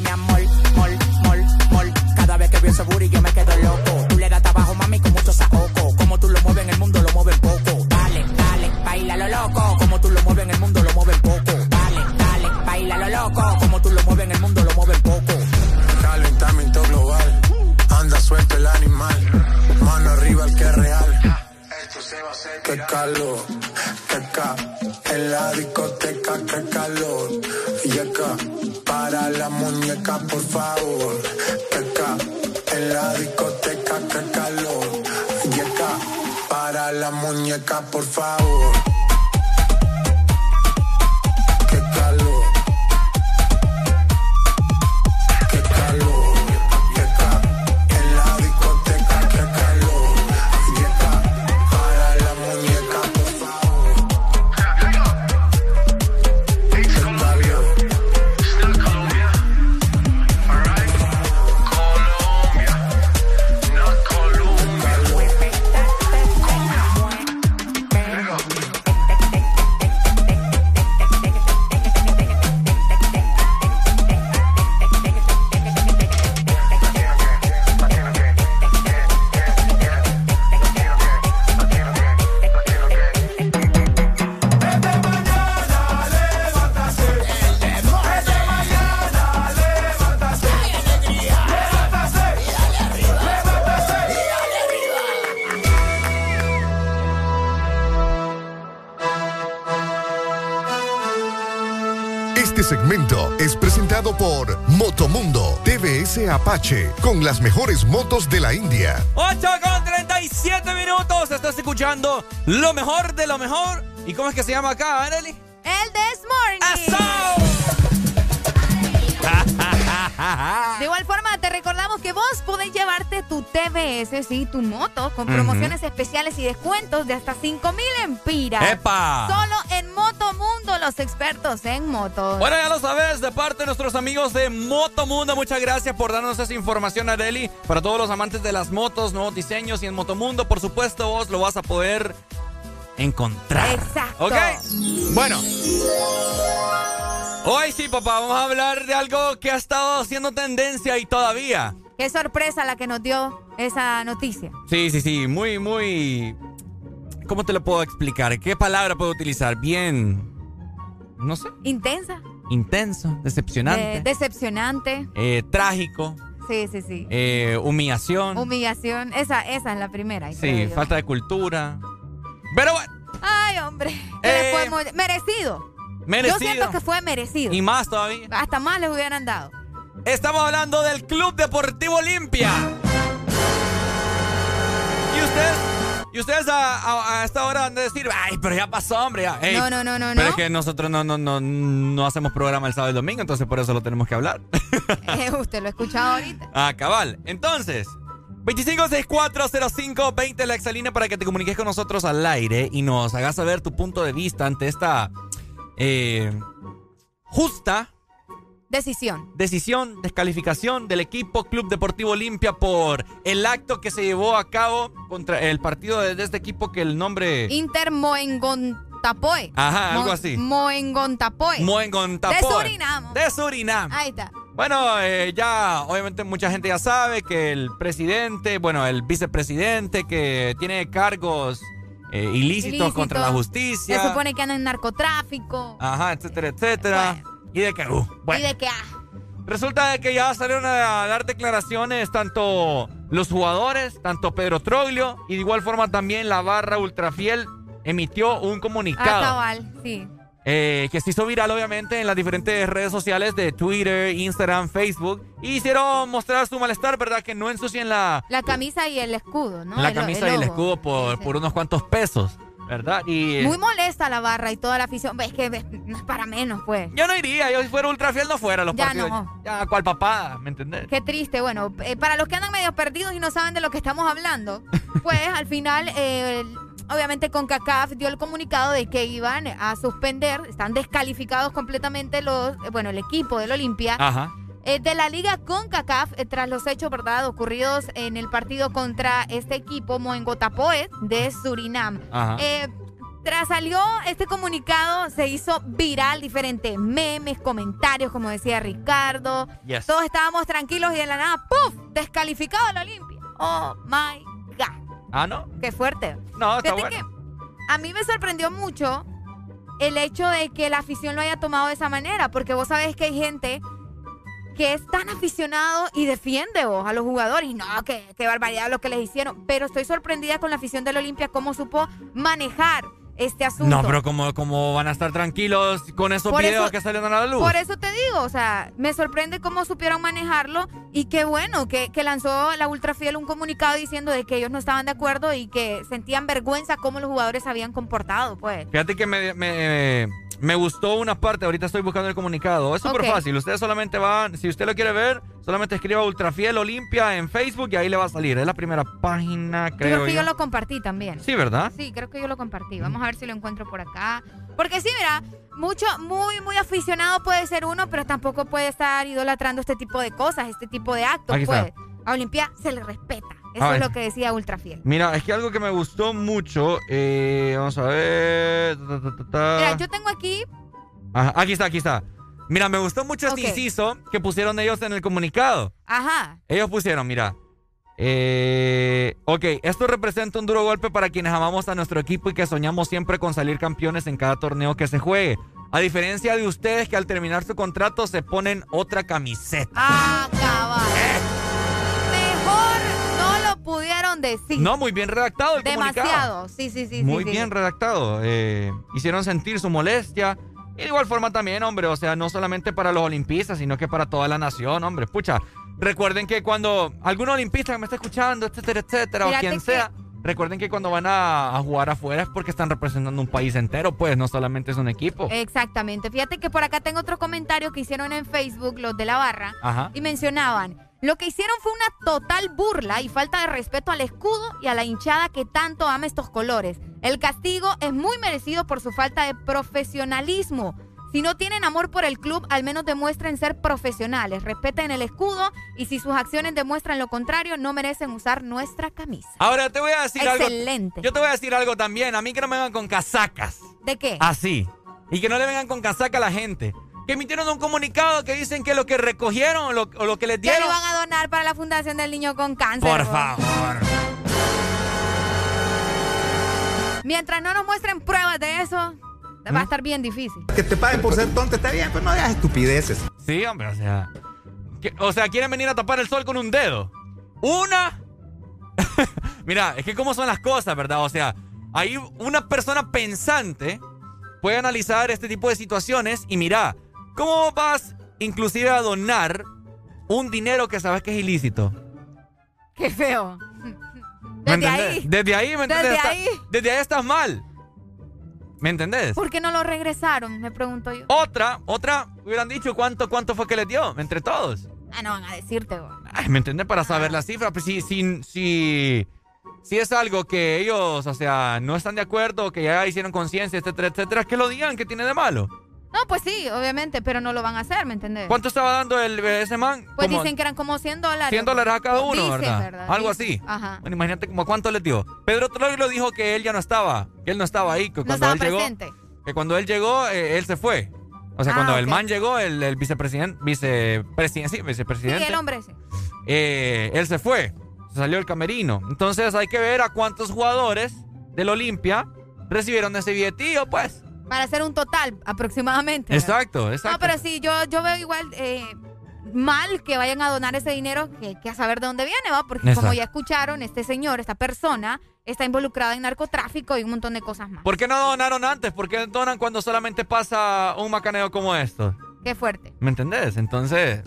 Eres mi amor, mol, mol, mol. Cada vez que veo ese booty yo me quedo loco. Tú le das trabajo, mami, con mucho saoco. Como tú lo mueves en el mundo, lo mueves poco. Dale, dale, baila lo loco. Como tú lo mueves en el mundo, lo mueves poco. Dale, dale, baila lo loco. Como tú lo mueves en el mundo, lo mueves poco. Calentamiento global. Anda suelto el animal. Mano arriba el que es real. Qué calor, qué ca en la discoteca, qué calor. Y acá, la muñeca, por favor. Qué ca en la discoteca, qué calor. Y acá, para la muñeca, por favor. TVS Apache con las mejores motos de la India. 8 con 37 minutos. Estás escuchando lo mejor de lo mejor. ¿Y cómo es que se llama acá, Arely? De igual forma, te recordamos que vos podés llevarte tu TBS, sí, tu moto, con promociones especiales y descuentos de hasta 5 mil empiras. ¡Epa! Solo en Motomundo, los expertos en motos. Bueno, ya lo sabes, de parte de nuestros amigos de Motomundo, muchas gracias por darnos esa información, Areli. Para todos los amantes de las motos, nuevos diseños y en Motomundo, por supuesto, vos lo vas a poder encontrar. Exacto. ¿Ok? Bueno. Hoy sí, papá, vamos a hablar de algo que ha estado haciendo tendencia y todavía. Qué sorpresa la que nos dio esa noticia. Sí, sí, sí, muy, muy... ¿Cómo te lo puedo explicar? ¿Qué palabra puedo utilizar? Bien... No sé. Intensa. Intenso, decepcionante, eh, decepcionante. eh, trágico, Sí, sí, sí. eh, humillación. Humillación. Esa, esa es la primera. sí, falta de cultura. Pero bueno, Ay, hombre. ¿qué le podemos- Merecido. Merecido. Yo siento que fue merecido. Y más todavía. Hasta más les hubieran dado. Estamos hablando del Club Deportivo Olimpia. Y ustedes, y ustedes a, a- a esta hora han de decir, ay, pero ya pasó, hombre. ya". Ey, No, no, no, no, Pero no. es que nosotros no, no, no, no hacemos programa el sábado y el domingo, entonces por eso lo tenemos que hablar. Eh, usted lo ha escuchado ahorita. Ah, cabal. Entonces, 25640520 la exalina para que te comuniques con nosotros al aire y nos hagas saber tu punto de vista ante esta eh, justa Decisión. decisión, descalificación del equipo Club Deportivo Olimpia por el acto que se llevó a cabo contra el partido de, este equipo que el nombre... Inter Moengon- Tapoe. Ajá, algo así. Moengontapoe. Moengontapoe. De Surinam. De Surinam. Ahí está. Bueno, eh, ya obviamente mucha gente ya sabe que el presidente, bueno, el vicepresidente que tiene cargos eh, ilícitos, Ilícito. contra la justicia. Se supone que anda en narcotráfico. Ajá, etcétera, etcétera. Y de que, uh, bueno. Y de que, ah, Resulta de que ya salieron a dar declaraciones tanto los jugadores, tanto Pedro Troglio y de igual forma también la barra ultrafiel emitió un ah, comunicado cabal, sí. Eh, que se hizo viral obviamente en las diferentes redes sociales de Twitter, Instagram, Facebook y hicieron mostrar su malestar, ¿verdad? Que no ensucien la, La camisa y el escudo, ¿no? la El- camisa y el escudo por, por unos cuantos pesos, ¿verdad? Y Muy molesta la barra y toda la afición. Es que no es para menos, pues. yo no iría, yo si fuera ultrafiel no fuera a los Ya partidos. no. Ya, ¿cuál papá? ¿Me entendés? Qué triste. Bueno, eh, para los que andan medio perdidos y no saben de lo que estamos hablando, pues al final, eh, obviamente con CACAF dio el comunicado de que iban a suspender, están descalificados completamente los, eh, bueno, el equipo del Olimpia. Ajá. eh, de la liga con CACAF eh, tras los hechos verdad ocurridos en el partido contra este equipo Moengotapoe de Surinam. Ajá. Eh, tras salió este comunicado, se hizo viral, diferentes memes, comentarios, como decía Ricardo. Yes. Todos estábamos tranquilos y de la nada, ¡puf! Descalificado el Olimpia. Oh my God. Ah, ¿no? Qué fuerte. No, está Fíjate bueno. que a mí me sorprendió mucho el hecho de que la afición lo haya tomado de esa manera, porque vos sabés que hay gente que es tan aficionado y defiende vos a los jugadores. Y no, que qué barbaridad lo que les hicieron. Pero estoy sorprendida con la afición del Olimpia, cómo supo manejar este asunto. No, pero como, como van a estar tranquilos con esos Por videos eso- que salieron a la luz. Por eso te digo, o sea, me sorprende cómo supieron manejarlo y qué bueno que, que lanzó la Ultrafiel un comunicado diciendo de que ellos no estaban de acuerdo y que sentían vergüenza cómo los jugadores se habían comportado, pues. Fíjate que me, me, me gustó una parte, ahorita estoy buscando el comunicado. Es súper fácil, ustedes solamente van, si usted lo quiere ver, solamente escriba Ultrafiel Olimpia en Facebook y ahí le va a salir. Es la primera página, Yo creo creo que yo. yo lo compartí también. Sí, ¿verdad? Sí, creo que yo lo compartí. Vamos a ver si lo encuentro por acá. Porque sí, mira, mucho, muy, muy aficionado puede ser uno, pero tampoco puede estar idolatrando este tipo de cosas, este tipo de actos, Aquí está. pues. A Olimpia se le respeta. Eso es lo que decía Ultrafiel. Mira, es que algo que me gustó mucho, eh, vamos a ver. ta, ta, ta, ta. Mira, yo tengo aquí Ajá, aquí está, aquí está. Mira, me gustó mucho este Ok. inciso que pusieron ellos en el comunicado. Ajá. Ellos pusieron, mira. Eh, ok, esto representa un duro golpe para quienes amamos a nuestro equipo y que soñamos siempre con salir campeones en cada torneo que se juegue. A diferencia de ustedes que al terminar su contrato se ponen otra camiseta. Ah, cabal. Lo pudieron decir. No, muy bien redactado el comunicado. Demasiado. Sí, sí, sí. Muy sí, sí. bien redactado. Eh, hicieron sentir su molestia. Y de igual forma también, hombre, o sea, no solamente para los olimpistas, sino que para toda la nación, hombre. Pucha, recuerden que cuando algún olimpista que me está escuchando, etcétera, etcétera, Fíjate o quien que- sea, recuerden que cuando van a, a jugar afuera es porque están representando un país entero, pues, no solamente es un equipo. Exactamente. Fíjate que por acá tengo otro comentario que hicieron en Facebook los de la barra Ajá. y mencionaban, lo que hicieron fue una total burla y falta de respeto al escudo y a la hinchada que tanto ama estos colores. El castigo es muy merecido por su falta de profesionalismo. Si no tienen amor por el club, al menos demuestren ser profesionales, respeten el escudo y si sus acciones demuestran lo contrario, no merecen usar nuestra camisa. Ahora te voy a decir algo. Excelente. Yo te voy a decir algo también. A mí que no me vengan con casacas. ¿De qué? Así. Y que no le vengan con casaca a la gente. Que emitieron un comunicado que dicen que lo que recogieron o lo, o lo que les Que dieron. lo iban a donar para la Fundación del Niño con Cáncer. Por vos. favor. Mientras no nos muestren pruebas de eso, ¿Mm? va a estar bien difícil. Que te paguen por ser tonto está bien, pero no hagas estupideces. Sí, hombre, o sea. que- o sea, quieren venir a tapar el sol con un dedo. Una. Mira, es que cómo son las cosas, ¿verdad? O sea, ahí una persona pensante puede analizar este tipo de situaciones y mira, ¿cómo vas inclusive a donar un dinero que sabes que es ilícito? Qué feo. ¿Me Desde entendés? ahí. Desde ahí, ¿me entendés? Desde Está- ahí. desde ahí estás mal. ¿Me entendés? ¿Por qué no lo regresaron? Me pregunto yo. Otra, otra, hubieran dicho cuánto, cuánto fue que les dio entre todos. Ah, no van a decirte, vos. Ay, ¿Me entiendes? Para saber la cifra. Pues si, si, si, si es algo que ellos, o sea, no están de acuerdo, que ya hicieron conciencia, etcétera, etcétera, que lo digan, que tiene de malo. No, pues sí, obviamente, pero no lo van a hacer, ¿me entendés? ¿Cuánto estaba dando el, ese man? Pues Como dicen que eran como 100 dólares. 100 dólares a cada uno, ¿verdad? Algo así. Ajá. Bueno, imagínate como cuánto les dio. Pedro Troilo dijo que él ya no estaba, que él no estaba ahí, que No cuando estaba él presente. llegó, que cuando él llegó, eh, él se fue. O sea, Ah, cuando el man llegó, el, el vicepresidente, vicepresidente, sí, Sí, vicepresidente, el hombre ese. eh, él se fue, salió el camerino. Entonces hay que ver a cuántos jugadores del Olimpia recibieron ese billetillo, pues. Para hacer un total, aproximadamente. ¿verdad? Exacto, exacto. No, pero sí, yo, yo veo igual eh, mal que vayan a donar ese dinero que, que a saber de dónde viene, ¿va? Porque como ya escucharon, este señor, esta persona, está involucrada en narcotráfico y un montón de cosas más. ¿Por qué no donaron antes? ¿Por qué donan cuando solamente pasa un macaneo como esto? Qué fuerte. ¿Me entendés? Entonces,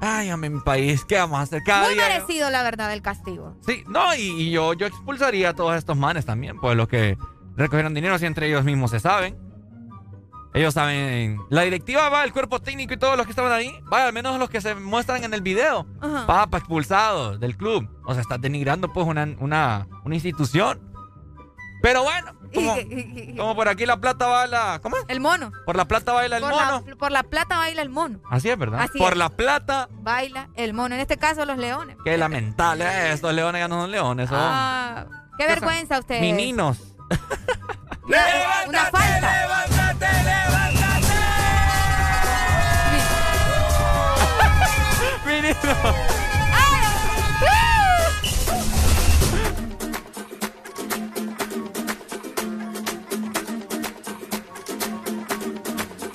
ay, a mi país, ¿qué vamos a hacer cada Muy día? merecido, la verdad, el castigo. Sí, no, y, y yo, yo expulsaría a todos estos manes también, pues los que recogieron dinero, si entre ellos mismos se saben. Ellos saben, la directiva va, el cuerpo técnico y todos los que estaban ahí, vaya, al menos los que se muestran en el video, Ajá. papa expulsados del club. O sea, estás denigrando pues una, una, una institución. Pero bueno, como, como por aquí la plata baila, ¿cómo? es? El mono. Por la plata baila el por, mono. La, por la plata baila el mono. Así es, ¿verdad? Así por es. la plata, Baila el mono. En este caso, los leones. qué lamentable estos leones ya no son leones, son Ah, qué ¿Qué vergüenza ustedes. mininos. Una, una falta. Mininos.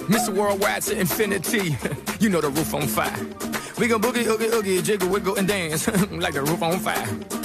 Mr. Worldwide to infinity. you know the roof on fire. We go boogie, oogie, oogie, jiggle, wiggle, and dance like the roof on fire.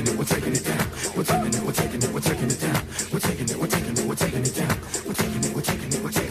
taking it, we're taking it down. We're taking it, we're taking it, we're taking it down. We're taking it, we're taking it, we're taking it down. We're taking it, we're taking it, we're taking it.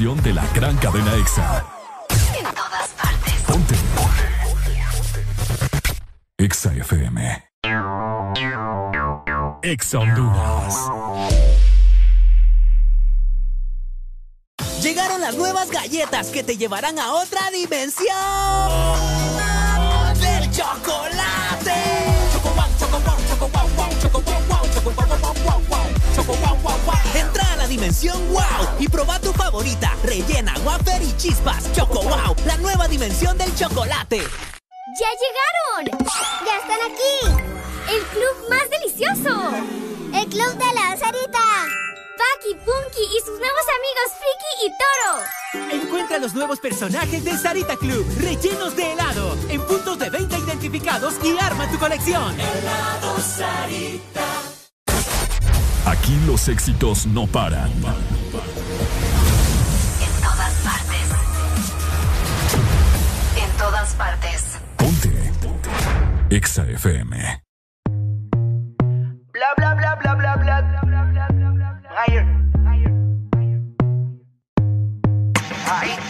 Estación de la gran cadena EXA. En todas partes. Ponte. EXA FM. EXA Honduras. Llegaron las nuevas galletas que te llevarán a otra dimensión del chocolate. Choco wow, choco wow, choco wow, wow, choco wow, wow, choco wow, wow, wow, wow, choco wow, wow, wow. Dimensión wow y proba tu favorita, rellena, wafer y chispas. Choco wow, la nueva dimensión del chocolate. ¡Ya llegaron! ¡Ya están aquí! ¡El club más delicioso! ¡El club de la Sarita! Paki, Punky y sus nuevos amigos Friki y Toro. Encuentra los nuevos personajes de Sarita Club, rellenos de helado, en puntos de venta identificados y arma tu colección. Helado Sarita. Aquí los éxitos no paran. En todas partes. En todas partes. Ponte. EXA FM. Bla bla bla bla bla bla. Higher.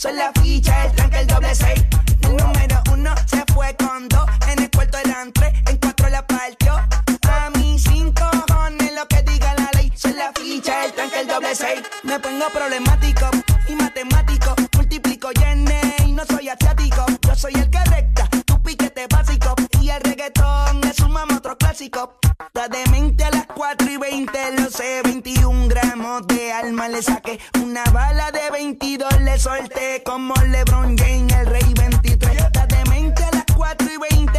Son la ficha, el tranque, el doble seis. El número uno se fue con dos. En el cuarto eran tres, en cuatro la partió. A mí cinco cojones lo que diga la ley. Son la ficha, el tranque, el doble seis. Me pongo problemático y matemático. Multiplico y y no soy asiático. Yo soy el otro clásico. Está demente a las 4 y 20, lo sé. 21 gramos de alma le saqué. Una bala de 22 le solté. Como LeBron James, el rey 23. Está demente a las 4 y 20,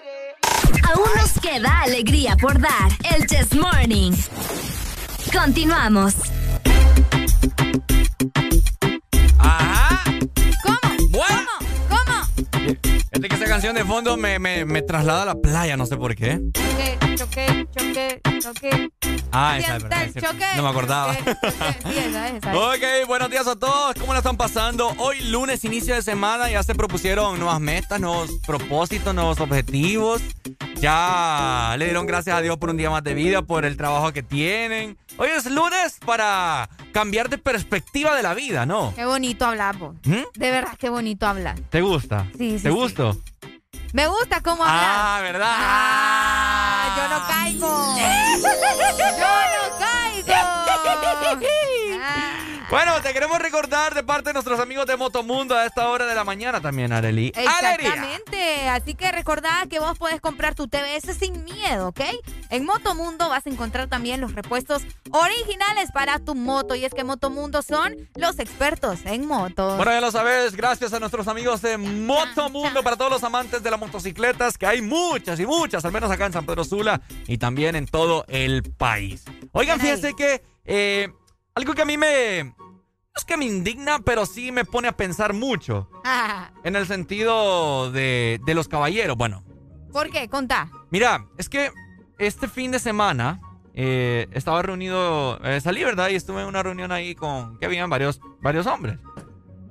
Aún nos queda alegría por dar. El Chess Morning. Continuamos. Canción de fondo me, me, me traslada a la playa, no sé por qué. Choque, choque, choque, choque. Ah, esa es verdad. choque. No me acordaba. Choque, choque. Esa es, esa es. Ok, buenos días a todos. ¿Cómo la están pasando? Hoy lunes, inicio de semana, ya se propusieron nuevas metas, nuevos propósitos, nuevos objetivos. Ya le dieron gracias a Dios por un día más de vida, por el trabajo que tienen. Hoy es lunes para cambiar de perspectiva de la vida, ¿no? Qué bonito hablar, vos. ¿Mm? De verdad, qué bonito hablar. ¿Te gusta? Sí, sí, ¿Te sí. gustó? Me gusta cómo hablar. Ah, ¿verdad? Ah, yo no caigo. yo no caigo. Ah. Bueno, te queremos recordar de parte de nuestros amigos de Motomundo a esta hora de la mañana también, Arely. ¡Alegría! Exactamente. Así que recordad que vos podés comprar tu TBS sin miedo, ¿ok? En Motomundo vas a encontrar también los repuestos originales para tu moto. Y es que Motomundo son los expertos en motos. Bueno, ya lo sabes, gracias a nuestros amigos de Motomundo, para todos los amantes de las motocicletas, que hay muchas y muchas, al menos acá en San Pedro Sula y también en todo el país. Oigan, fíjense que eh, algo que a mí me... No es que me indigna, pero sí me pone a pensar mucho. En el sentido de, de los caballeros. Bueno, ¿Por qué? Contá. mira, es que este fin de semana eh, estaba reunido, eh, salí, ¿verdad? Y estuve en una reunión ahí con que habían varios, varios hombres.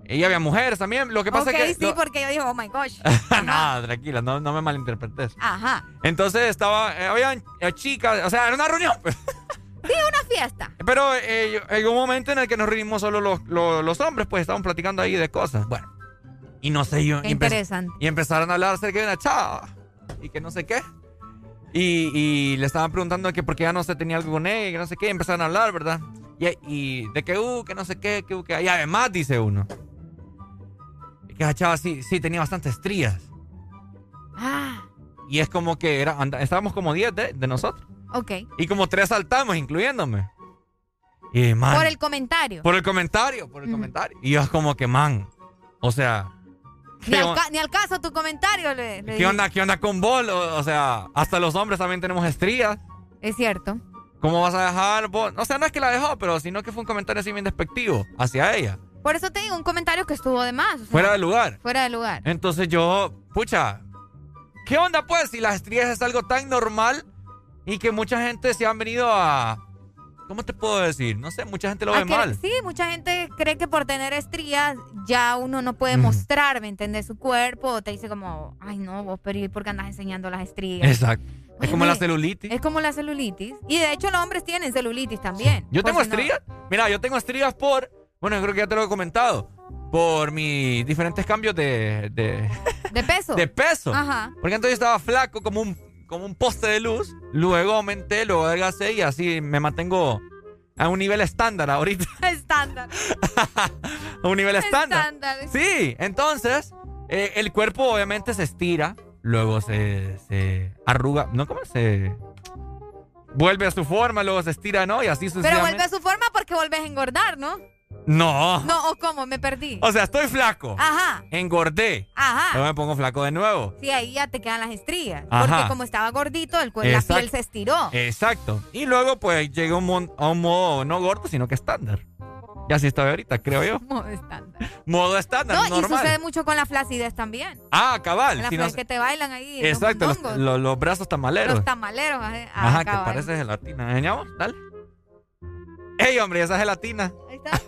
Y había mujeres también. Lo que pasa es que. sí, lo- porque yo digo, oh my gosh. Nada, tranquila, no, no me malinterpretes. Ajá. Entonces estaba, eh, habían eh, chicas, o sea, era una reunión. Sí, una fiesta. Pero eh, hay un momento en el que nos reunimos solo los, los, los hombres, pues estaban platicando ahí de cosas. Bueno, y no sé yo. Qué empe- interesante. Y empezaron a hablar acerca de una chava y que no sé qué. Y, y le estaban preguntando que por qué ya no se tenía algo con ella y que no sé qué. Y empezaron a hablar, ¿verdad? Y, y de que, uh, que no sé qué, que, uh, que. Y además, dice uno. Que la chava sí, sí tenía bastantes estrías. Ah, Y es como que era, estábamos como 10 de, de nosotros. Ok. Y como tres saltamos, incluyéndome. Y man, Por el comentario. por el comentario, por el comentario. Y yo es como que, man, o sea, Ni ¿qué, al, ni caso tu comentario le, le ¿qué onda, qué onda con vos? O, o sea, hasta los hombres también tenemos estrías. Es cierto. ¿Cómo vas a dejar vos? O sea, no es que la dejó, pero sino que fue un comentario así bien despectivo hacia ella. Por eso te digo, un comentario que estuvo de más. o sea, Fuera de lugar. Fuera de lugar. Entonces yo, pucha, ¿qué onda pues si las estrías es algo tan normal y que mucha gente se han venido a... ¿Cómo te puedo decir? No sé, mucha gente lo ve que- mal. Sí, mucha gente cree que por tener estrías ya uno no puede Ujú. mostrar, ¿me entiendes? Su cuerpo. Te dice como, ay no, vos, pero ¿y por qué andas enseñando las estrías? Exacto. Es como la celulitis. Es como la celulitis. Y de hecho los hombres tienen celulitis también. Yo tengo si no- estrías. Mira, yo tengo estrías por. Bueno, yo creo que ya te lo he comentado. Por mis diferentes cambios de. de, ¿De peso? de peso. Ajá. Porque antes yo estaba flaco como un, como un poste de luz. Luego aumenté, luego adelgacé y así me mantengo a un nivel estándar ahorita. Estándar. a un nivel estándar. Estándar. Sí, entonces eh, el cuerpo obviamente se estira, luego se, se arruga, ¿no? ¿Cómo se...? Vuelve a su forma, luego se estira, ¿no? Y así Pero sucesivamente. vuelve a su forma porque vuelves a engordar, ¿no? No. No, ¿o cómo? Me perdí. O sea, estoy flaco. Ajá. Engordé. Ajá. Luego me pongo flaco de nuevo. Sí, ahí ya te quedan las estrías. Ajá. Porque como estaba gordito, el, cu- la piel se estiró. Exacto. Y luego, pues, llegué a un, a un modo no gordo, sino que estándar. Y así estoy ahorita, creo yo. Modo estándar. Modo estándar, No, y sucede mucho con la flacidez también. Ah, cabal. La si no- que te bailan ahí. Exacto, los, mondongos, los- los brazos tamaleros. los tamaleros. ah, Ajá, que parece gelatina. ¿Me enseñamos? Dale. ¡Ey, hombre, esa gelatina! Ahí está.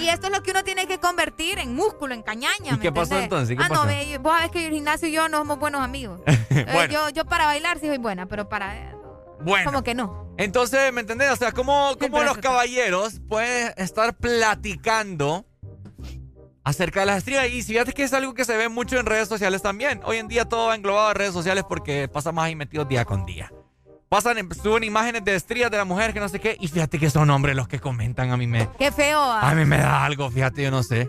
Y esto es lo que uno tiene que convertir en músculo, en cañaña. ¿Y ¿me qué pasó entonces? ¿Qué ah, pasó? no, vos sabés que el gimnasio y yo no somos buenos amigos. Eh, Bueno. yo, yo para bailar sí soy buena, pero para. eh, Bueno. Como que no. Entonces, ¿me entendés? O sea, ¿cómo, cómo los caballeros pueden estar platicando acerca de las estrías? Y fíjate que es algo que se ve mucho en redes sociales también. Hoy en día todo va englobado en redes sociales porque pasamos ahí metidos día con día. Pasan, en- suben imágenes de estrías de la mujer que no sé qué. Y fíjate que son hombres los que comentan. A mí me, Qué feo. ah. a mí me da algo, fíjate, yo no sé.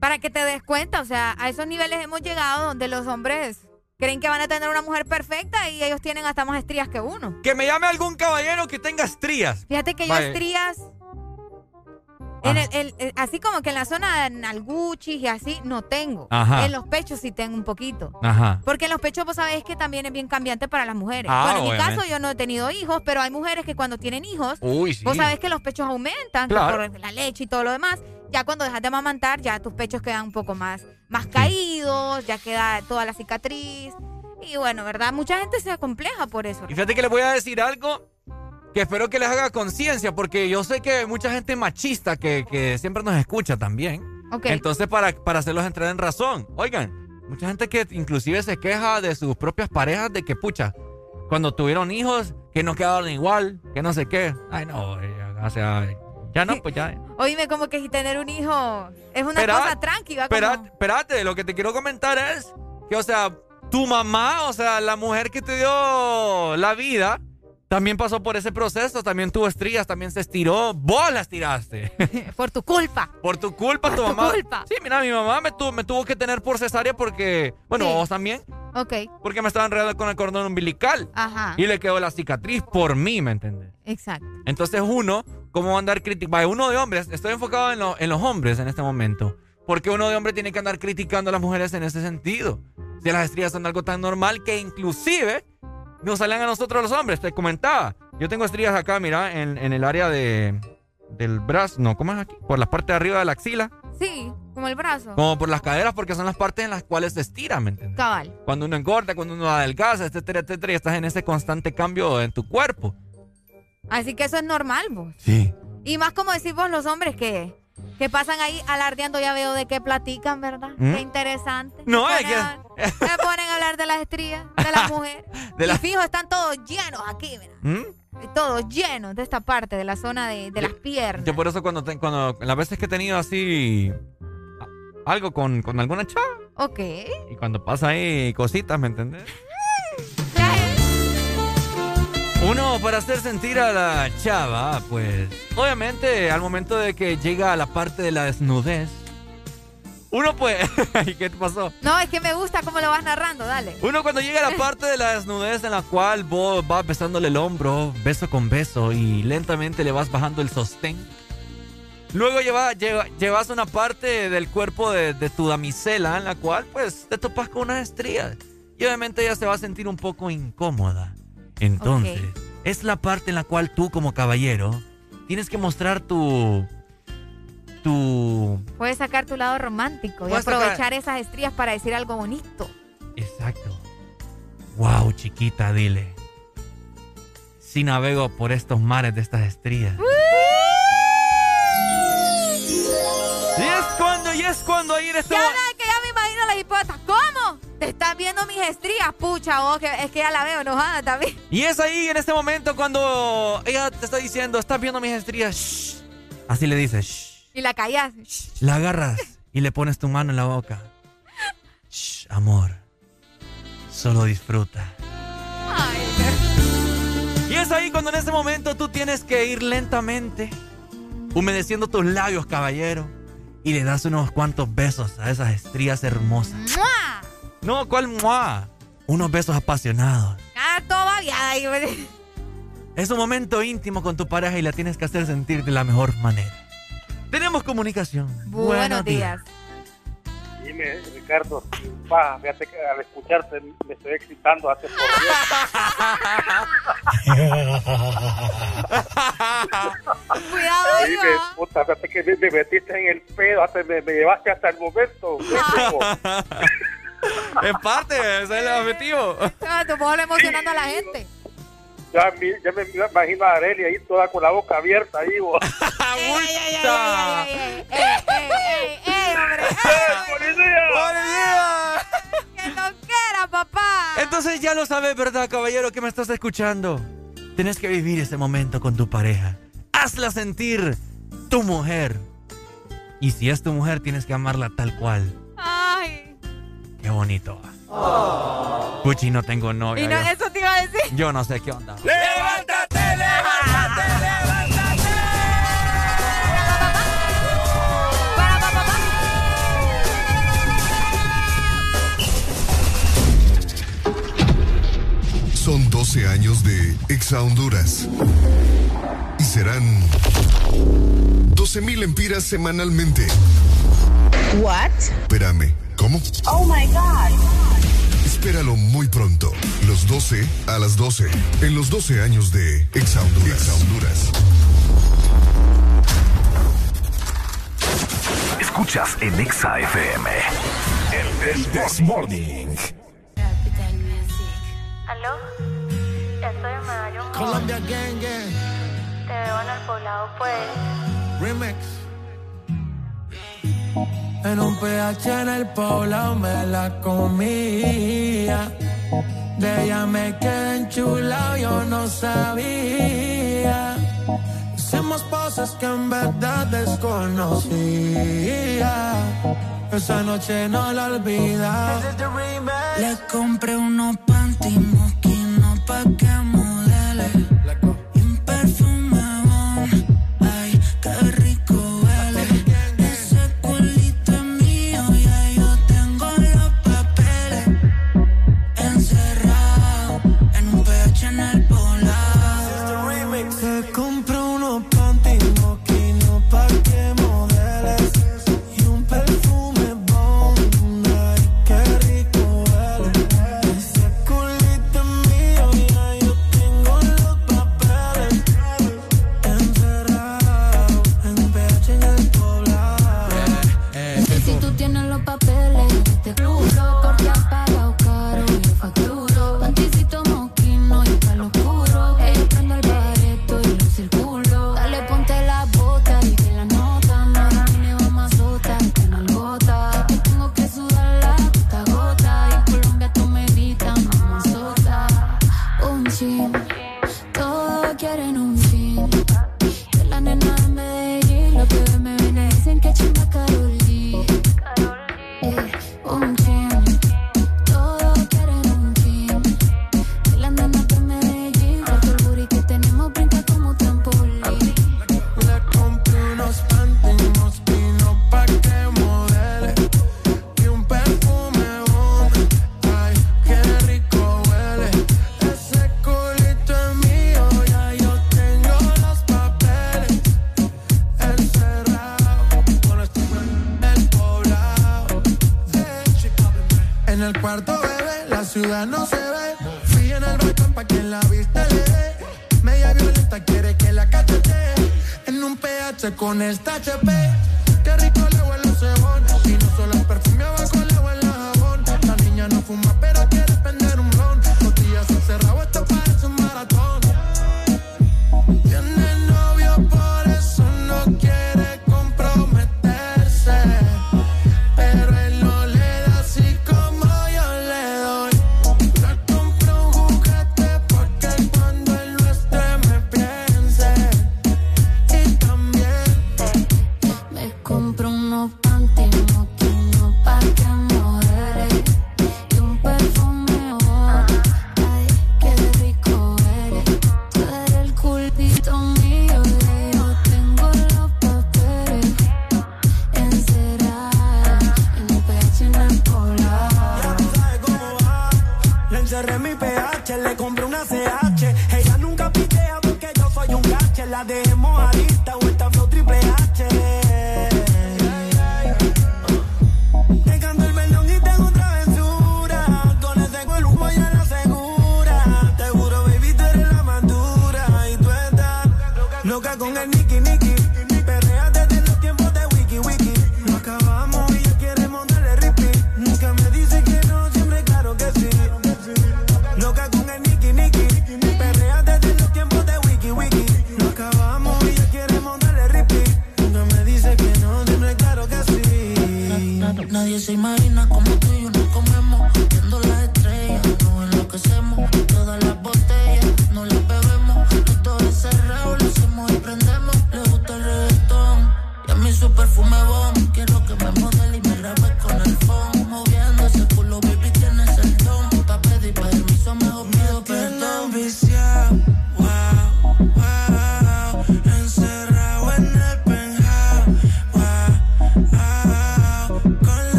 Para que te des cuenta, o sea, a esos niveles hemos llegado donde los hombres creen que van a tener una mujer perfecta y ellos tienen hasta más estrías que uno. Que me llame algún caballero que tenga estrías. Fíjate que yo estrías. En el, el- el- así como que en la zona de nalguchis y así no tengo. Ajá. En los pechos sí tengo un poquito. Ajá. Porque en los pechos vos sabés que también es bien cambiante para las mujeres. Ah, bueno, en mi caso yo no he tenido hijos, pero hay mujeres que cuando tienen hijos, Uy, sí. vos sabés que los pechos aumentan Claro. por la leche y todo lo demás. Ya cuando dejas de amamantar, ya tus pechos quedan un poco más, más caídos, ya queda toda la cicatriz. Y bueno, ¿verdad? Mucha gente se acompleja por eso. Y fíjate que les voy a decir algo que espero que les haga conciencia, porque yo sé que hay mucha gente machista que, que siempre nos escucha también. Entonces, para, para hacerlos entrar en razón, oigan, mucha gente que inclusive se queja de sus propias parejas de que, pucha, cuando tuvieron hijos, que no quedaron igual, que no sé qué. Ay, no, o sea, ya no, pues ya. Oíme, como que si tener un hijo es una cosa tranquila. Espérate, espérate, lo que te quiero comentar es que, o sea, tu mamá, o sea, la mujer que te dio la vida, también pasó por ese proceso, también tuvo estrías, también se estiró. Vos las tiraste. por tu culpa. Por tu culpa, tu Por tu mamá. culpa. Sí, mira, mi mamá me, tuvo me tuvo que tener por cesárea porque, bueno, Sí. vos también, Ok. porque me estaba enredando con el cordón umbilical. Ajá. Y le quedó la cicatriz por mí, ¿me entiendes? Exacto. Entonces uno, ¿cómo va a andar criticando? Uno de hombres, estoy enfocado en, lo- en los hombres en este momento. Porque uno de hombre tiene que andar criticando a las mujeres en ese sentido. Si las estrías son algo tan normal que inclusive nos salen a nosotros los hombres. Te comentaba, yo tengo estrías acá, mira, en, en el área de, del brazo. No, ¿cómo es aquí? Por la parte de arriba de la axila. Sí, como el brazo. Como por las caderas, porque son las partes en las cuales se estira, ¿me entiendes? Cabal. Cuando uno engorda, cuando uno adelgaza, etcétera, etcétera, y estás en ese constante cambio en tu cuerpo. Así que eso es normal, vos. Sí. Y más como decís vos, los hombres que, que pasan ahí alardeando, ya veo de qué platican, ¿verdad? ¿Mm? Qué interesante. No, se es ponen, que- a, se ponen a hablar de las estrías, de las mujeres. De la- Y fijo, están todos llenos aquí, mira. ¿Mm? Todos llenos de esta parte, de la zona de, de las piernas. Yo por eso cuando, te- cuando las veces que he tenido así algo con, con alguna chava Ok. y cuando pasa ahí cositas, ¿me entendés? Uno para hacer sentir a la chava, pues obviamente al momento de que llega a la parte de la desnudez, uno pues... ¿Y qué te pasó? No, es que me gusta cómo lo vas narrando, dale. Uno cuando llega a la parte de la desnudez en la cual vos vas besándole el hombro, beso con beso, y lentamente le vas bajando el sostén. Luego lleva, lleva- llevas una parte del cuerpo de, de tu damisela en la cual pues te topas con una estría. Y obviamente ella se va a sentir un poco incómoda. Entonces, es la parte en la cual tú como caballero tienes que mostrar tu... Tu... Puedes sacar tu lado romántico y sacar- aprovechar esas estrías para decir algo bonito. Exacto. Wow, chiquita, dile. Si navego por estos mares de estas estrías. Y es cuando, y es cuando ahí en este Ya que ya me imagino la hipota. ¿Cómo? Te estás viendo mis estrías, pucha, vos, que es que ya la veo enojada también. Y es ahí en este momento cuando ella te está diciendo, estás viendo mis estrías. shh". Así le dices, shh. Y la callas. La agarras y le pones tu mano en la boca. Shh, amor. Solo disfruta. Y es ahí cuando en ese momento tú tienes que ir lentamente, humedeciendo tus labios, caballero, y le das unos cuantos besos a esas estrías hermosas. ¡Mua! No, ¿cuál mua? Unos besos apasionados. Ah, todo babiada ahí. Es un momento íntimo con tu pareja y la tienes que hacer sentir de la mejor manera. Tenemos comunicación. Buenos días. Dime, Ricardo, pa, fíjate que al escucharte me estoy excitando hace por Cuidado, Dime, puta, fíjate que me, me metiste en el pedo, hasta me, me llevaste hasta el momento. En parte, ese es el objetivo. Ah, Tu mujer emocionando a la gente. Ya, me imagino a Arely ahí toda con la boca abierta ahí, vos. ¡Ey, ey, hombre! ¡Policía! ¡Que no quiera, papá! Entonces ya lo sabes, ¿verdad, caballero, que me estás escuchando? Tienes que vivir ese momento con tu pareja. Hazla sentir tu mujer. Y si es tu mujer, tienes que amarla tal cual. ¡Ay! Qué bonito. Puchi, no tengo novia. Y no, yo. eso te iba a decir. Yo no sé qué onda. ¡Levántate, levántate, levántate! Son 12 años de Exa Honduras. Y serán 12 mil empiras semanalmente. What? Espérame, ¿cómo? Oh my god. Espéralo muy pronto. Los 12 a las 12. En los 12 años de Exa Honduras. Exa Honduras. Escuchas en Exa FM. El This Morning. ¿Aló? Estoy en Medallón. Mall. Colombia Gang Gang. Te veo en el poblado, pues. Remix. En un PH en el poblado me la comía. De ella me quedé enchulado, yo no sabía. Hicimos cosas que en verdad desconocía. Esa noche no la olvida. Le compré unos panty mosquinos pa' que no se ve. Fui en el balcón pa' que la vista le dé. Media violenta quiere que la cachete. En un PH con el HP.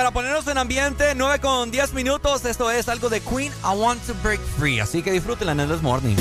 para ponernos en ambiente, 9 con 10 minutos. Esto es algo de Queen, I Want to Break Free. Así que disfrútenla en el Morning.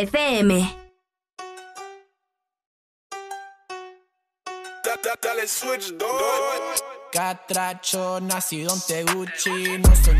FM. Catracho, nacido en Teguchi, no soy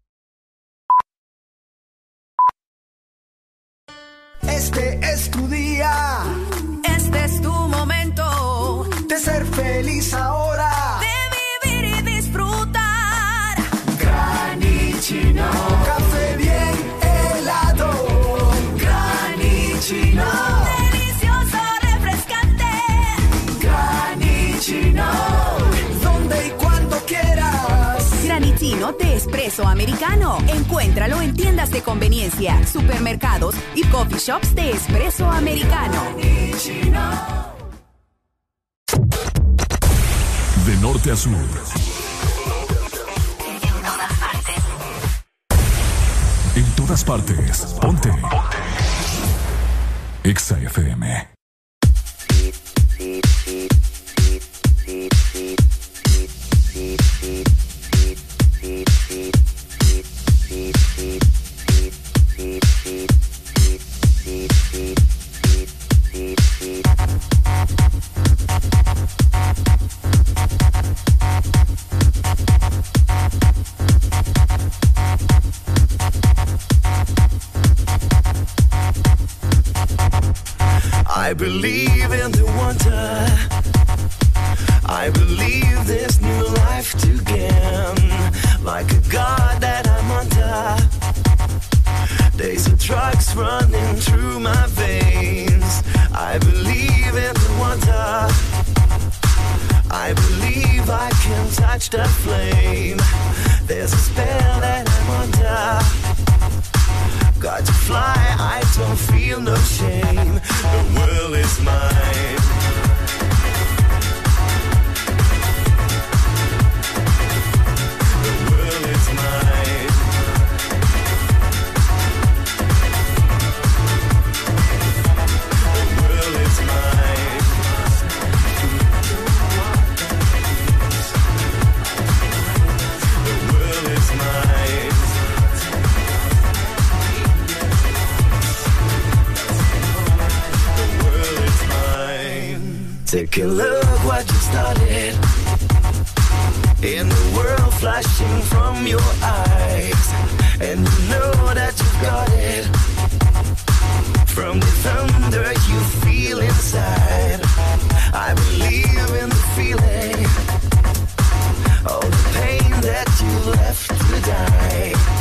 De espresso americano. Encuéntralo en tiendas de conveniencia, supermercados y coffee shops de espresso americano. De norte a sur. En todas partes. Ponte. Ponte. Exa FM. Believe in the wonder. I believe this new life to gain. Like a god that I'm under. There's a drugs running through my veins. I believe in the wonder. I believe I can touch the flame. There's a spell that I'm under. Got to fly, I don't feel no shame. The world is mine. A look what you started. In the world flashing from your eyes. And you know that you got it. From the thunder you feel inside. I believe in the feeling. All the pain that you left to die.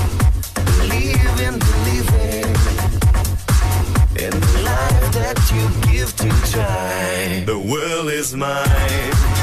Give to try. The world is mine.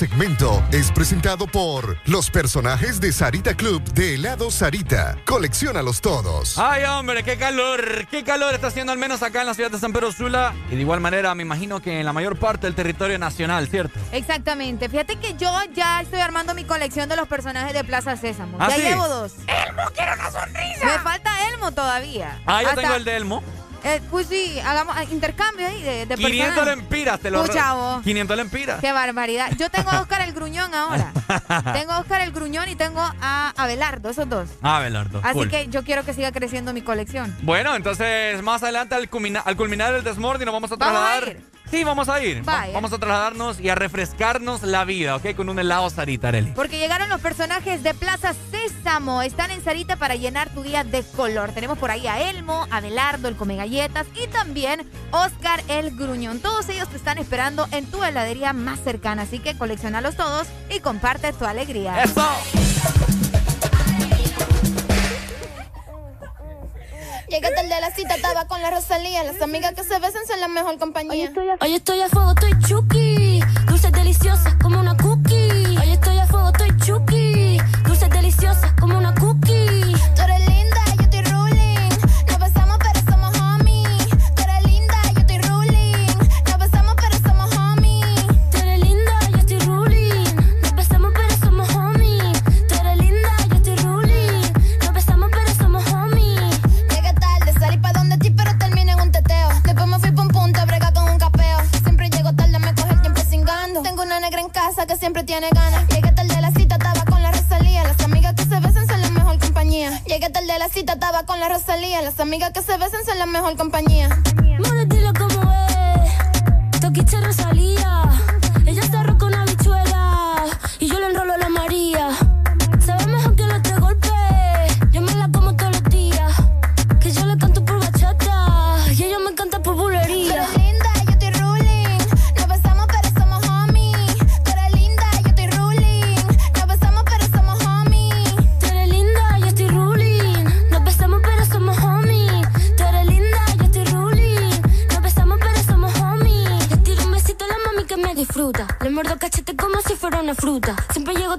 Segmento es presentado por los personajes de Sarita Club de helado Sarita. Colecciónalos todos. Ay, hombre, qué calor, qué calor está haciendo al menos acá en la ciudad de San Pedro Sula. Y de igual manera, me imagino que en la mayor parte del territorio nacional, ¿cierto? Exactamente. Fíjate que yo ya estoy armando mi colección de los personajes de Plaza Sésamo. ¿Ah, ya sí? llevo dos. ¡Elmo, quiero una sonrisa! Me falta Elmo todavía. Ah, yo Hasta- tengo el de Elmo. Eh, pues sí, hagamos ah, intercambio ahí de, de 500 personajes. lempiras, te lo Pucha, vos. 500 lempiras. Qué barbaridad. Yo tengo a Oscar el Gruñón ahora. tengo a Oscar el Gruñón y tengo a Abelardo, esos dos. Ah, Belardo. Así cool. que yo quiero que siga creciendo mi colección. Bueno, entonces más adelante al, culmina- al culminar el Desmorning nos vamos a ¿Vamos a trasladar. ir? Sí, vamos a ir. Va- Vaya. Vamos a trasladarnos y a refrescarnos la vida, ¿ok? Con un helado Sarita, Areli. Porque llegaron los personajes de Plaza Sésamo. Están en Sarita para llenar tu día de color. Tenemos por ahí a Elmo, Abelardo, el Come Galletas y también Oscar el Gruñón. Todos ellos te están esperando en tu heladería más cercana. Así que coleccionalos todos y comparte tu alegría. ¡Eso! Llegué tarde a la cita, estaba con la Rosalía. Las amigas que se besan son la mejor compañía. Hoy estoy a fuego, estoy chuki. Dulces deliciosas como una cookie. Hoy estoy a fuego, estoy chuki. Dulces deliciosas como una cookie. Llegué tarde a la cita, estaba con la Rosalía. Las amigas que se besan son la mejor compañía. Mora, dilo como es. Toquiche Rosalía. fruta. Siempre llego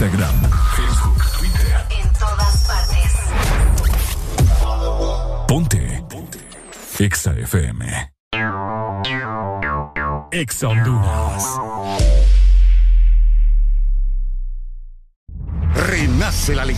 Instagram,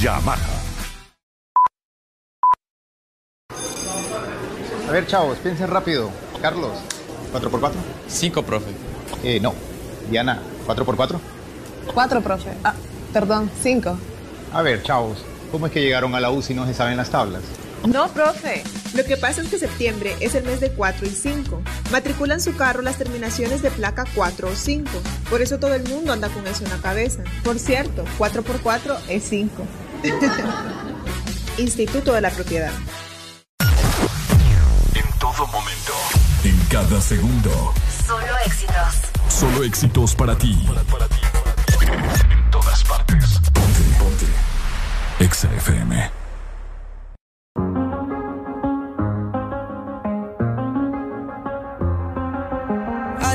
Yamaha. A ver, chavos, piensen rápido. Carlos, ¿4x4? 5, profe. Eh, no. Diana, ¿4x4? Cuatro, profe. Ah, perdón, cinco. A ver, chavos, ¿cómo es que llegaron a la U si no se saben las tablas? No, profe. Lo que pasa es que septiembre es el mes de 4 y 5. Matriculan su carro las terminaciones de placa 4 o 5. Por eso todo el mundo anda con eso en la cabeza. Por cierto, 4x4 es 5. Instituto de la Propiedad. En todo momento. En cada segundo. Solo éxitos. Solo éxitos para ti. En todas partes. Ponte, ponte. Exa FM.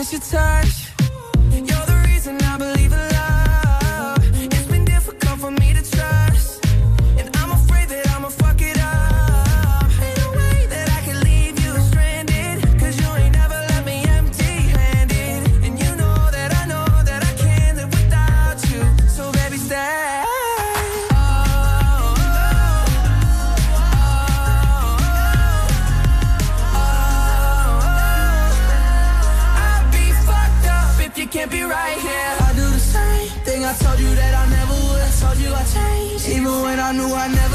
miss your touch. I knew I never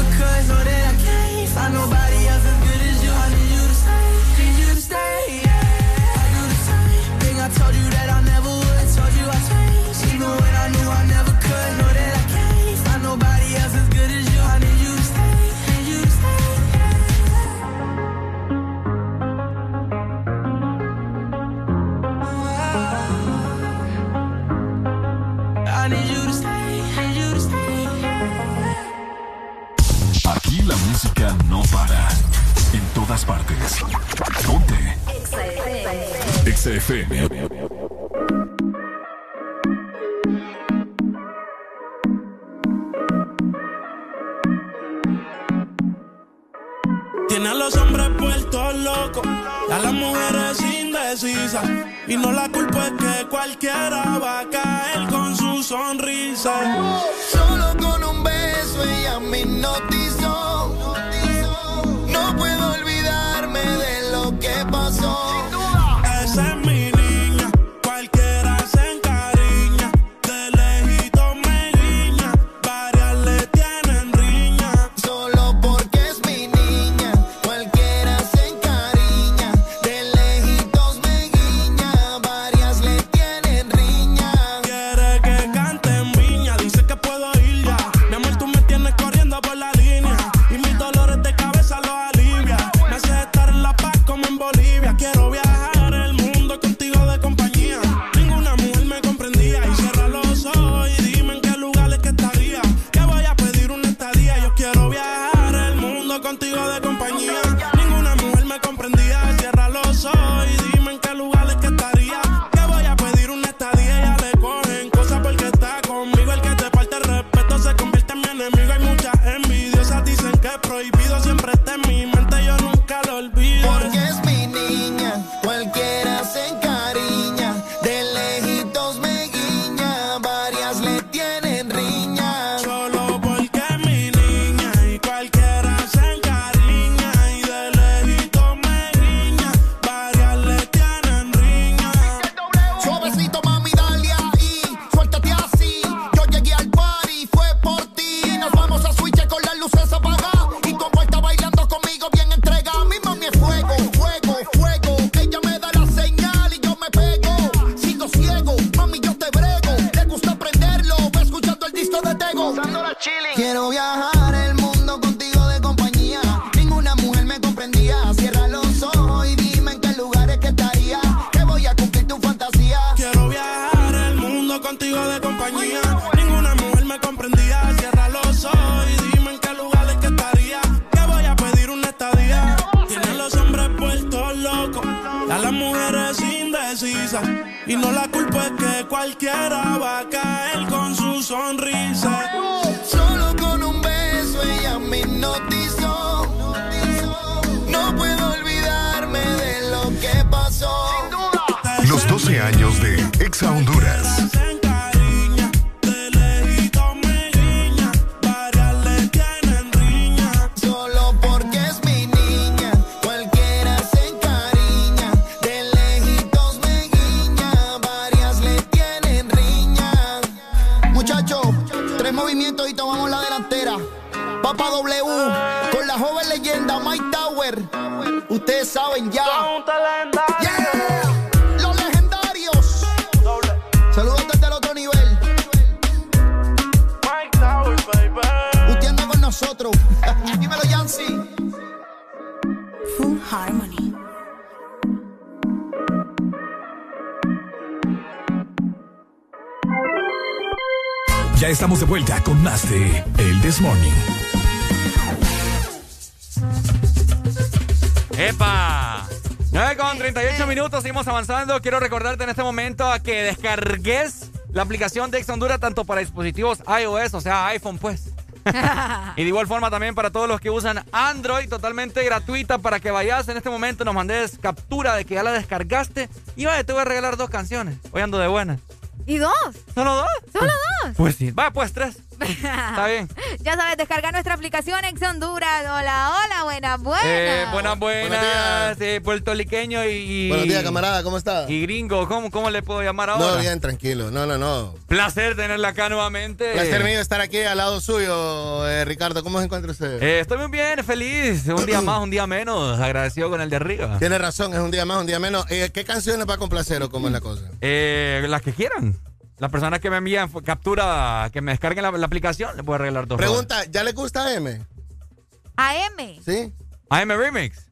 todas partes. Ponte. Exa FM. Tiene a los hombres puestos locos, y a las mujeres indecisas. Y no la culpa es que cualquiera va a caer con su sonrisa. Solo con un beso ella me hipnotizó. Quiero recordarte en este momento a que descargues la aplicación de Ex Honduras tanto para dispositivos iOS, o sea, iPhone, pues. y de igual forma también para todos los que usan Android, totalmente gratuita para que vayas en este momento, nos mandes captura de que ya la descargaste y vaya, te voy a regalar dos canciones. Hoy ando de buena. ¿Y dos? ¿Solo dos? ¿Solo dos? Pues sí, va, pues tres. Está bien. Ya sabes, descarga nuestra aplicación Ex Honduras. Hola, hola, buenas, buenas. Eh, buenas, buenas. eh, puertorriqueño y, y- Buenos días, camarada, ¿cómo está? Y gringo, ¿cómo, cómo le puedo llamar ahora? No, bien, tranquilo. No, no, no. Placer tenerla acá nuevamente. Placer mío estar aquí al lado suyo, eh, Ricardo. ¿Cómo se encuentra usted? Eh, estoy muy bien, feliz. Un día más, un día menos. Agradecido con el de arriba. Tiene razón, es un día más, un día menos. Eh, ¿Qué canciones va a complacer o cómo es la cosa? Eh, las que quieran. Las personas que me envían captura, que me descarguen la, la aplicación, les voy a regalar dos. Pregunta, ¿ya le gusta M? AM. ¿Sí? AM Remix.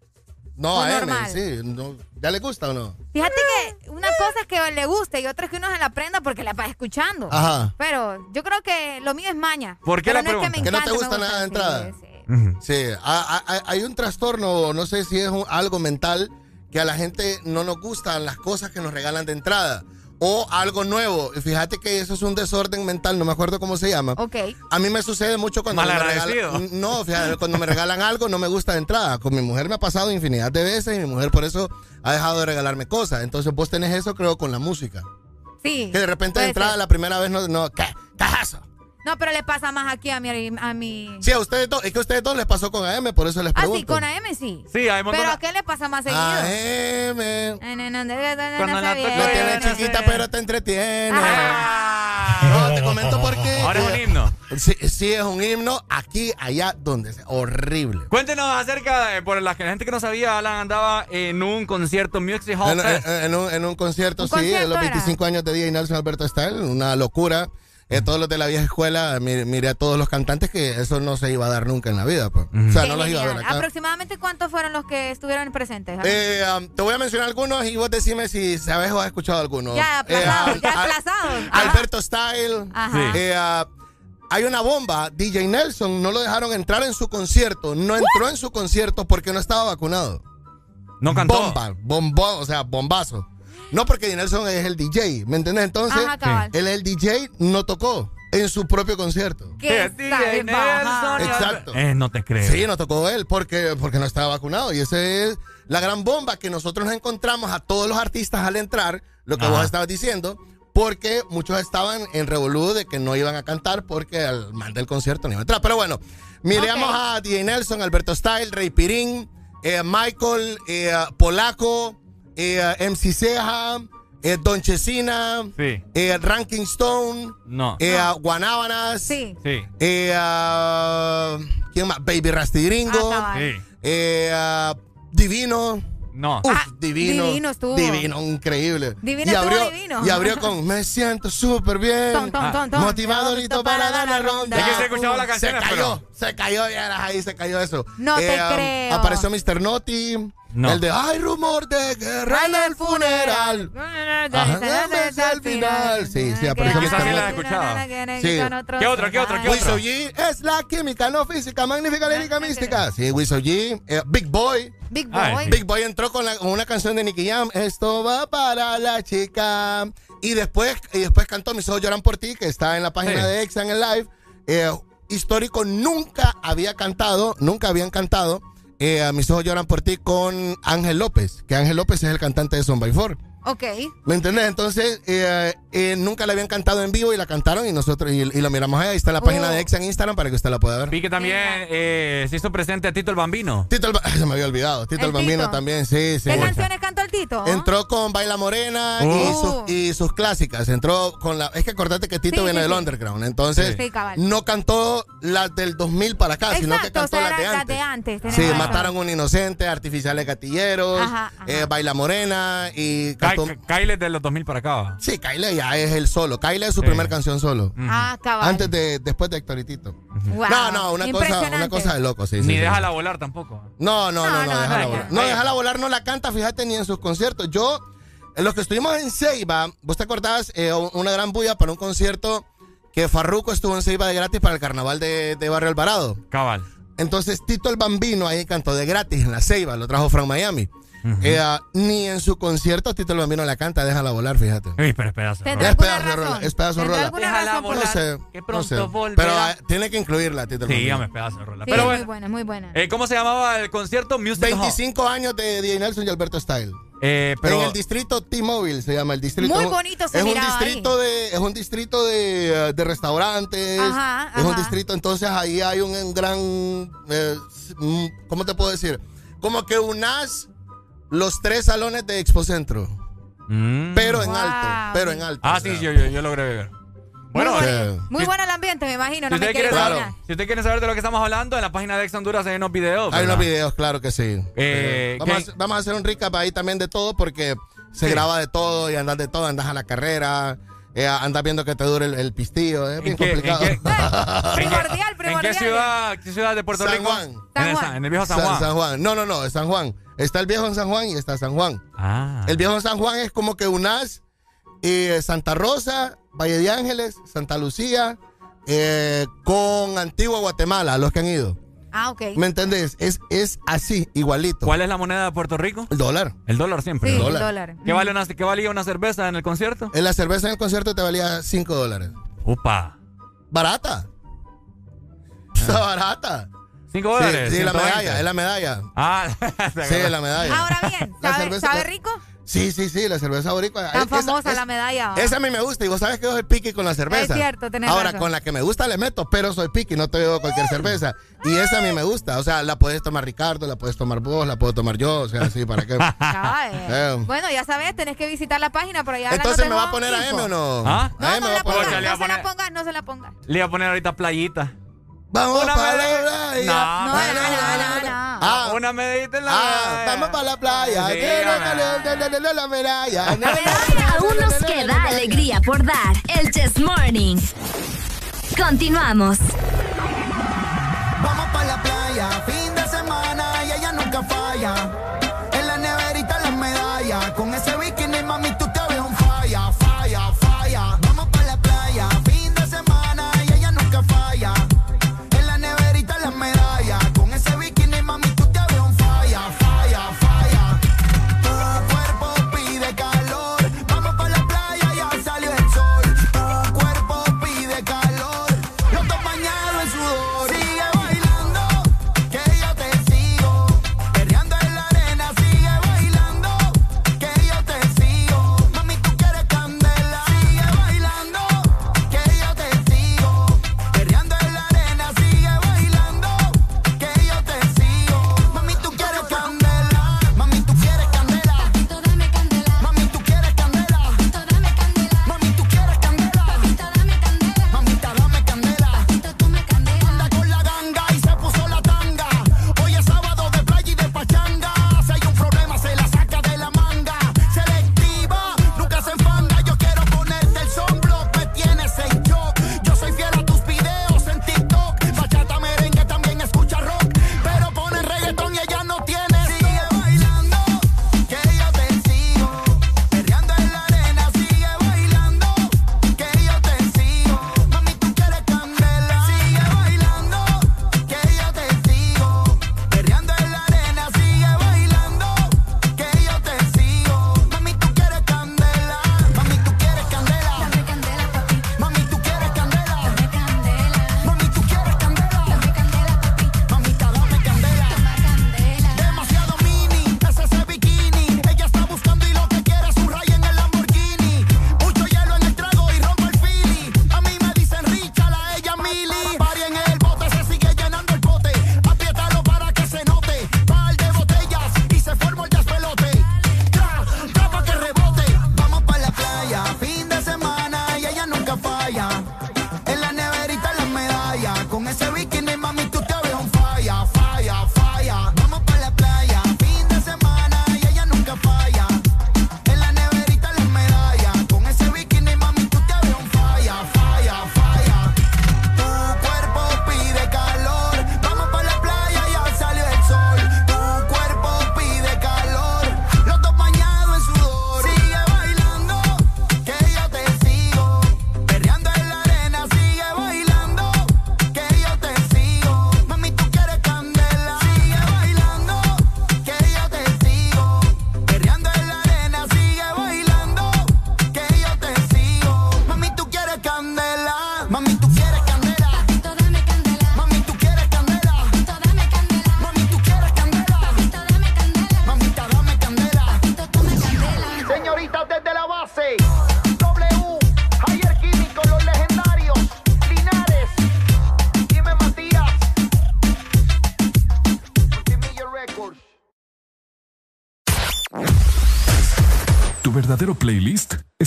No, O a M, sí. No, ¿Ya le gusta o no? Fíjate que una cosa es que le guste y otra es que uno se la aprenda porque la va escuchando. Ajá. Pero yo creo que lo mío es maña. ¿Por qué Pero la no es que, me pregunta? ¿Que no te gusta me nada de entrada? sí, sí. Sí, a- a- a- hay un trastorno, no sé si es un- algo mental, que a la gente no nos gustan las cosas que nos regalan de entrada. O algo nuevo. Y Fíjate que eso es un desorden mental, no me acuerdo cómo se llama. Ok. A mí me sucede mucho cuando me Malagradecido. regalan. No, fíjate, cuando me regalan algo no me gusta de entrada. Con mi mujer me ha pasado infinidad de veces y mi mujer por eso ha dejado de regalarme cosas. Entonces vos tenés eso, creo, con la música. Sí. Que de repente de entrada ser. la primera vez no, no, ¿qué? ¿Qué es eso? No, pero le pasa más aquí a mi. A mi... Sí, a ustedes dos, es que a ustedes dos les pasó con AM, por eso les Ah, pregunto. sí, con AM sí. Sí, hay Pero ¿a qué le pasa más seguido? AM. Cuando La tienes chiquita, pero te entretiene. No, te comento porque. Ahora es un himno. Sí, sí, es un himno. Aquí, allá, donde sea. Horrible. Cuéntenos acerca, de, por la gente que no sabía, Alan andaba en un concierto Music Hall En, en- en un, en un concierto, ¿Un sí, concierto de los era? 25 años de día y Nelson Alberto Style, una locura. Eh, todos los de la vieja escuela, mire, mire a todos los cantantes que eso no se iba a dar nunca en la vida. pues. O sea, Qué no los iba a ver acá. ¿Aproximadamente cuántos fueron los que estuvieron presentes? Eh, um, te voy a mencionar algunos y vos decime si sabes o has escuchado algunos. ya, Eh, aplazados, um, ya aplazados. Alberto Style. Ajá. Eh, hay una bomba. DJ Nelson no lo dejaron entrar en su concierto. No entró en su concierto porque no estaba vacunado. No cantó. Bomba, bombón, o sea, bombazo. No porque DJ Nelson es el DJ, ¿me entiendes? Entonces, Ajá, cabal. él es el DJ, no tocó en su propio concierto. ¿Qué DJ Nelson. Exacto. Eh, no te creo. Sí, nos tocó él porque, porque no estaba vacunado. Y esa es la gran bomba que nosotros nos encontramos a todos los artistas al entrar, lo que Ajá. vos estabas diciendo, porque muchos estaban en revolú de que no iban a cantar porque al man del concierto no iba a entrar. Pero bueno, miremos a DJ Nelson, Alberto Style, Rey Pirín, eh, Michael, eh, Polaco, eh, MC Ceja, eh, Don Chesina, Sí. eh, Ranking Stone, No. eh, Guanábanas. Sí. Sí. Eh, ah, ¿Quién más? Baby Rastigringo. Ah, eh, ah, Divino. No. Uf, Ah, divino. Divino estuvo. Divino, increíble. Divino y estuvo abrió, divino. Y abrió con Me siento súper bien. Ton, ton, ton, ton. Motivado listo para dar la ronda. Es que se cayó, pero- se cayó, vieras ahí, se cayó eso. No te ah, creo. Apareció Mr. Naughty. No. El de Hay rumor de guerra en el funeral. Ajá, el final. Sí, sí, apareció Esa sí la he escuchado. Sí. ¿Qué otro, qué otro, qué Wiso otro? G es la química, no física, magnífica, lírica, mística. Sí, Wiso G, eh, Big Boy. Big Ay, Boy. Big Boy entró con, la- con una canción de Nicky Jam. Esto va para la chica. Y después, y después cantó Mis ojos lloran por ti, que está en la página Sí. de Exa en el live. Eh, histórico nunca había cantado, nunca habían cantado eh, a Mis ojos lloran por ti con Ángel López, que Ángel López es el cantante de Son by Four. Ok. ¿Me entendés? Entonces, eh, eh, nunca la habían cantado en vivo y la cantaron y nosotros y, y lo miramos ahí. Está la página Oh. de Exa en Instagram para que usted la pueda ver. Vi que también eh, se hizo presente a Tito el Bambino. Tito el Ba- se me había olvidado. Tito el, El Bambino Tito. también, sí, sí. ¿Qué canciones cantó el Tito? Entró con Baila Morena y, Uh. sus, y sus clásicas. Entró con la. Es que acordate que Tito Sí, viene sí, del sí. underground. Entonces, no cantó las del 2000 para acá, sino que Exacto, o cantó sea, las de las antes. de antes. tenés Sí, razón. mataron un inocente, artificiales gatilleros, Ajá, ajá. eh, Baila Morena y Kyle de los 2000 para acá. va. Sí, Kyle ya es el solo. Kyle es su Sí. primera canción solo. Ah, cabal. Antes de, después de Héctor y Tito. Wow. No, no, una cosa, una cosa de loco, sí. Ni sí. déjala volar tampoco. No, no, no, No, no, no, déjala no, volar. no. No, déjala volar, no la canta, fíjate, ni en sus conciertos. Yo, en los que estuvimos en Ceiba, vos te acordás, Eh, una gran bulla para un concierto que Farruko estuvo en Ceiba de gratis para el carnaval de, de Barrio Alvarado. Cabal. Entonces, Tito el Bambino ahí cantó de gratis en la Ceiba, lo trajo Frank Miami. Eh, ni en su concierto Tito el Bambino la canta, déjala volar, fíjate. Pero es pedazo. de ¿Tendrá Es pedazo rola, es pedazo de ¿Tendrá rola. Déjala por No volar. sé, Que no pronto sé. volverá. Pero ah, tiene que incluirla, Tito el Sí, dígame, pedazo de rola. Sí, Pero es muy bueno, buena, es muy buena. eh, ¿cómo se llamaba el concierto? Music Hall. 25 años de DJ Nelson y Alberto Style. Eh, pero en el distrito T-Mobile se llama el distrito. Muy un- bonito se es un distrito de Es un distrito de, eh, de restaurantes. Ajá, Es un ajá. distrito, entonces ahí hay un, un gran. eh, mm, ¿Cómo te puedo decir? Como que unas los tres salones de Expocentro. Mm. Pero en Wow. alto. Pero en alto. Ah, o sea. sí, yo, yo, yo logré ver. Bueno, muy, eh, bueno, muy si- bueno el ambiente, me imagino. si No usted, quiere Claro. saber, imaginar. si usted quiere saber de lo que estamos hablando, en la página de Ex Honduras hay unos videos. Hay unos videos, claro que sí. Eh, Eh, vamos, a, ¿qué- hacer- vamos a hacer un recap ahí también de todo porque se Sí. graba de todo y andas de todo, andas a la carrera, eh, andas viendo que te dure el, el pistillo, es bien ¿En qué- en complicado. qué- ¿En qué- Primordial, ¿En primordial. qué ciudad, qué ciudad de Puerto San Rico? Juan. En, San el, Juan. En el viejo San San, Juan. San Juan. No, no, no, es San Juan. Está el viejo en San Juan y está San Juan. Ah. El viejo San Juan es como que unas eh, Santa Rosa, Valle de Ángeles, Santa Lucía, eh, con Antigua Guatemala, los que han ido. Ah, ok. ¿Me entendés? Es, es así, igualito. ¿Cuál es la moneda de Puerto Rico? El dólar. El dólar siempre. Sí, el dólar. dólar. ¿Qué, vale una, ¿Qué valía una cerveza en el concierto? En la cerveza en el concierto te valía 5 dólares. Upa. Barata. Está barata. ¿Cinco Sí, dólares? sí, la 120. medalla, es la medalla. Ah, Sí, es la medalla. Ahora bien, La ¿sabe, cerveza- sabe rico? Sí, sí, sí, la cerveza boricua. Tan famosa esa- la medalla. Esa a mí me gusta y vos sabes que yo soy piqui con la cerveza. Es cierto, tenés Ahora, razón. con la que me gusta le meto, pero soy piqui, no te bebo cualquier cerveza. Y esa a mí me gusta. O sea, la puedes tomar Ricardo, la puedes tomar vos, la puedo tomar yo. O sea, así, ¿para qué? Eh. Bueno, ya sabes, tenés que visitar la página por allá. Entonces, ¿me va a poner a M o no? ¿Ah? No, A M no, me va la a poner. no se la pongas, no se la pongas. Le iba a poner ahorita playita. Vamos Una para la playa. No, No, no, no, no. Ah, Una medallita en la ah, medalla. vamos para la playa. Sí, que la medalla. Aún nos queda alegría por dar. El Chess Morning. Continuamos. Vamos para la playa, fin de semana y ella nunca falla.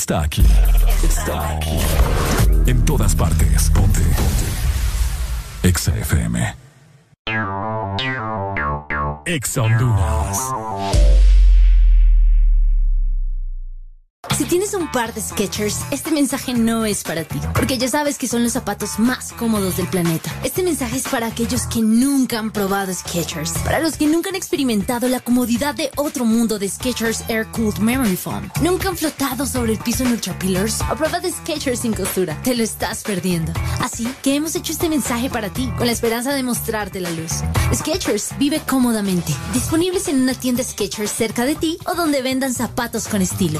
Está aquí. Está aquí. En todas partes. Ponte. Ponte. Exa FM. Exa Honduras. Si tienes un par de Skechers, este mensaje no es para ti, porque ya sabes que son los zapatos más cómodos del planeta. Este mensaje es para aquellos que nunca han probado Skechers, para los que nunca han experimentado la comodidad de otro mundo de Skechers Air Cooled Memory Foam, nunca han flotado sobre el piso en Ultra Pillars o prueba de Skechers sin costura. Te lo estás perdiendo. Así que hemos hecho este mensaje para ti, con la esperanza de mostrarte la luz. Skechers vive cómodamente, disponibles en una tienda Skechers cerca de ti o donde vendan zapatos con estilo.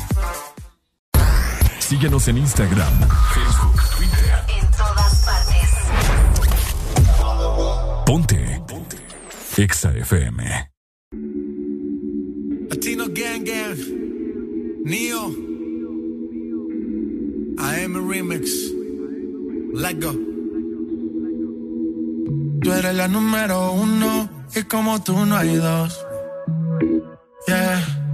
Síguenos en Instagram, Facebook, Twitter. En todas partes. Ponte. Ponte. Exa FM. Latino Gang Gang, Neo, I am a remix, let go. Tú eres la número uno y como tú no hay dos. Yeah,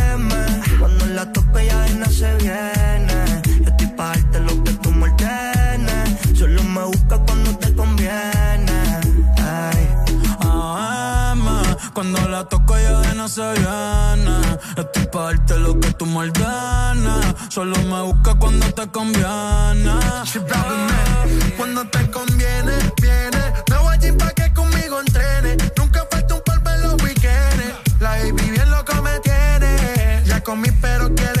cuando cuando la toco ya de no se viene. Estoy pa' darte lo que tú me ordenes. Solo me busca cuando te conviene. Cuando te conviene, viene. Me voy allí pa' que conmigo entrene. Nunca falta un polvo en los weekends. La baby bien loco me tiene. Ya comí, pero quiere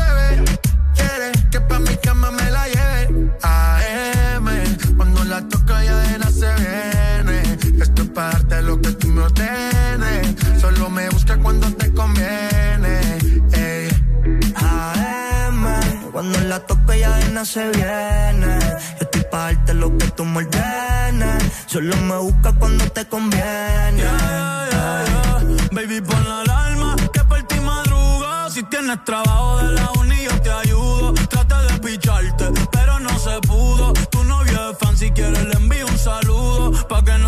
Cama la. AM, cuando la toca ya de nada se viene. Esto es para darte lo que tú me ordenes. Solo me busca cuando te conviene. Ey. AM, cuando la tope ya de nada se viene. Yo estoy pa' darte lo que tú me ordenes. Solo me busca cuando te conviene. Baby, pon la alarma que por ti madruga. Si tienes trabajo de la uni,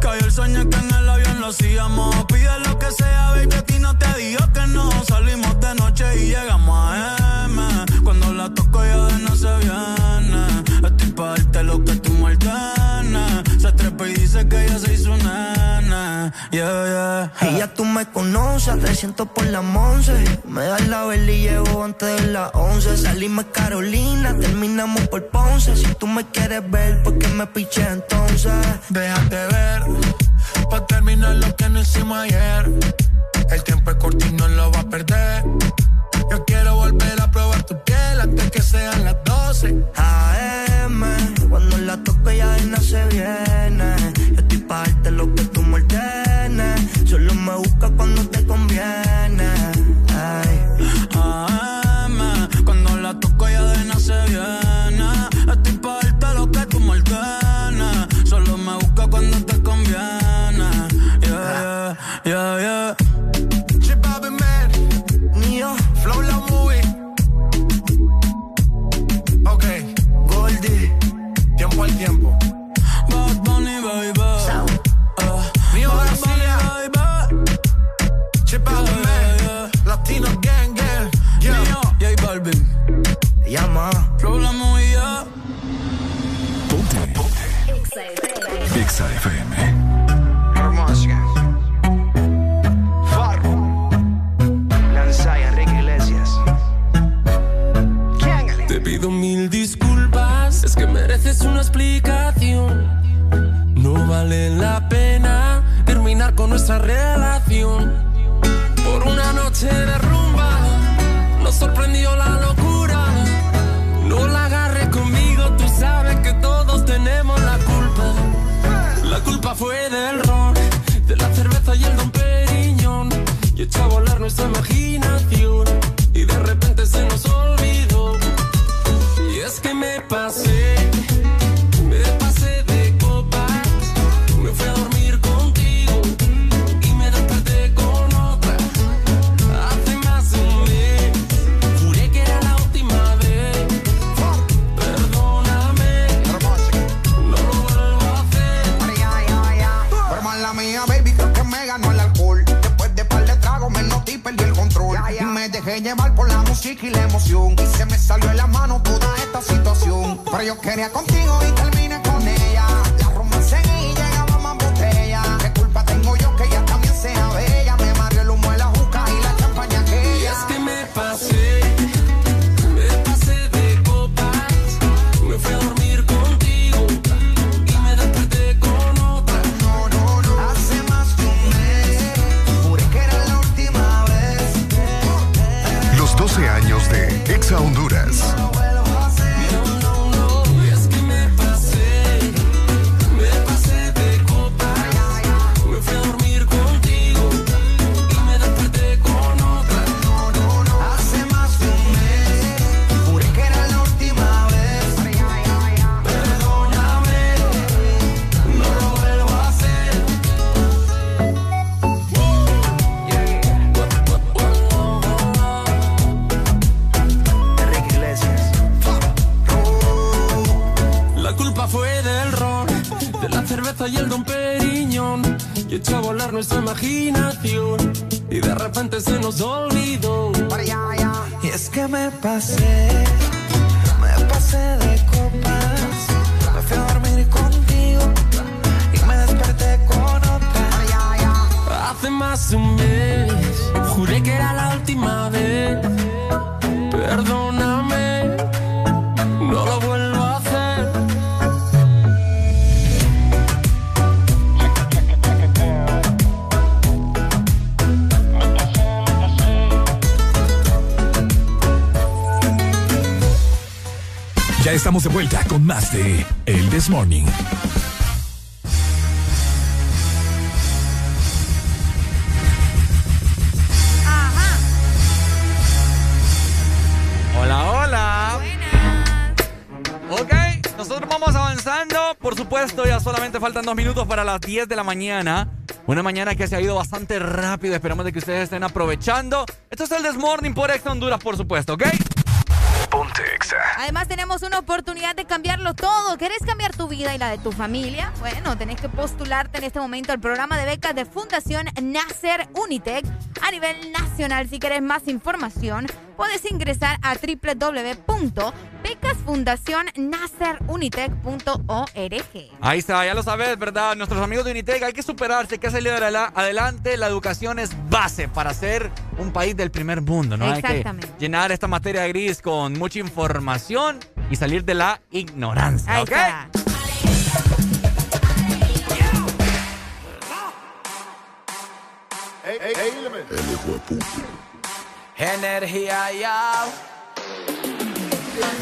Cayó el sueño que en el avión lo hacíamos. Pide lo que sea, baby, a ti no te digo que no. Salimos de noche y llegamos a M. Cuando la toco ya de no se viene. Estoy pa' darte lo que tú me. Se trepa y dice que ya se hizo nena yeah, yeah. Y ya tú me conoces, te siento por las once. Me das la vela y llevo antes de las once. Salimos Carolina, terminamos por Ponce. Si tú me quieres ver, ¿por qué me piché entonces? Déjate ver, pa' terminar lo que no hicimos ayer. El tiempo es corto y no lo va a perder. Yo quiero volver a probar tu piel antes que sean las 12 AM. Cuando la toco ya no se viene. Yo estoy parte lo que de El This Morning. Ajá. Hola, hola. Buenas. Ok, nosotros vamos avanzando. Por supuesto, ya solamente faltan dos minutos para las 10 de la mañana. Una mañana que se ha ido bastante rápido. Esperamos de que ustedes estén aprovechando. Esto es el This Morning por Ex Honduras, por supuesto, ¿ok? Ponte Exa. Además, tenemos una oportunidad todo, querés cambiar tu vida y la de tu familia, bueno, tenés que postularte en este momento al programa de becas de Fundación Nacer Unitec a nivel nacional. Si querés más información, puedes ingresar a www.becasfundacionnacerunitec.org. Ahí está, ya lo sabes, ¿verdad? Nuestros amigos de Unitec, hay que superarse, hay que salir adelante. La educación es base para ser un país del primer mundo, ¿no? Exactamente. Llenar esta materia gris con mucha información y salir de la ignorancia, Ahí ¿ok? está. Energía ya.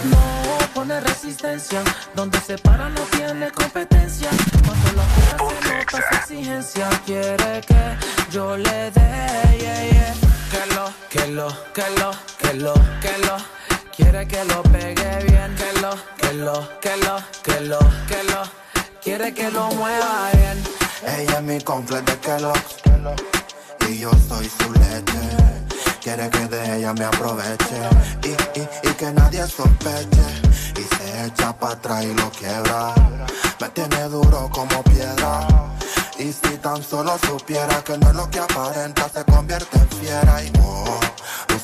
No pone resistencia, donde se para no tiene competencia. Cuando la puta se nota su exigencia, quiere que yo le dé, yeah, yeah. Que lo, que lo, que lo, que lo, que lo. Quiere que lo pegue bien, que lo, que lo, que lo, que lo, que lo. Quiere que lo mueva bien. Ella es mi conflicto de Kellogg's Y yo soy su leche. Quiere que de ella me aproveche. Y, y, y que nadie sospeche. Y se echa para atrás y lo quiebra. Me tiene duro como piedra. Y si tan solo supiera que no es lo que aparenta Se convierte en fiera. Y oh,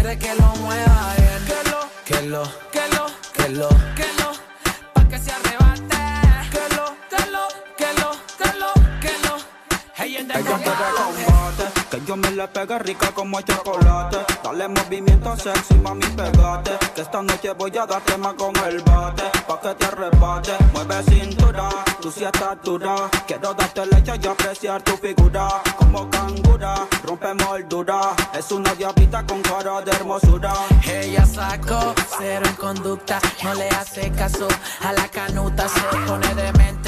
Quiere que lo mueva bien, que lo, que lo, que lo, que lo, que lo. Pa' que se arrebate, que lo, que lo, que lo, que lo, que lo. Hey, en Ella combate, yo me le pegue rica como chocolate. Dale movimiento sexy, mami, pegate. Que esta noche voy a darte más con el bate. Pa' que te arrebate, mueve cintura, tú estás dura. Quiero darte leche y apreciar tu figura. Como cangura, rompe moldura. Es una diablita con cara de hermosura. Ella sacó cero en conducta, no le hace caso a la canuta, se pone demente,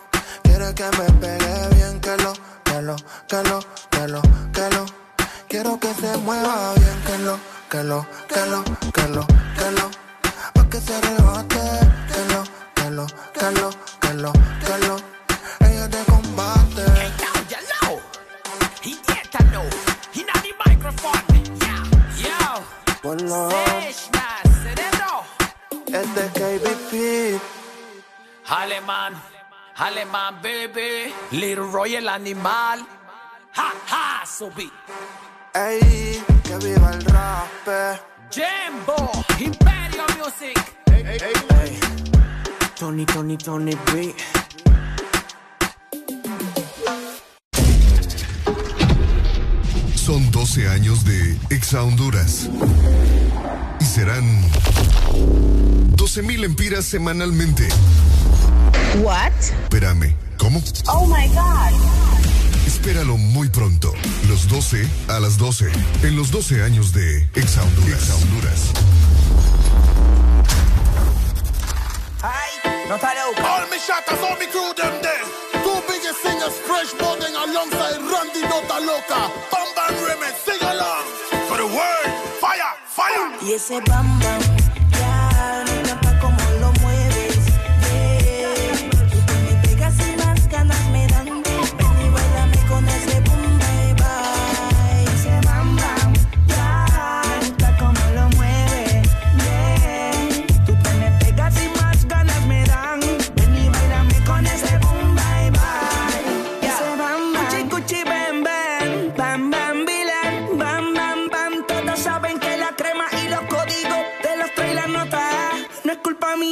Quiere que me pegue bien, que lo, que lo, que lo, que lo, que lo Quiero que se mueva bien, que lo, que lo, que lo, que lo, que lo Pa' que se arrebate, que lo, que lo, que lo, que lo, que lo Ella te combate. Ponlo, este KBP Alemán, alemán, baby. Little Roy el animal. Ha, ha, subí. Ey, que viva el rap Jimbo, Imperio Music. Ey, Tony, Tony, Tony B. Son 12 años de Exa Honduras. Y serán 12.000 empiras semanalmente. What? Espérame, ¿cómo? Oh my god. Espéralo muy pronto. Los 12 a las 12. En los 12 años de Exa Honduras. Exa Honduras. All me shatters, all me crew them there. Two biggest singers, Fresh Bowden alongside Randy Nota Loca. Bam Bam Remix, sing along. For the world, fire, fire. Y ese bam bam,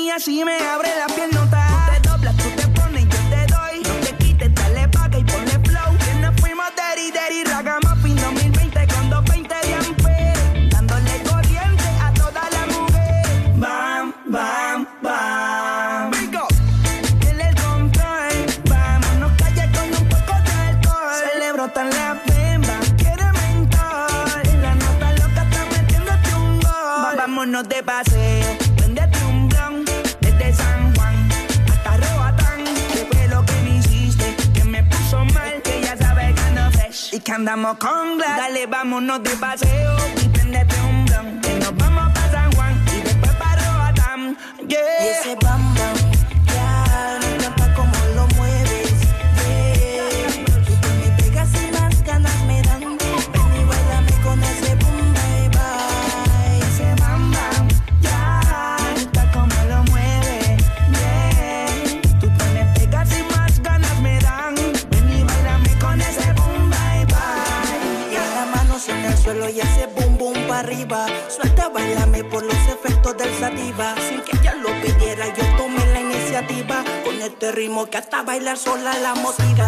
mía si me abre la piel te que andamos con glass. Dale, vámonos de paseo sola la motiva.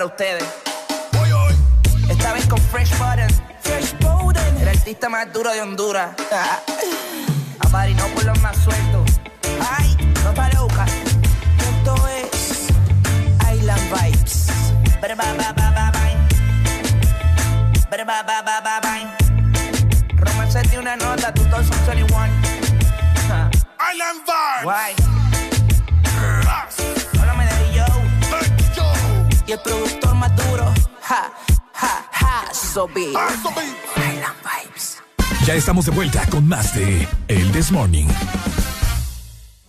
Para ustedes. Estamos de vuelta con más de El This Morning.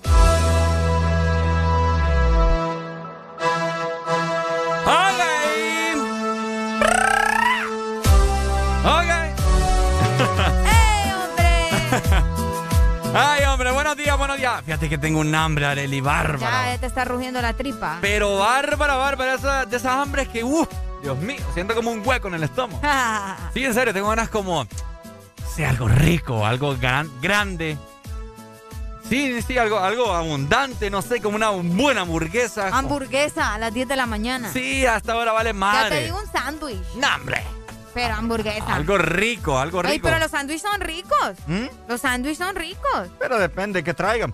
Ay, hombre, buenos días, buenos días. Fíjate que tengo un hambre, Areli, bárbara. Ya te está rugiendo la tripa. Pero bárbara, bárbara, esa- de esas hambres que, uff, Dios mío, siento como un hueco en el estómago. Sí, en serio, tengo ganas como, sí, algo rico, algo gran- grande. Sí, sí, algo, algo abundante, no sé, como una buena hamburguesa. Hamburguesa a las 10 de la mañana. Sí, hasta ahora vale Ya te madre. digo un sándwich. No, hombre. Pero hamburguesa. Algo rico, algo rico. Ey, pero los sándwiches son ricos. ¿Mm? Los sándwiches son ricos. Pero depende que traigan.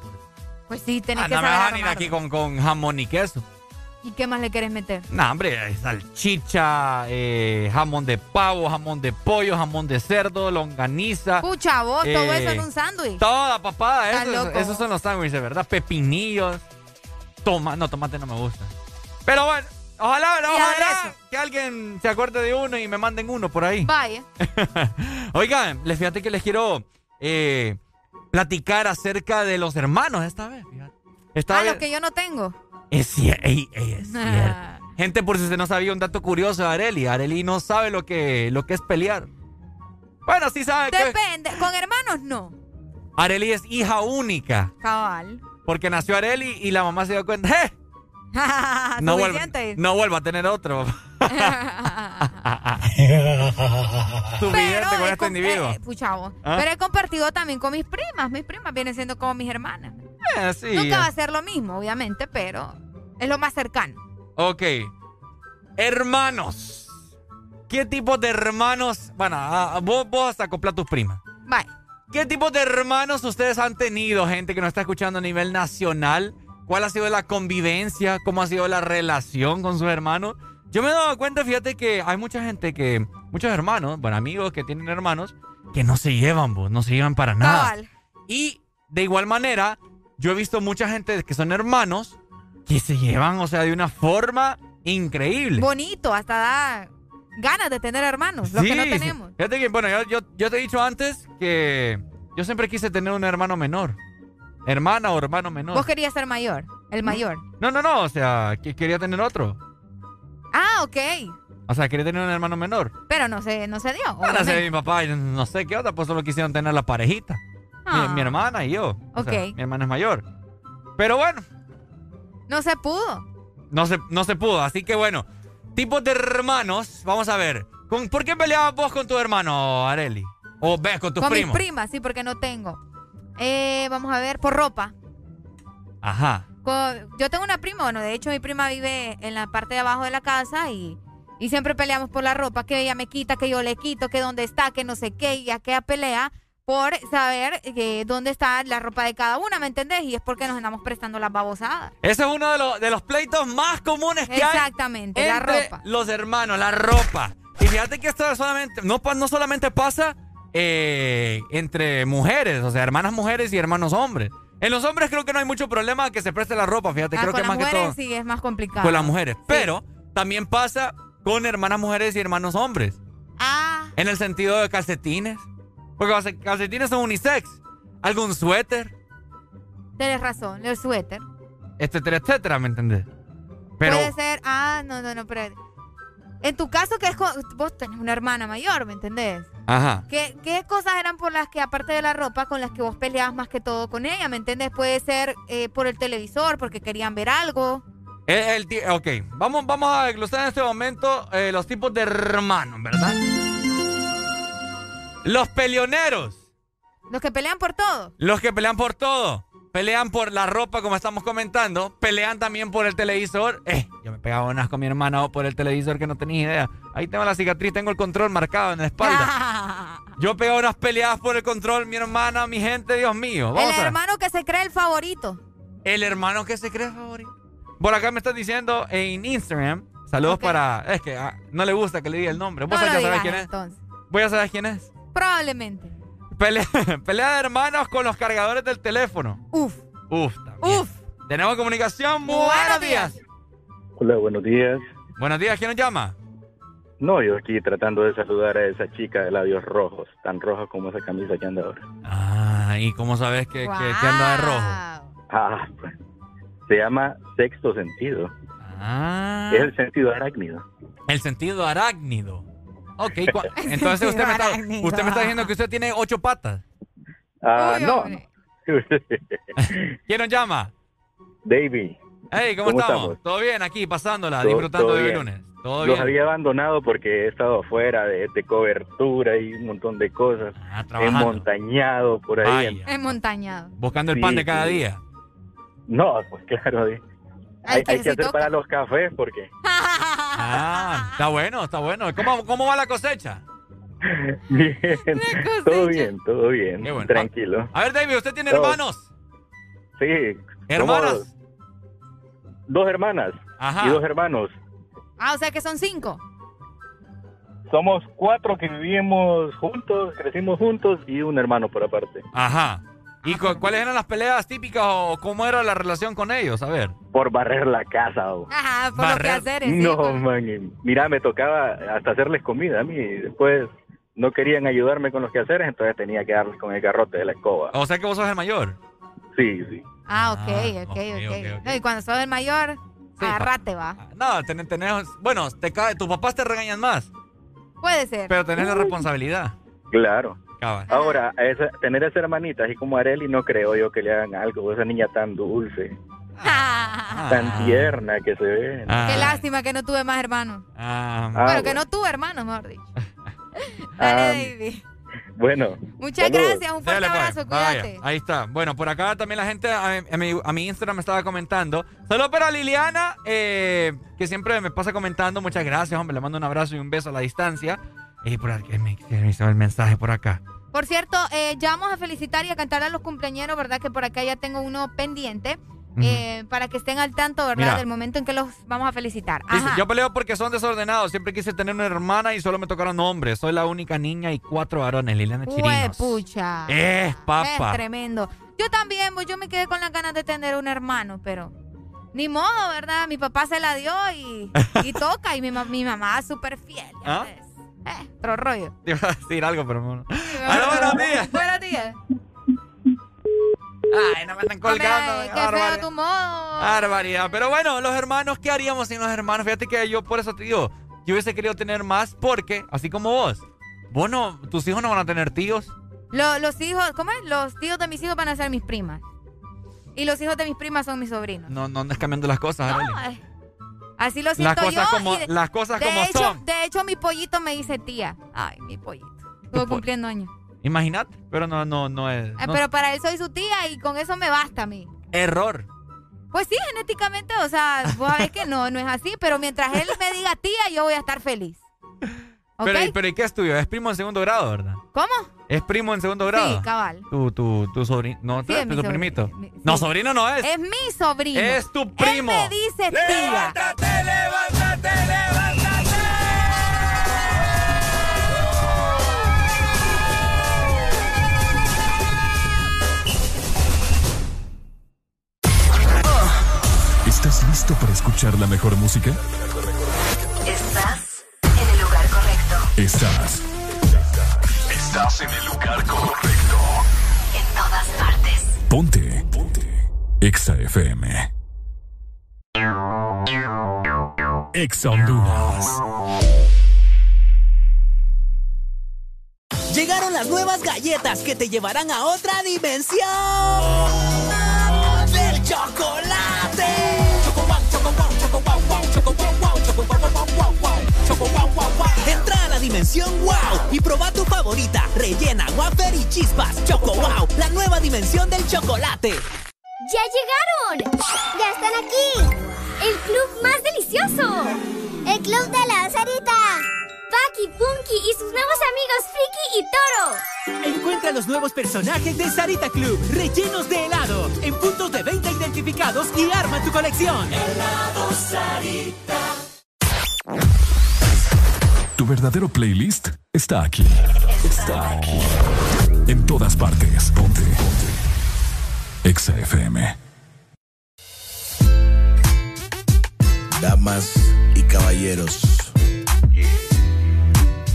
Pues sí, tenés Ah, que no me saber a venir armarlo. aquí con, con jamón y queso. ¿Y qué más le quieres meter? No, hombre, salchicha, eh, jamón de pavo, jamón de pollo, jamón de cerdo, longaniza. Pucha, vos, todo eh, eso en un sándwich. Toda papada, Estás esos, loco. esos son los sándwiches, ¿verdad? Pepinillos. Toma, no, tomate no me gusta. Pero bueno, ojalá, ojalá que alguien se acuerde de uno y me manden uno por ahí. Vaya. Oigan, les fíjate que les quiero eh, platicar acerca de los hermanos esta vez. Fíjate. Esta Ah, vez- los que yo no tengo. Es cierto, es cierto. Gente, por si usted no sabía un dato curioso de Areli, Areli no sabe lo que, lo que es pelear. Bueno, sí sabe que Depende. Con hermanos no. Areli es hija única. Cabal. Porque nació Areli y la mamá se dio cuenta, ¡eh! No vuelva, no vuelva a tener otro. Suficiente con este individuo. eh, vos. ¿Ah? Pero he compartido también con mis primas. Mis primas vienen siendo como mis hermanas. Eh, sí. Nunca va a ser lo mismo, obviamente, pero es lo más cercano. Ok. Hermanos. ¿Qué tipo de hermanos? Bueno, ah, vos, vos hasta acoplar tus primas. Bye. ¿Qué tipo de hermanos ustedes han tenido, gente que nos está escuchando a nivel nacional? ¿Cuál ha sido la convivencia? ¿Cómo ha sido la relación con sus hermanos? Yo me he dado cuenta, fíjate que hay mucha gente que, muchos hermanos, bueno, amigos que tienen hermanos, que no se llevan, vos, no se llevan para nada. Cabal. Y de igual manera, yo he visto mucha gente que son hermanos que se llevan, o sea, de una forma increíble. Bonito, hasta da ganas de tener hermanos, los que no Sí, tenemos. Fíjate que, bueno, yo, yo, yo te he dicho antes que yo siempre quise tener un hermano menor. Hermana o hermano menor. Vos querías ser mayor. El mayor. No, no, no, o sea, que quería tener otro. Ah, ok. O sea, quería tener un hermano menor. Pero no se, no se dio. Bueno, obviamente. sé, mi papá, y no sé qué otra, pues solo quisieron tener la parejita. Mi- Ah. Mi, hermana y yo. O sea, Ok. mi hermana es mayor. Pero bueno, No se pudo. no se, no se pudo. Así que bueno, tipos de hermanos, vamos a ver. ¿Con, ¿Por qué peleabas vos con tu hermano, Areli? O ves con tus Con primos. mis primas, sí, porque no tengo. Eh, vamos a ver, por ropa. Ajá. Yo tengo una prima, bueno, de hecho mi prima vive en la parte de abajo de la casa y, y siempre peleamos por la ropa, que ella me quita, que yo le quito, que dónde está, que no sé qué, y aquella pelea por saber eh, dónde está la ropa de cada una, ¿me entendés? Y es porque nos andamos prestando las babosadas. Ese es uno de, los- de los pleitos más comunes que hay. Exactamente, la ropa. Los hermanos, la ropa. Y fíjate que esto solamente, no solamente pasa eh, entre mujeres, o sea, hermanas mujeres y hermanos hombres. En los hombres creo que no hay mucho problema que se preste la ropa, fíjate, Ah, creo con que las más que mujeres todo sí es más complicado. con las mujeres. Pero también pasa con hermanas mujeres y hermanos hombres. Ah, En el sentido de calcetines. Porque los calcetines son unisex. Algún suéter, tienes razón, el suéter. etcétera, etcétera, ¿me entendés? Pero Puede ser, ah, no, no, no, pero... En tu caso, que es con- vos tenés una hermana mayor, ¿me entendés? Ajá. ¿Qué, ¿Qué cosas eran por las que, aparte de la ropa, con las que vos peleabas más que todo con ella? ¿Me entiendes? Puede ser eh, por el televisor, porque querían ver algo. El, el ok, vamos, vamos a desglosar en este momento eh, los tipos de hermanos, ¿verdad? Los peleoneros, Los que pelean por todo. los que pelean por todo, pelean por la ropa, como estamos comentando, pelean también por el televisor. Eh, yo me pegaba unas con mi hermana por el televisor que no tenía idea. Ahí tengo la cicatriz, tengo el control marcado en la espalda. Yo pegaba unas peleadas por el control, mi hermana, mi gente, Dios mío. Vamos el a- hermano que se cree el favorito. El hermano que se cree favorito. Por acá me están diciendo en Instagram. Saludos para. Es que ah, no le gusta que le diga el nombre. Vos No ya sabés quién es. entonces. Voy a saber quién es. Probablemente. Pelea, pelea de hermanos con los cargadores del teléfono. Uf. Uf, también. Uf. Tenemos comunicación. Muy buenos días. Hola, buenos días. Buenos días, ¿quién nos llama? No, yo aquí tratando de saludar a esa chica de labios rojos, tan roja como esa camisa que anda ahora. Ah, ¿y cómo sabes que, que- que anda de rojo? Ah, pues, se llama sexto sentido. Ah. Es el sentido arácnido. El sentido arácnido. Ok, entonces usted me, está, usted me está diciendo que usted tiene ocho patas. Ah, Uy, no. ¿Quién nos llama? David. Hey, ¿cómo, ¿Cómo estamos? estamos? Todo bien aquí, pasándola, Todo- disfrutando todo de lunes. Todo Los bien. había abandonado porque he estado afuera de, de cobertura y un montón de cosas. Ah, trabajando. Montañado por ahí. Es montañado. Buscando el Sí, pan de cada sí. día. No, pues claro. Hay, que hay sí que hacer toca. para los cafés porque Ah, está bueno, está bueno. ¿Cómo, cómo va la cosecha? bien, todo bien, todo bien, Qué bueno. tranquilo. A ver, David, ¿usted tiene hermanos? Sí. ¿Hermanas? Dos hermanas Ajá. y dos hermanos. Ah, o sea que son cinco. Somos cuatro que vivimos juntos, crecimos juntos y un hermano por aparte. Ajá. ¿Y cu- cuáles eran las peleas típicas o cómo era la relación con ellos? A ver. Por barrer la casa. oh. Ajá, por lo que hacer es. No, man. Mira, me tocaba hasta hacerles comida a mí. y Después no querían ayudarme con los quehaceres, entonces tenía que darles con el garrote de la escoba. O sea que vos sos el mayor. Sí, sí. Ah, ok, ok, ok. No, y cuando sos el mayor, agarrate, va. No, tenés, tenés- bueno, te cae, tus papás te regañan más, Puede ser. pero tenés la responsabilidad. Claro. Cabal. Ahora, esa- tener esa hermanita así como Areli, no creo yo que le hagan algo. Esa niña tan dulce, tan tierna que se ve. Ah. Qué lástima que no tuve más hermanos. Ah, bueno, que no tuve hermanos, mejor dicho. Ah, Dale, David. bueno. Muchas saludos. gracias, un fuerte Dale, pues. abrazo, Vaya, cuídate. ahí está. Bueno, por acá también la gente a, a mi, a mi Instagram me estaba comentando. Saludos para Liliana, eh, que siempre me pasa comentando. Muchas gracias, hombre. Le mando un abrazo y un beso a la distancia. Y por aquí me, me hizo el mensaje por acá. Por cierto, eh, ya vamos a felicitar y a cantar a los cumpleañeros, ¿verdad? Que por acá ya tengo uno pendiente. eh, para que estén al tanto, ¿verdad? Mira. Del momento en que los vamos a felicitar. Dice, yo peleo porque son desordenados. Siempre quise tener una hermana y solo me tocaron hombres. Soy la única niña y cuatro varones. Liliana Chirinos. pucha. Eh, papa. Es tremendo. Yo también, pues yo me quedé con las ganas de tener un hermano, pero ni modo, ¿verdad? Mi papá se la dio y, y toca. Y mi, mi mamá es súper fiel. ¿Ah? Eh, otro rollo. Te iba a decir algo, pero no. Aló, buenos días. Buenos días. Ay, no me están colgando. qué feo tu modo. Barbaridad. Pero bueno, los hermanos, ¿qué haríamos sin los hermanos? Fíjate que yo por eso te digo, yo hubiese querido tener más porque, así como vos, vos no, tus hijos no van a tener tíos. los hijos, ¿cómo es? Los tíos de mis hijos van a ser mis primas. Y los hijos de mis primas son mis sobrinos. No, no andes cambiando las cosas, no, Así lo siento las cosas yo. Como, las cosas como hecho, son. De hecho, mi pollito me dice tía. Ay, mi pollito. Estuvo cumpliendo años. Imagínate, pero no, no, no es. Pero para él soy su tía y con eso me basta a mí. Error. Pues sí, genéticamente, o sea, vos sabés que no, no es así, pero mientras él me diga tía, yo voy a estar feliz. Pero, pero ¿y qué estudio? Es primo en segundo grado, ¿verdad? ¿Cómo? ¿Es primo en segundo grado? Sí, cabal. Tu, tu, tu sobrino. No, sí, tu, primito. No, sobrino no es. Es mi sobrino. Es tu primo. Él me dice tía. ¡Levántate, levántate, levántate! ¿Estás listo para escuchar la mejor música? Estás Estás. Estás en el lugar correcto. En todas partes. Ponte. Ponte. Exa FM. Exa Honduras. Llegaron las nuevas galletas que te llevarán a otra dimensión del chocolate. Dimensión wow y proba tu favorita, rellena, wafer y chispas. Choco wow, la nueva dimensión del chocolate. ¡Ya llegaron! ¡Ya están aquí! ¡El club más delicioso! ¡El club de la Sarita! Paki, Punky y sus nuevos amigos Friki y Toro. Encuentra los nuevos personajes de Sarita Club, rellenos de helado, en puntos de venta identificados y arma tu colección. Helado Sarita. Tu verdadero playlist está aquí. Está aquí. En todas partes. Ponte. Ponte. Exa FM. Damas y caballeros.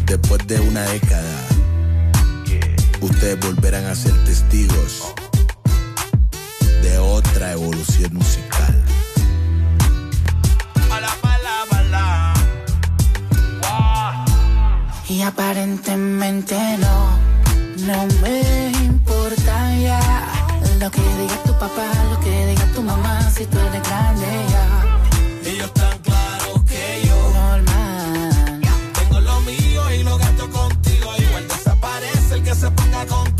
Después de una década, ustedes volverán a ser testigos de otra evolución musical. Y aparentemente no, no me importa ya. Lo que diga tu papá, lo que diga tu mamá Si tú eres grande ya. Ellos tan claros que yo Normal. Tengo lo mío y lo gasto contigo. Igual desaparece el que se ponga contigo,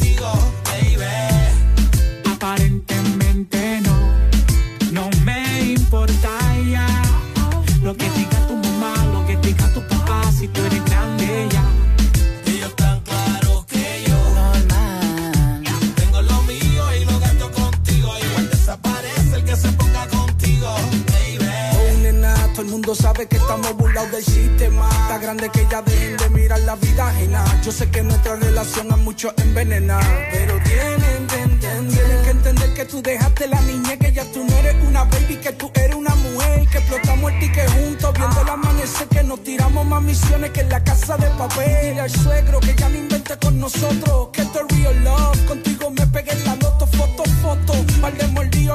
mundo sabe que estamos burlados del sistema. Está grande que ya dejen de mirar la vida ajena. Yo sé que nuestra relación a muchos envenena. Pero tienen que entender, tienen que entender que tú dejaste la niña, que ya tú no eres una baby, que tú eres una mujer. Que explotamos el ticket juntos, viendo el amanecer, que nos tiramos más misiones que en la casa de papel. Dile al suegro que ya no invente con nosotros, que esto es real love. Contigo me pegué en la loto, foto, foto. Par de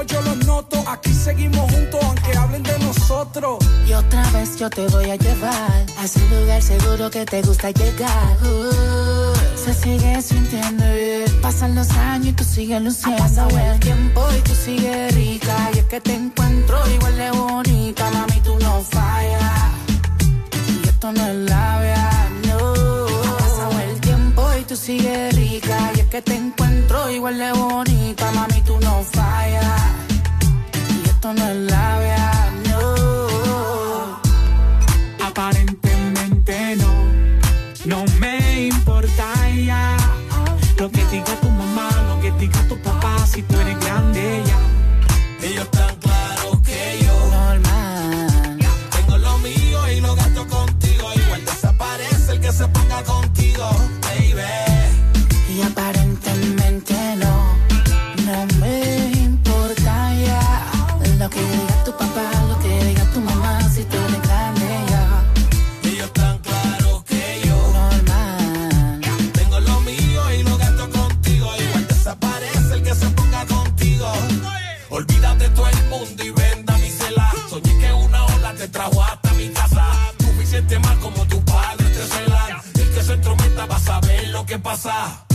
yo los noto. Aquí seguimos juntos, aunque hablen de nosotros. Y otra vez yo te voy a llevar a ese lugar seguro que te gusta llegar. Uh, se sigue sintiendo bien. Pasan los años y tú sigues luciendo. Ha pasado el tiempo y tú sigues rica. Y es que te encuentro igual de bonita. Mami, tú no fallas. Y esto no es labia, no. Pasado el tiempo y tú sigues rica. Y es que te encuentro igual de bonita. Mami, tú no fallas. Y esto no que pasa.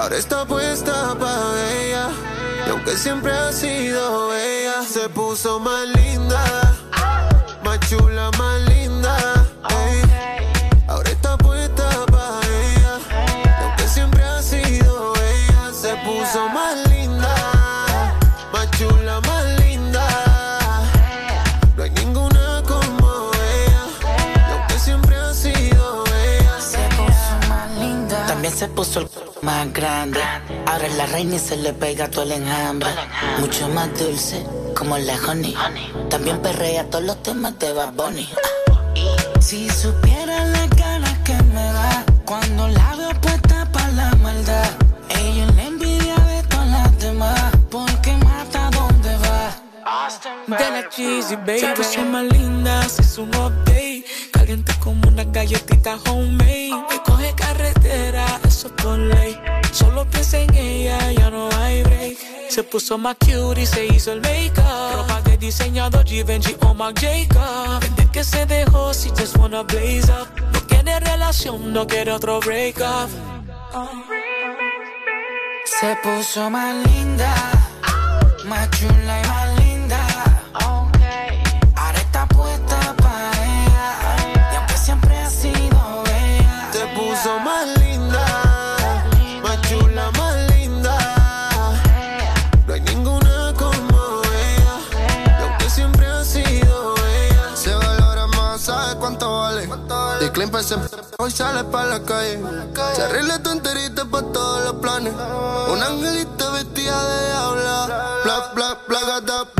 Ahora está puesta para ella. Y aunque siempre ha sido ella, se puso más linda. Más chula, más linda. Ahora está puesta para ella. Y aunque siempre ha sido ella, se puso más linda. Más chula, más linda. No hay ninguna como ella. Y aunque siempre ha sido ella. Se puso más linda. También se puso el grande. Ahora la reina y se le pega todo el enjambre. Mucho más dulce, como la honey. También perrea todos los temas de Bad Bunny. Si supiera la ganas que me da cuando la veo puesta para la maldad. Ella envidia de todas las demás, porque mata donde va. De la cheesy, baby. Se puso más linda, se hizo un update. Caliente como una galletita homemade. Me coge carretera, eso ley. Solo piensa en ella, ya no hay break. Se puso más cute y se hizo el make-up. Ropa de diseñador Givenchy o Marc Jacob. Desde que se dejó, si just wanna blaze up. No quiere relación, no quiere otro break up. Se puso más linda, más chula y más Klein pa' ese hoy sale pa' la calle. Se arregla tu enterita pa' todos los planes. Un angelito vestida de diabla. Bla, bla, bla, gata,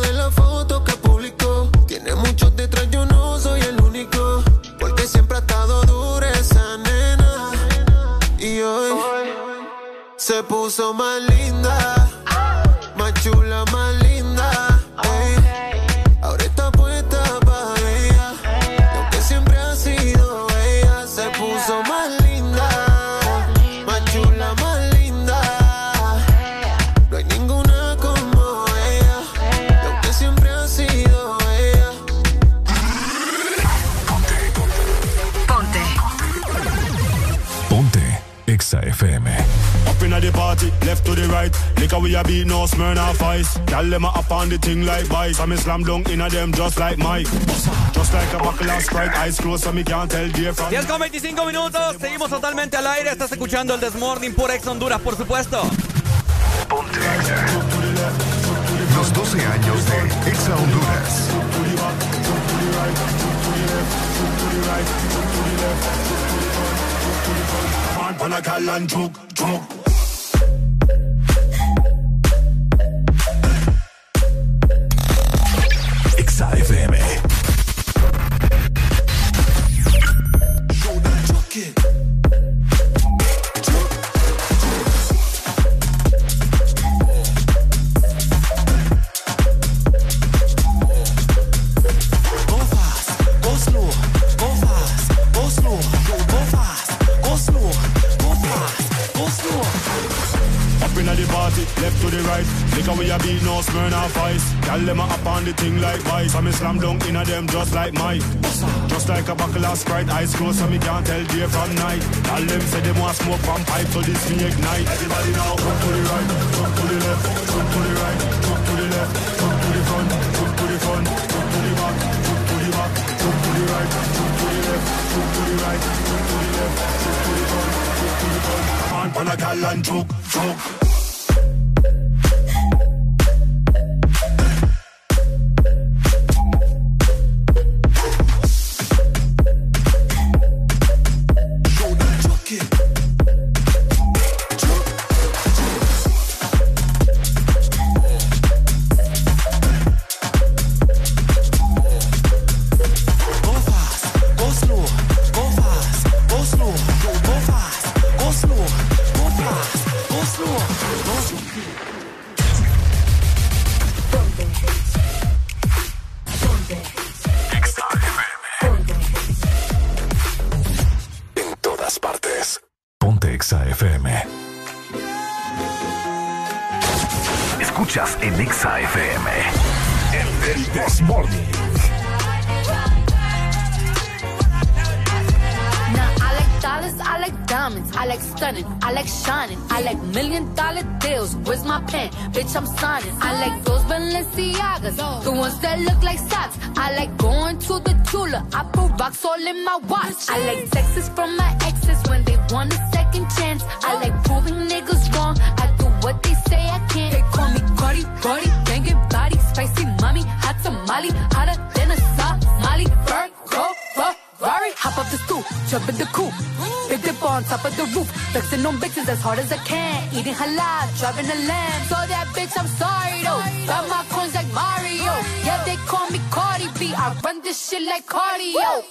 de Siempre ha estado dura esa nena. Y hoy se puso más linda. Party, left to the right. Liquor we a beat, no Smirnoff Ice. Gyal them a up on the thing like vice. I me slam dunk inna them just like Mike. Just like a buckle of Sprite, eyes closed so me can't tell dear from. 10 con 25 minutos, seguimos totalmente al aire. Estás escuchando el Desmorning por Ex Honduras, por supuesto. Los 12 años de Exa Honduras. Man, pan a gal and choke, choke. Exa we a beat, no Smirnoff Ice. Gyal them a up on the thing like vice. I me slam dunk inna them just like Mike. Just like a buckle of Sprite, eyes closed so me can't tell day from night. All them say they want smoke from pipe, so this me ignite. Everybody now, come to the right, come to the left, come to the right, come to the left, come to the front, come to the front, come to the back, come to the back, come to the right, come to the left, come to the right, come to the left, come to the front, come to the front. Come on, pan a gal and choke, choke. Like cardio. Diamond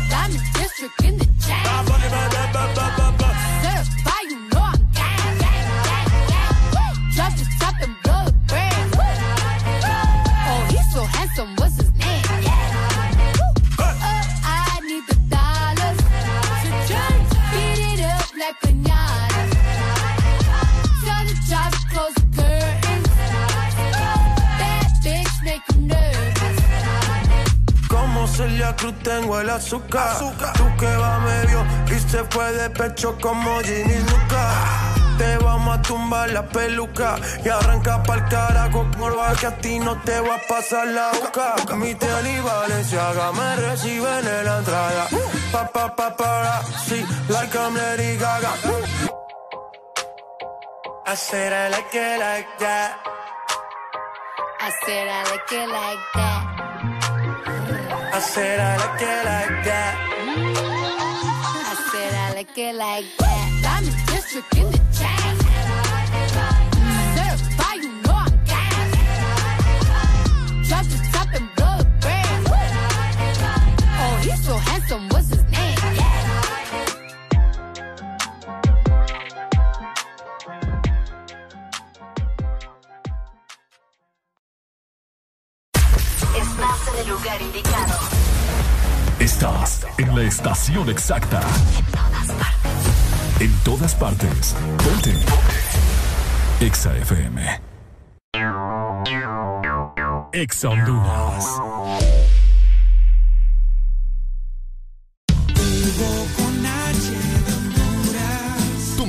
Azúcar. Tú que va medio y se fue de pecho como Ginny Luca. Te vamos a tumbar la peluca y arranca pa'l carajo porfa que a ti no te va a pasar la boca. Mi tele y Valenciaga me reciben en la entrada. Pa pa pa para, sí, like I'm Lady Gaga. I said I like it like that. I said I like it like that. I said I like it like that. I said I like it like that. Diamond District in the chat. Certified, you know I'm gang. Drop the top and blow the brand. Oh, he's so handsome, what's lugar indicado. Estás en la estación exacta. En todas partes. Ponte. Exa FM. Exa Honduras.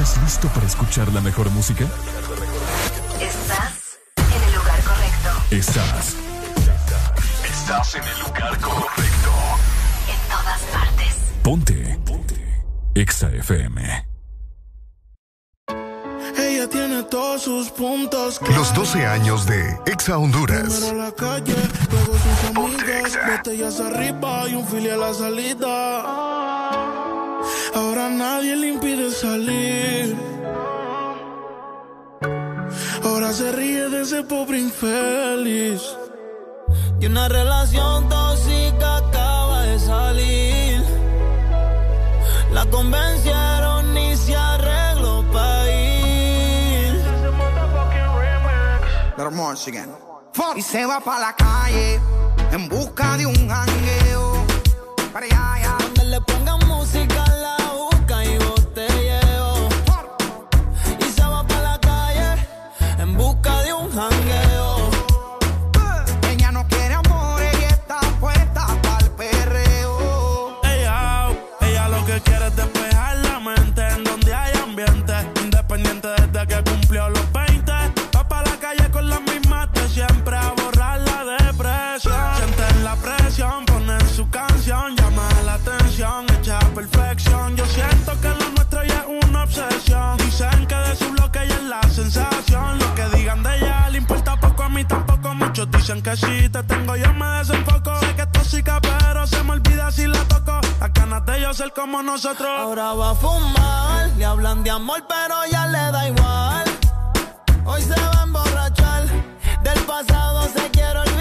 ¿Estás listo para escuchar la mejor música? Estás en el lugar correcto. Estás. Estás en el lugar correcto. En todas partes. Ponte. Ponte. Exa FM. Ella tiene todos sus puntos. Los 12 años de Exa Honduras. Primero la calle, luego sus amigas, botellas arriba y un filial a la salida. Ahora nadie le impide salir. Ahora se ríe de ese pobre infeliz. Y una relación tóxica acaba de salir. La convencieron y se arregló para ir. Y se va para la calle en busca de un jangueo. Para allá, allá. Donde le pongan música como nosotros. Ahora va a fumar, le hablan de amor, pero ya le da igual. Hoy se va a emborrachar, del pasado se quiere olvidar.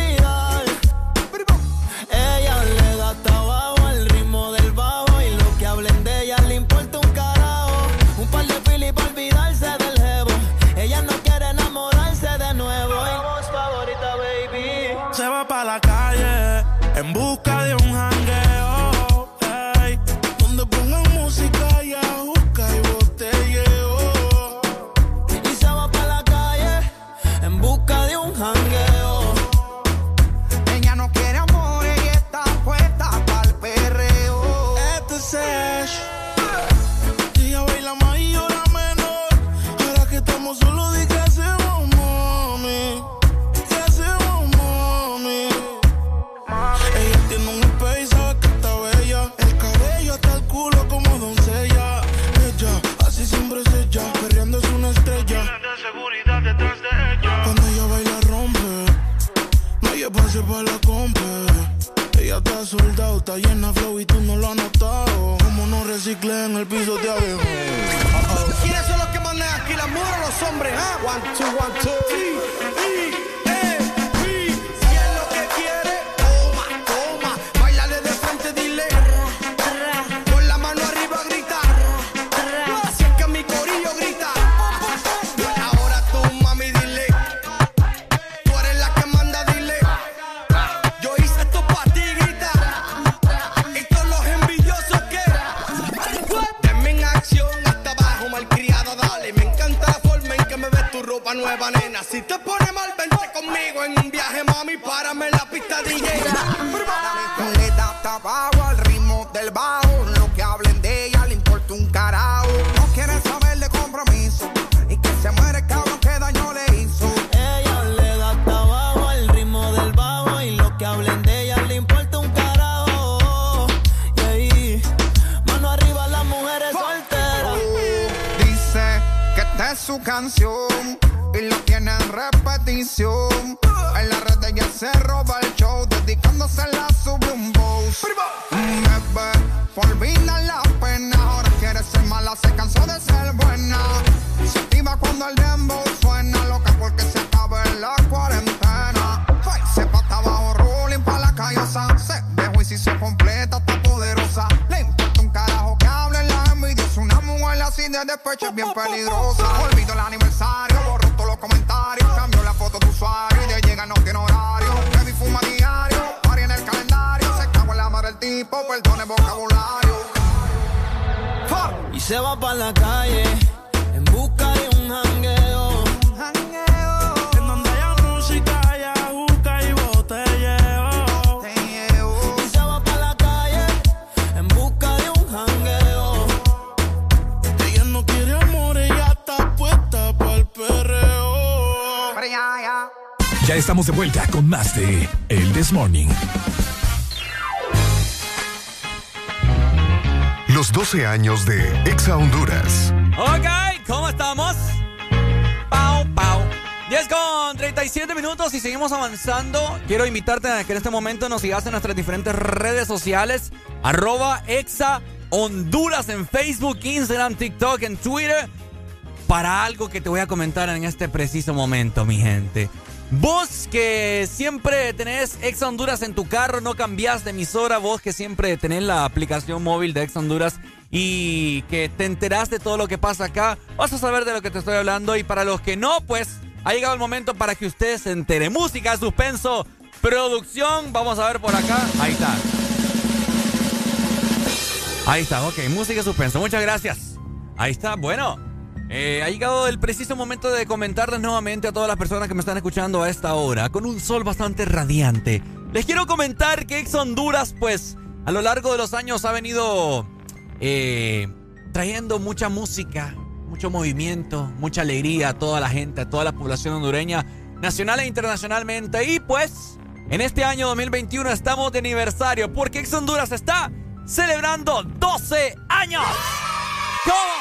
12 años de Exa Honduras. Ok, ¿cómo estamos? Pau, pau. 10 con 37 minutos y seguimos avanzando. Quiero invitarte a que en este momento nos sigas en nuestras diferentes redes sociales. Arroba Exa Honduras en Facebook, Instagram, TikTok, en Twitter. Para algo que te voy a comentar en este preciso momento, mi gente. Vos que siempre tenés Exa Honduras en tu carro, no cambias de emisora, vos que siempre tenés la aplicación móvil de Exa Honduras y que te enterás de todo lo que pasa acá, vas a saber de lo que te estoy hablando y para los que no, pues ha llegado el momento para que ustedes se entere. Música, suspenso, producción, vamos a ver por acá, ahí está. Ahí está, ok, música, suspenso, muchas gracias. Ahí está, bueno. Eh, ha llegado el preciso momento de comentarles nuevamente a todas las personas que me están escuchando a esta hora, con un sol bastante radiante. Les quiero comentar que Ex Honduras, pues, a lo largo de los años ha venido eh, trayendo mucha música, mucho movimiento, mucha alegría a toda la gente, a toda la población hondureña, nacional e internacionalmente. Y pues, en este año 2021 estamos de aniversario porque Ex Honduras está celebrando 12 años. ¿Cómo?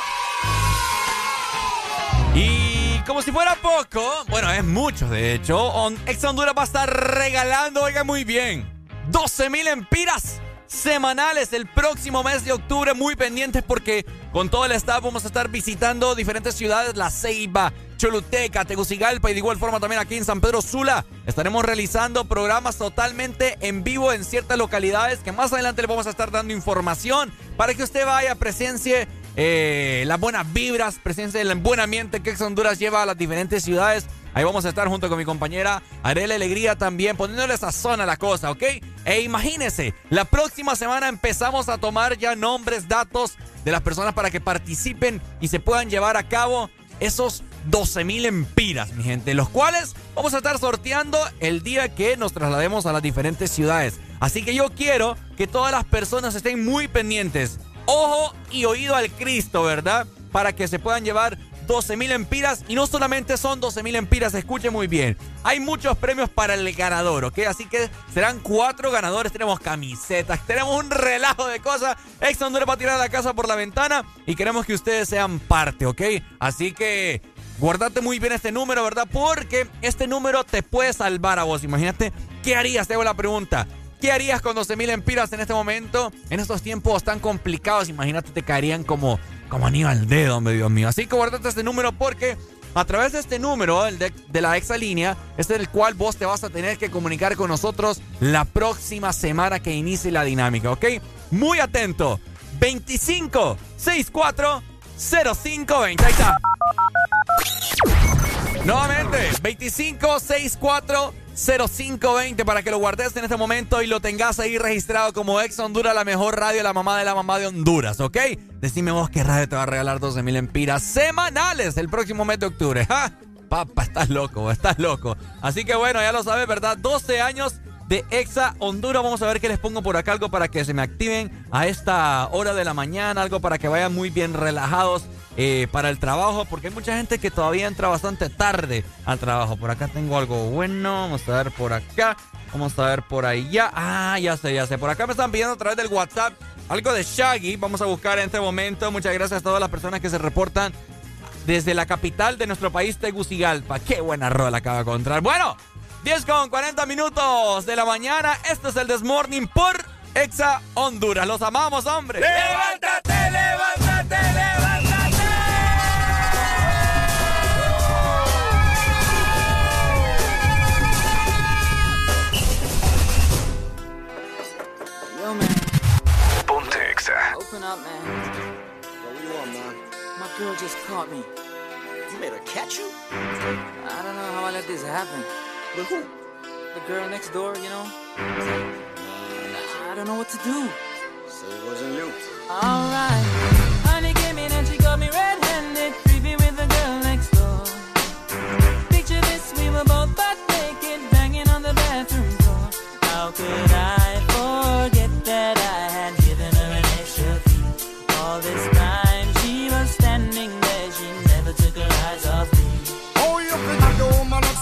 Y como si fuera poco, bueno, es mucho de hecho, Ex Honduras va a estar regalando, oiga muy bien, 12 mil empiras semanales el próximo mes de octubre. Muy pendientes porque con todo el staff vamos a estar visitando diferentes ciudades, La Ceiba, Choluteca, Tegucigalpa y de igual forma también aquí en San Pedro Sula. Estaremos realizando programas totalmente en vivo en ciertas localidades que más adelante le vamos a estar dando información para que usted vaya, presencie eh, las buenas vibras, presencia del buen ambiente que Ex Honduras lleva a las diferentes ciudades. Ahí vamos a estar junto con mi compañera Arela Alegría también, poniéndole sazón a la cosa, ¿ok? E imagínense, la próxima semana empezamos a tomar ya nombres, datos de las personas para que participen y se puedan llevar a cabo esos 12 mil empiras, mi gente, los cuales vamos a estar sorteando el día que nos traslademos a las diferentes ciudades. Así que yo quiero que todas las personas estén muy pendientes. Ojo y oído al Cristo, ¿verdad? Para que se puedan llevar 12 mil empiras. Y no solamente son 12 mil empiras, escuche muy bien. Hay muchos premios para el ganador, ¿ok? Así que serán cuatro ganadores. Tenemos camisetas, tenemos un relajo de cosas. Ex Honduras va a tirar la casa por la ventana y queremos que ustedes sean parte, ¿ok? Así que guardate muy bien este número, ¿verdad? Porque este número te puede salvar a vos. Imagínate, ¿qué harías? Te hago la pregunta. ¿Qué harías con 12 mil empiras en este momento? En estos tiempos tan complicados, imagínate, te caerían como, como anillo al dedo, hombre, Dios mío. Así que guardate este número porque a través de este número, el de, la exalínea, es el cual vos te vas a tener que comunicar con nosotros la próxima semana que inicie la dinámica, ¿ok? Muy atento. 25 64 0520. Ahí está. Nuevamente, 25 64 0520 para que lo guardes en este momento y lo tengas ahí registrado como Ex Honduras, la mejor radio, la mamá de la mamá de Honduras, ¿ok? Decime vos qué radio te va a regalar 12 mil empiras semanales el próximo mes de octubre. ¡Ja! Papá, estás loco, estás loco. Así que bueno, ya lo sabes, ¿verdad? 12 años de Exa Honduras. Vamos a ver qué les pongo por acá, algo para que se me activen a esta hora de la mañana, algo para que vayan muy bien relajados eh, para el trabajo, porque hay mucha gente que todavía entra bastante tarde al trabajo. Por acá tengo algo bueno, vamos a ver por acá, vamos a ver por allá. Ah, ya sé, ya sé. Por acá me están pidiendo a través del WhatsApp algo de Shaggy. Vamos a buscar en este momento. Muchas gracias a todas las personas que se reportan desde la capital de nuestro país, Tegucigalpa. Qué buena rola acaba de encontrar. Bueno, 10 con 40 minutos de la mañana. Esto es el Desmorning por Exa Honduras. Los amamos, hombre. ¡Levántate, levántate, levántate! Open up, man. Yo, what you want, man? My girl just caught me. You made her catch you? I don't know how I let this happen. With who? The girl next door, you know? I don't know what to do. So it wasn't you. Alright.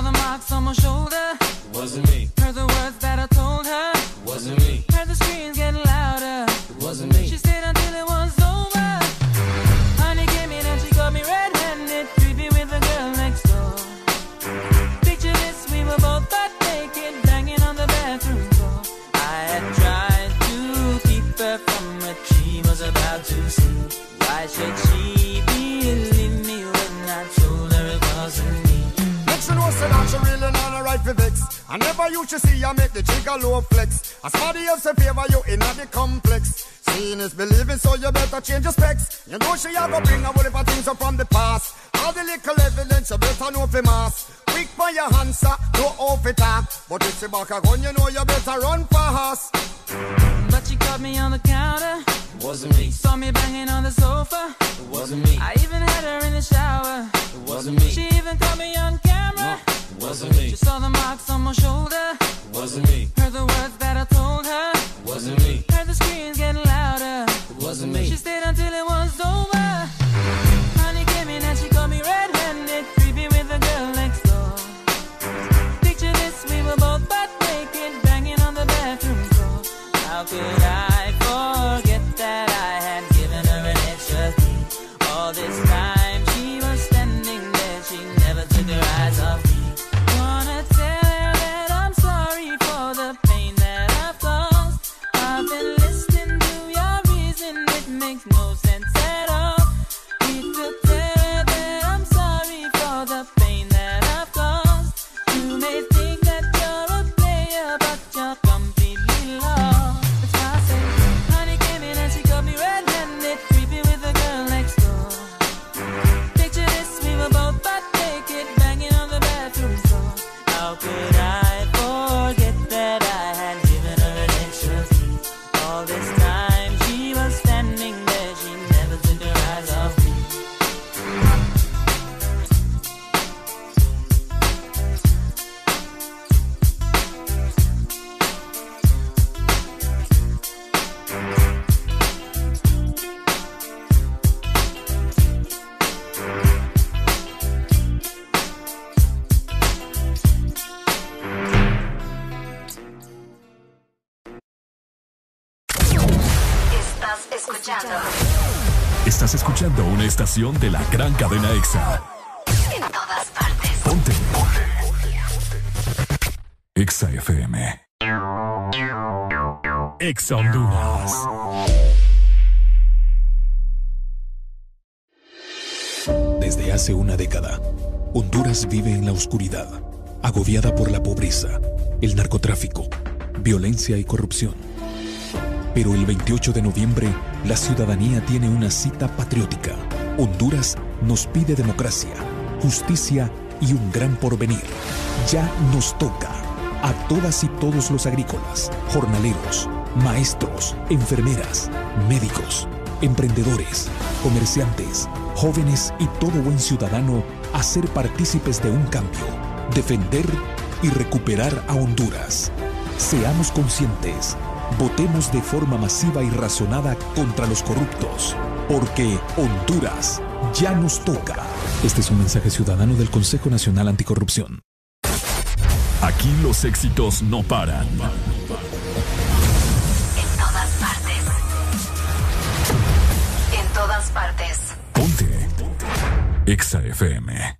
Saw the marks on my shoulder. Wasn't me. Heard the words that I told her. Wasn't me. Heard the screams getting louder. It wasn't me. She stayed until it I never used to see you make the trigger low flex. As somebody else in favor you in the complex. Seeing is believing, so you better change your specs. You know she a go bring a whole heap of things up from the past. All the little evidence you better know for mass. Quick by your answer, no off it up. But if she back a gun, you know you better run fast. But she caught me on the counter. Wasn't me. Saw me banging on the sofa. Wasn't me. I even had her in the shower. Wasn't me. She even caught me on camera. Wasn't me. She saw the marks on my shoulder. Wasn't me. Heard the words that I told her. Wasn't me. Heard the screams getting louder. Wasn't me. She stayed until it was over. de la gran cadena EXA. En todas partes. Ponte. Ponte. EXA FM. EXA Honduras. Desde hace una década, Honduras vive en la oscuridad, agobiada por la pobreza, el narcotráfico, violencia y corrupción. Pero el 28 de noviembre, la ciudadanía tiene una cita patriótica Honduras nos pide democracia, justicia y un gran porvenir. Ya nos toca a todas y todos los agrícolas, jornaleros, maestros, enfermeras, médicos, emprendedores, comerciantes, jóvenes y todo buen ciudadano a ser partícipes de un cambio, defender y recuperar a Honduras. Seamos conscientes, votemos de forma masiva y razonada contra los corruptos porque Honduras ya nos toca. Este es un mensaje ciudadano del Consejo Nacional Anticorrupción. Aquí los éxitos no paran. En todas partes. En todas partes. Ponte. Exa FM.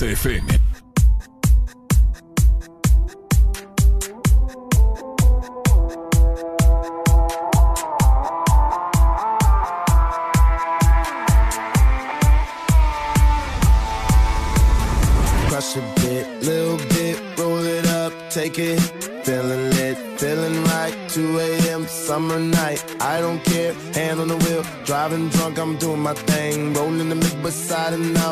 XFM. Crush a bit, little bit, roll it up, take it. Feeling lit, feeling right. 2 a.m. summer night. I don't care, hand on the wheel, driving drunk. I'm doing my thing, rolling the mid beside the night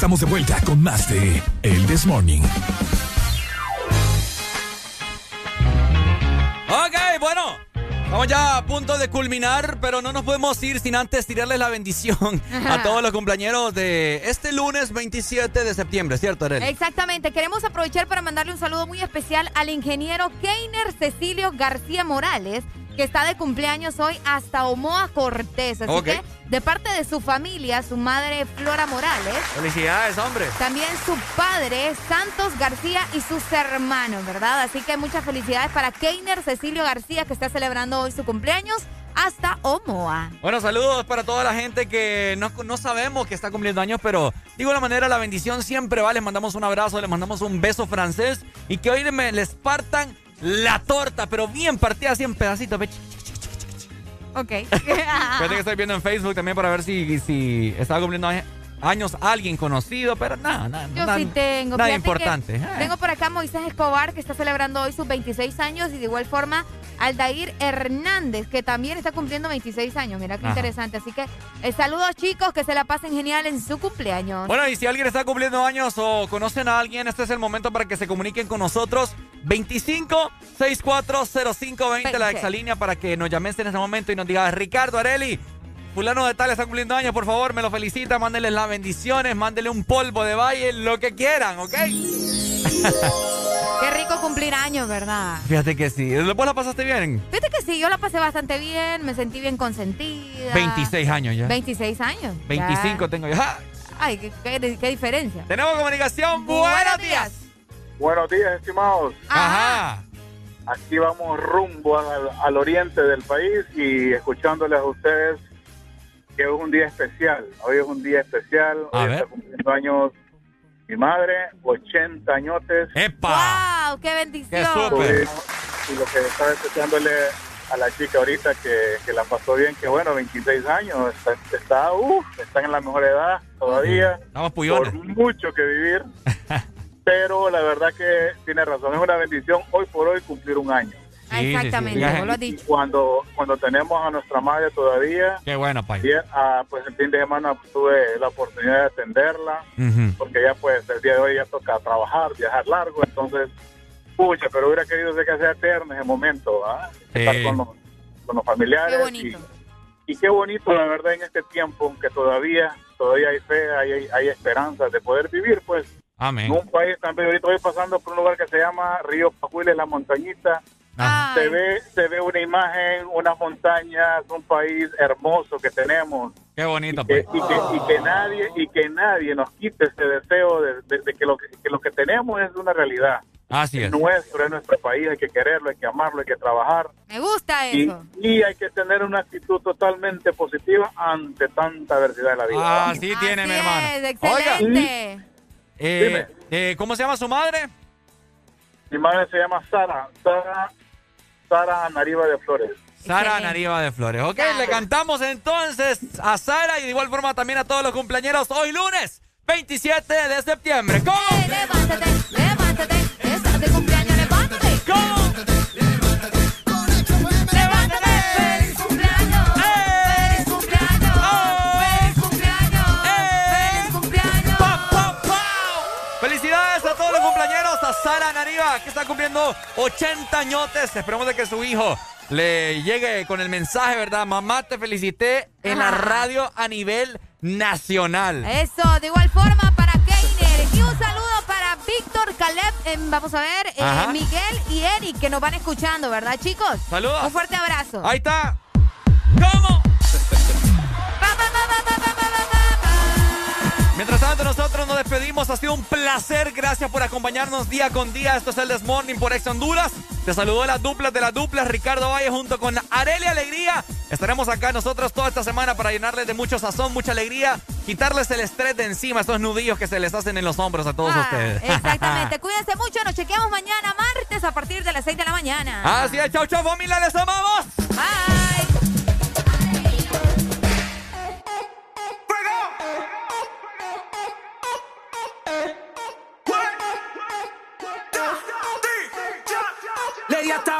Estamos de vuelta con más de El This Morning. Ok, bueno. Estamos ya a punto de culminar, pero no nos podemos ir sin antes tirarles la bendición a todos los compañeros de este lunes 27 de septiembre, ¿cierto, Arely? Exactamente, queremos aprovechar para mandarle un saludo muy especial al ingeniero Keiner Cecilio García Morales, que está de cumpleaños hoy hasta Omoa Cortés. Así que, de parte de su familia, su madre Flora Morales, Felicidades, hombre. también su padre Santos García y sus hermanos, ¿verdad? Así que muchas felicidades para Keiner Cecilio García, que está celebrando hoy su cumpleaños, hasta Omoa. Bueno, saludos para toda la gente que no, no sabemos que está cumpliendo años, pero de igual manera la bendición siempre va. Les mandamos un abrazo, les mandamos un beso francés y que hoy me les partan la torta, pero bien partida así en pedacitos. Ok. Fíjate que estoy viendo en Facebook también para ver si, si estaba cumpliendo años. alguien conocido, pero nada, nada. Yo nada, sí tengo. Nada importante. Eh. Tengo por acá Moisés Escobar, que está celebrando hoy sus 26 años, y de igual forma Aldair Hernández, que también está cumpliendo 26 años. Mira qué Ajá. interesante. Así que eh, saludos, chicos, que se la pasen genial en su cumpleaños. Bueno, y si alguien está cumpliendo años o conocen a alguien, este es el momento para que se comuniquen con nosotros. 25 64 0520 la exalínea para que nos llamen en ese momento y nos diga Ricardo Areli. Fulano de tal está cumpliendo años, por favor, me lo felicita, mándenle las bendiciones, mándenle un polvo de valle, lo que quieran, ¿ok? Qué rico cumplir años, ¿verdad? Fíjate que sí. ¿Vos la pasaste bien? Fíjate que sí, yo la pasé bastante bien, me sentí bien consentida. 26 años ya. 26 años. 25 tengo yo. ¡Ja! Ay, qué, qué- qué diferencia. Tenemos comunicación. Buenos días. Buenos días, estimados. Ajá. Aquí vamos rumbo al, al oriente del país y escuchándoles a ustedes que es un día especial. Hoy es un día especial. A Hoy ver. está cumpliendo años mi madre, 80 añotes. ¡Epa! ¡Wow! ¡Qué bendición! Y lo que estaba escuchándole a la chica ahorita que, que la pasó bien, que bueno, 26 años, está, está, están en la mejor edad todavía. Estamos puyones. Por mucho que vivir. Pero la verdad que tiene razón, es una bendición hoy por hoy cumplir un año. Exactamente, vos lo has dicho. Cuando, cuando tenemos a nuestra madre todavía, Qué bueno, Pai. y, ah, pues el fin de semana tuve la oportunidad de atenderla, Ujú. porque ya pues el día de hoy ya toca trabajar, viajar largo, entonces, pucha, pero hubiera querido que sea eterno ese momento, ¿ah? estar Sí. con los, con los familiares. Qué bonito. Y, y qué bonito, la verdad, en este tiempo, que todavía, todavía hay fe, hay, hay, hay esperanza de poder vivir, pues, Amén. en un país también. Ahorita voy pasando por un lugar que se llama Río Pajuiles, la montañita. Ah. Se ve, se ve una imagen, unas montañas, un país hermoso que tenemos. Qué bonito, Que- Pai. y, que, y que nadie y que nadie nos quite ese deseo de, de- de que, lo que, que lo que tenemos es una realidad. Así es. Nuestro, es nuestro país, hay que quererlo, hay que amarlo, hay que trabajar. Me gusta Y, eso. y hay que tener una actitud totalmente positiva ante tanta adversidad de la vida. Así tiene, mi hermano. Es Oiga, excelente. eh, eh, ¿cómo se llama su madre? Mi madre se llama Sara, Sara, Sara Anariba de Flores. Sara Nariva de Flores. Ok, le cantamos entonces a Sara y de igual forma también a todos los cumpleañeros hoy lunes 27 de septiembre. ¿Cómo? levántate, levántate. Estás de cumpleaños, levántate. ¿Cómo? Sara Nariva, que está cumpliendo 80 añotes. Esperemos de que su hijo le llegue con el mensaje, ¿verdad? Mamá, te felicité en la radio a nivel nacional. Eso, de igual forma para Keiner. Y un saludo para Víctor, Caleb, em, vamos a ver, eh. Miguel y Eric, que nos van escuchando, ¿verdad, chicos? Saludos. Un fuerte abrazo. Ahí está. ¿Cómo? Mientras tanto, nosotros nos despedimos. Ha sido un placer. Gracias por acompañarnos día con día. Esto es el This Morning por Ex Honduras. Te saludó las duplas de las duplas. Ricardo Valle junto con Areli Alegría. Estaremos acá nosotros toda esta semana para llenarles de mucho sazón, mucha alegría, quitarles el estrés de encima, esos nudillos que se les hacen en los hombros a todos Ah, ustedes. Exactamente. Cuídense mucho. Nos chequeamos mañana, martes, a partir de las 6 de la mañana. Así es, chau, chau, familia, les amamos. Bye. Le di hasta